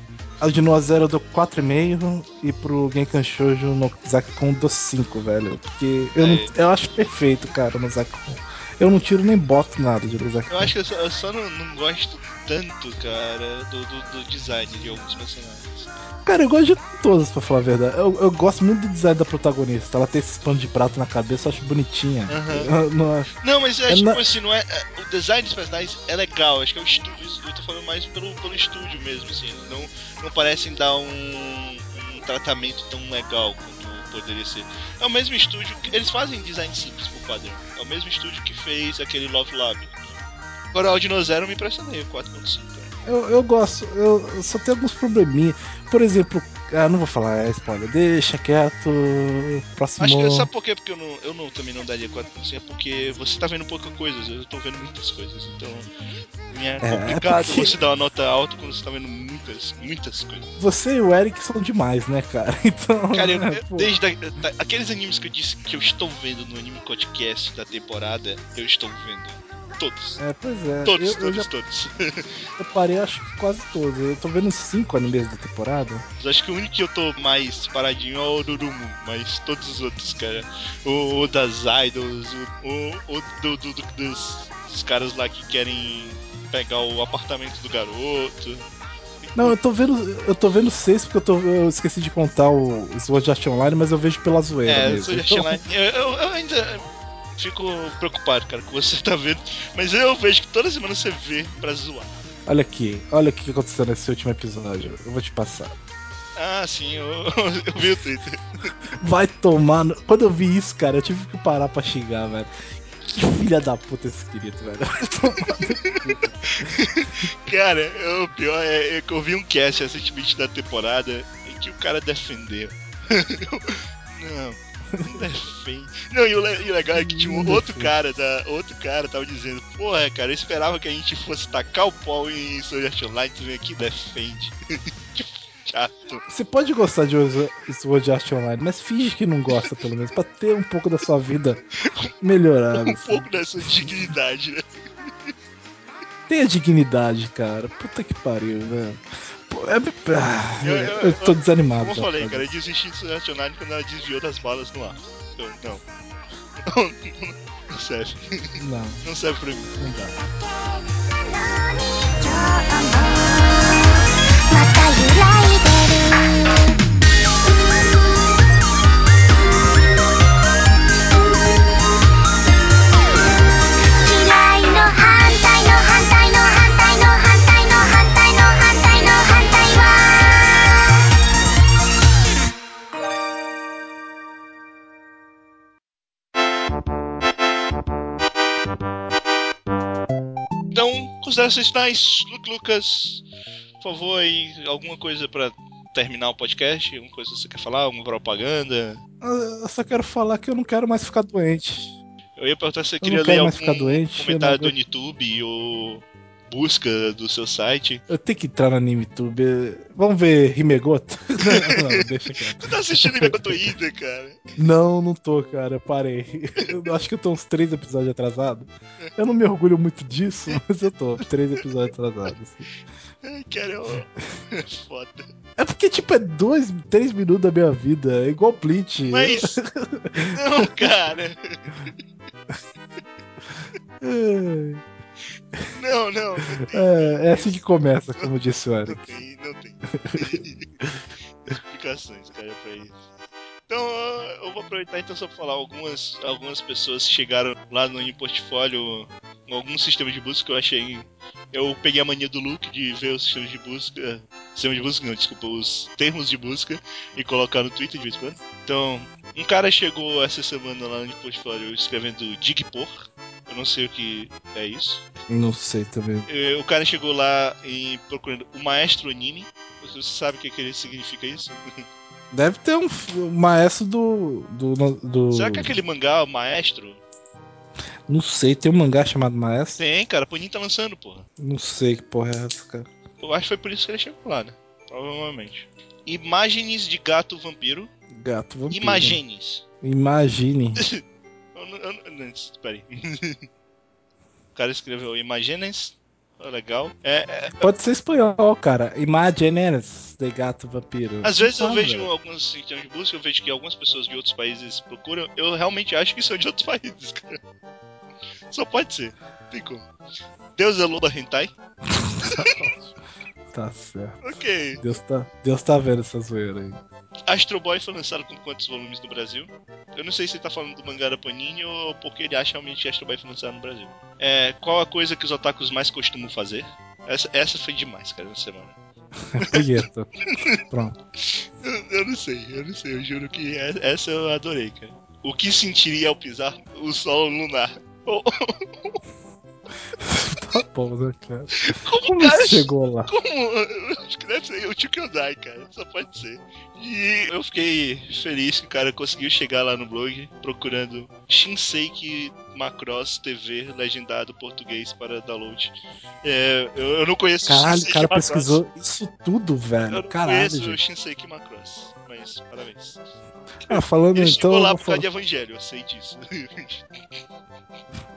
Áudio no zero eu dou 4,5 e pro Genkan Shoujo no Zakon eu dou 5, velho. Porque eu, não- É. eu acho perfeito, cara, no Zakon. Eu não tiro nem boto nada de Zakon. Eu acho que eu só, eu só não, não gosto tanto, cara, do, do, do design de alguns personagens. Cara, eu gosto de todas, pra falar a verdade. Eu, eu gosto muito do design da protagonista. Ela tem esse pano de prato na cabeça, eu acho bonitinha. Aham. Eu não acho- Não, mas é, É tipo na- assim, não é, é- O design dos personagens é legal, acho que é o estúdio. Eu tô falando mais pelo, pelo estúdio mesmo, assim. Não, não parecem dar um, um tratamento tão legal poderia ser. É o mesmo estúdio. que- Eles fazem design simples por padrão. É o mesmo estúdio que fez aquele Love Lab. né? Agora o eu me impressionei, o 4.5. cara. Eu, eu gosto, eu, eu só tenho alguns probleminha. Por exemplo, ah, não vou falar, é spoiler. Deixa quieto. Próximo. Acho que sabe por quê? Porque eu, não, eu não, também não daria 4.5, é porque você tá vendo pouca coisa, eu tô vendo muitas coisas, então é complicado porque- você dar uma nota alta quando você tá vendo muitas, muitas coisas. Você e o Eric são demais, né, cara? Então. Cara, eu, é, desde a- da- aqueles animes que eu disse que eu estou vendo no anime podcast da temporada, eu estou vendo. Todos. É, pois é. Todos, eu, eu todos, já todos. eu parei, acho que quase todos. Eu tô vendo cinco animes da temporada. Mas acho que o único que eu tô mais paradinho é o Durumu, mas todos os outros, cara. O, o das idols, o, o, o do, do- do- dos, dos caras lá que querem pegar o apartamento do garoto. Não, eu tô vendo. Eu tô vendo seis porque eu, tô, eu esqueci de contar o Sword Art Online, mas eu vejo pela zoeira. É, mesmo. Sword Art Então, Online. Eu, eu, eu ainda fico preocupado, cara, com você tá vendo. Mas eu vejo que toda semana você vê pra zoar. Olha aqui, olha o que aconteceu nesse último episódio. Eu vou te passar. Ah, sim, eu, eu vi o Twitter. Vai tomar. No... Quando eu vi isso, cara, eu tive que parar pra xingar, velho. Que filha da puta esse querido, velho. Cara, é, o pior é, é que eu vi um cast recentemente da temporada em que o cara defendeu. não, não e o, le- e o legal é que tinha um outro cara, da, outro cara tava dizendo, porra, cara, eu esperava que a gente fosse tacar o pau em Sword Art Online, tu vem aqui e defende. que chato. Você pode gostar de Sword Art Online, mas finge que não gosta, pelo menos, pra ter um pouco da sua vida melhorada. Um assim. pouco dessa dignidade, né? Tenha dignidade, cara. Puta que pariu, velho. É- ah, Eu- eu, eu- tô desanimado. Como eu falei, cara. eu desisti de Sword Art Online quando ela desviou das balas no ar. Então, não. Não, não, não serve. Não, Não serve pra mim. não dá. Considerações finais, Luke Lucas, por favor, aí, alguma coisa pra terminar o podcast? Alguma coisa que você quer falar? Alguma propaganda? Eu só quero falar que eu não quero mais ficar doente. Eu ia perguntar se você Eu queria ler mais algum ficar doente, comentário do YouTube ou busca do seu site. Eu tenho que entrar no AnimeTube. Vamos ver Rimegoto? não, não, deixa quieto. Tu tá assistindo enquanto ainda, cara? Não, não tô, cara. Eu parei. Eu acho que eu tô uns três episódios atrasado. Eu não me orgulho muito disso, mas eu tô três episódios atrasados. assim. Ai, cara, eu... é foda. É porque, tipo, é dois, três minutos da minha vida. É igual Bleach. Mas... Não, cara. Não, não. é, é assim que começa, como disse o Não Eric. tem, não tem. Explicações, cara, pra isso. Então, eu vou aproveitar então só pra falar algumas, algumas pessoas que chegaram lá no Portfólio algum sistema de busca que eu achei. Eu peguei a mania do Luke de ver os sistemas de busca. Sistema de busca, não, desculpa, os termos de busca e colocar no Twitter de vez em quando. Então, um cara chegou essa semana lá no portfólio escrevendo Digpor. Eu não sei o que é isso. Não sei também. O cara chegou lá e procurando o Maestro Anime. Você sabe o que, que significa isso? Deve ter um, um maestro do. do, do- Será que é aquele mangá, o Maestro? Não sei, tem um mangá chamado Maestro? Tem, cara, a Panini tá lançando, porra. Não sei que porra é essa, cara. Eu acho que foi por isso que ele chegou lá, né? Provavelmente. Imagens de gato vampiro. Gato vampiro. Imagenes. Imagine. O cara escreveu Imagenes. Oh, legal. É, é, Pode ser espanhol, cara. Imagineers de gato vampiro. às vezes eu Ah, vejo velho. alguns sistemas de busca, eu vejo que algumas pessoas de outros países procuram. Eu realmente acho que são de outros países, cara. Só pode ser. Tem como. Deus é loba hentai? Tá certo. Ok. Deus tá, Deus tá vendo essa zoeira aí. Astro Boy foi lançado com quantos volumes no Brasil? Eu não sei se ele tá falando do mangá da Panini ou porque ele acha realmente que Astro Boy foi lançado no Brasil. É, qual a coisa que os otakus mais costumam fazer? Essa, essa foi demais, cara, na semana. Punheta. Pronto. Eu, eu não sei, eu não sei, eu juro que é- essa eu adorei, cara. O que sentiria ao pisar o sol lunar? Tá bom, né, cara? como Como cara chegou lá? Como? Eu Acho que deve ser o Tio Kyodai, cara. Só pode ser. E eu fiquei feliz que o cara conseguiu chegar lá no blog procurando Shinseiki Macross TV legendado português para download. É, eu, eu não conheço Caralho, o Shinseiki cara Macross. pesquisou isso tudo, Eu velho. não Caralho, conheço gente. Shinseki Macross, mas parabéns. Ah, falando Ele então. chegou lá eu por causa de evangelho, eu sei disso.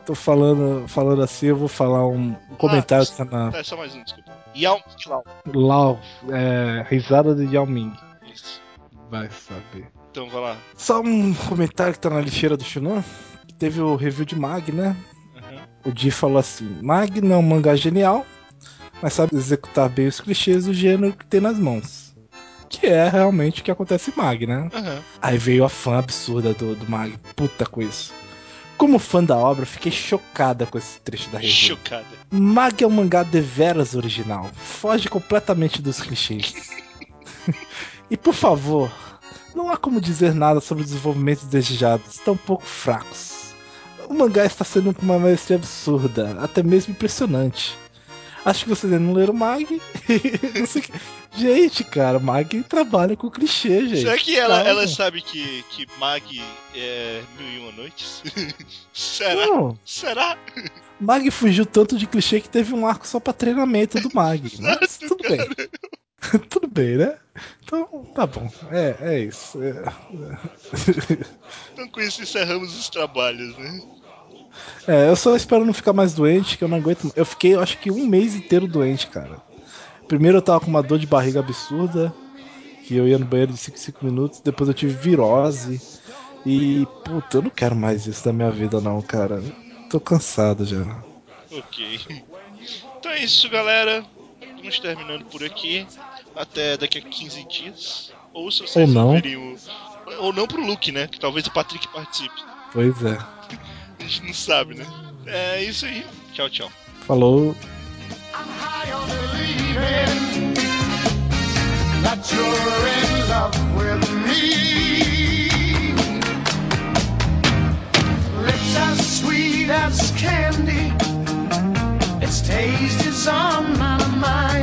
Tô falando, falando assim, eu vou falar um comentário que tá na tá, só mais um, desculpa. Yao Lau. Lau, é, risada de Yao Ming. Isso. Vai saber. Então vai lá. Só um comentário que tá na lixeira do Shunan. que Teve o review de Mag, né? Aham. O Di falou assim: Mag não é um mangá genial, mas sabe executar bem os clichês do gênero que tem nas mãos. Que é realmente o que acontece em Mag, né? Aham. Aí veio a fã absurda do, do Mag, puta com isso. Como fã da obra, fiquei chocada com esse trecho da review. Chocada. Mag é um mangá deveras original. Foge completamente dos clichês. e por favor, não há como dizer nada sobre os desenvolvimentos desejados, tão pouco fracos. O mangá está sendo com uma maestria absurda, até mesmo impressionante. Acho que vocês não leram Mag. Gente, cara, Mag trabalha com clichê, gente. Será que ela, Calma. ela sabe que, que Mag é Mil e Uma Noites? Será? Não, Será? Mag fugiu tanto de clichê que teve um arco só pra treinamento do Mag. Mas tudo bem. tudo bem, né? Então, tá bom. É, é isso. É, Então com isso encerramos os trabalhos, né? É, eu só espero não ficar mais doente, que eu não aguento. Eu fiquei, eu acho que um mês inteiro doente, cara. Primeiro eu tava com uma dor de barriga absurda, que eu ia no banheiro de 5 5 minutos, depois eu tive virose. E, puta, eu não quero mais isso da minha vida, não, cara. Tô cansado já. Ok. Então é isso, galera. Vamos terminando por aqui. Até daqui a 15 dias. Ou se vocês Ou não. o. Ou não pro Luke, né? Que talvez o Patrick participe. Pois é a gente não sabe, né? É isso aí. Tchau, tchau. Falou. Lips as as candy, its taste is on my mind.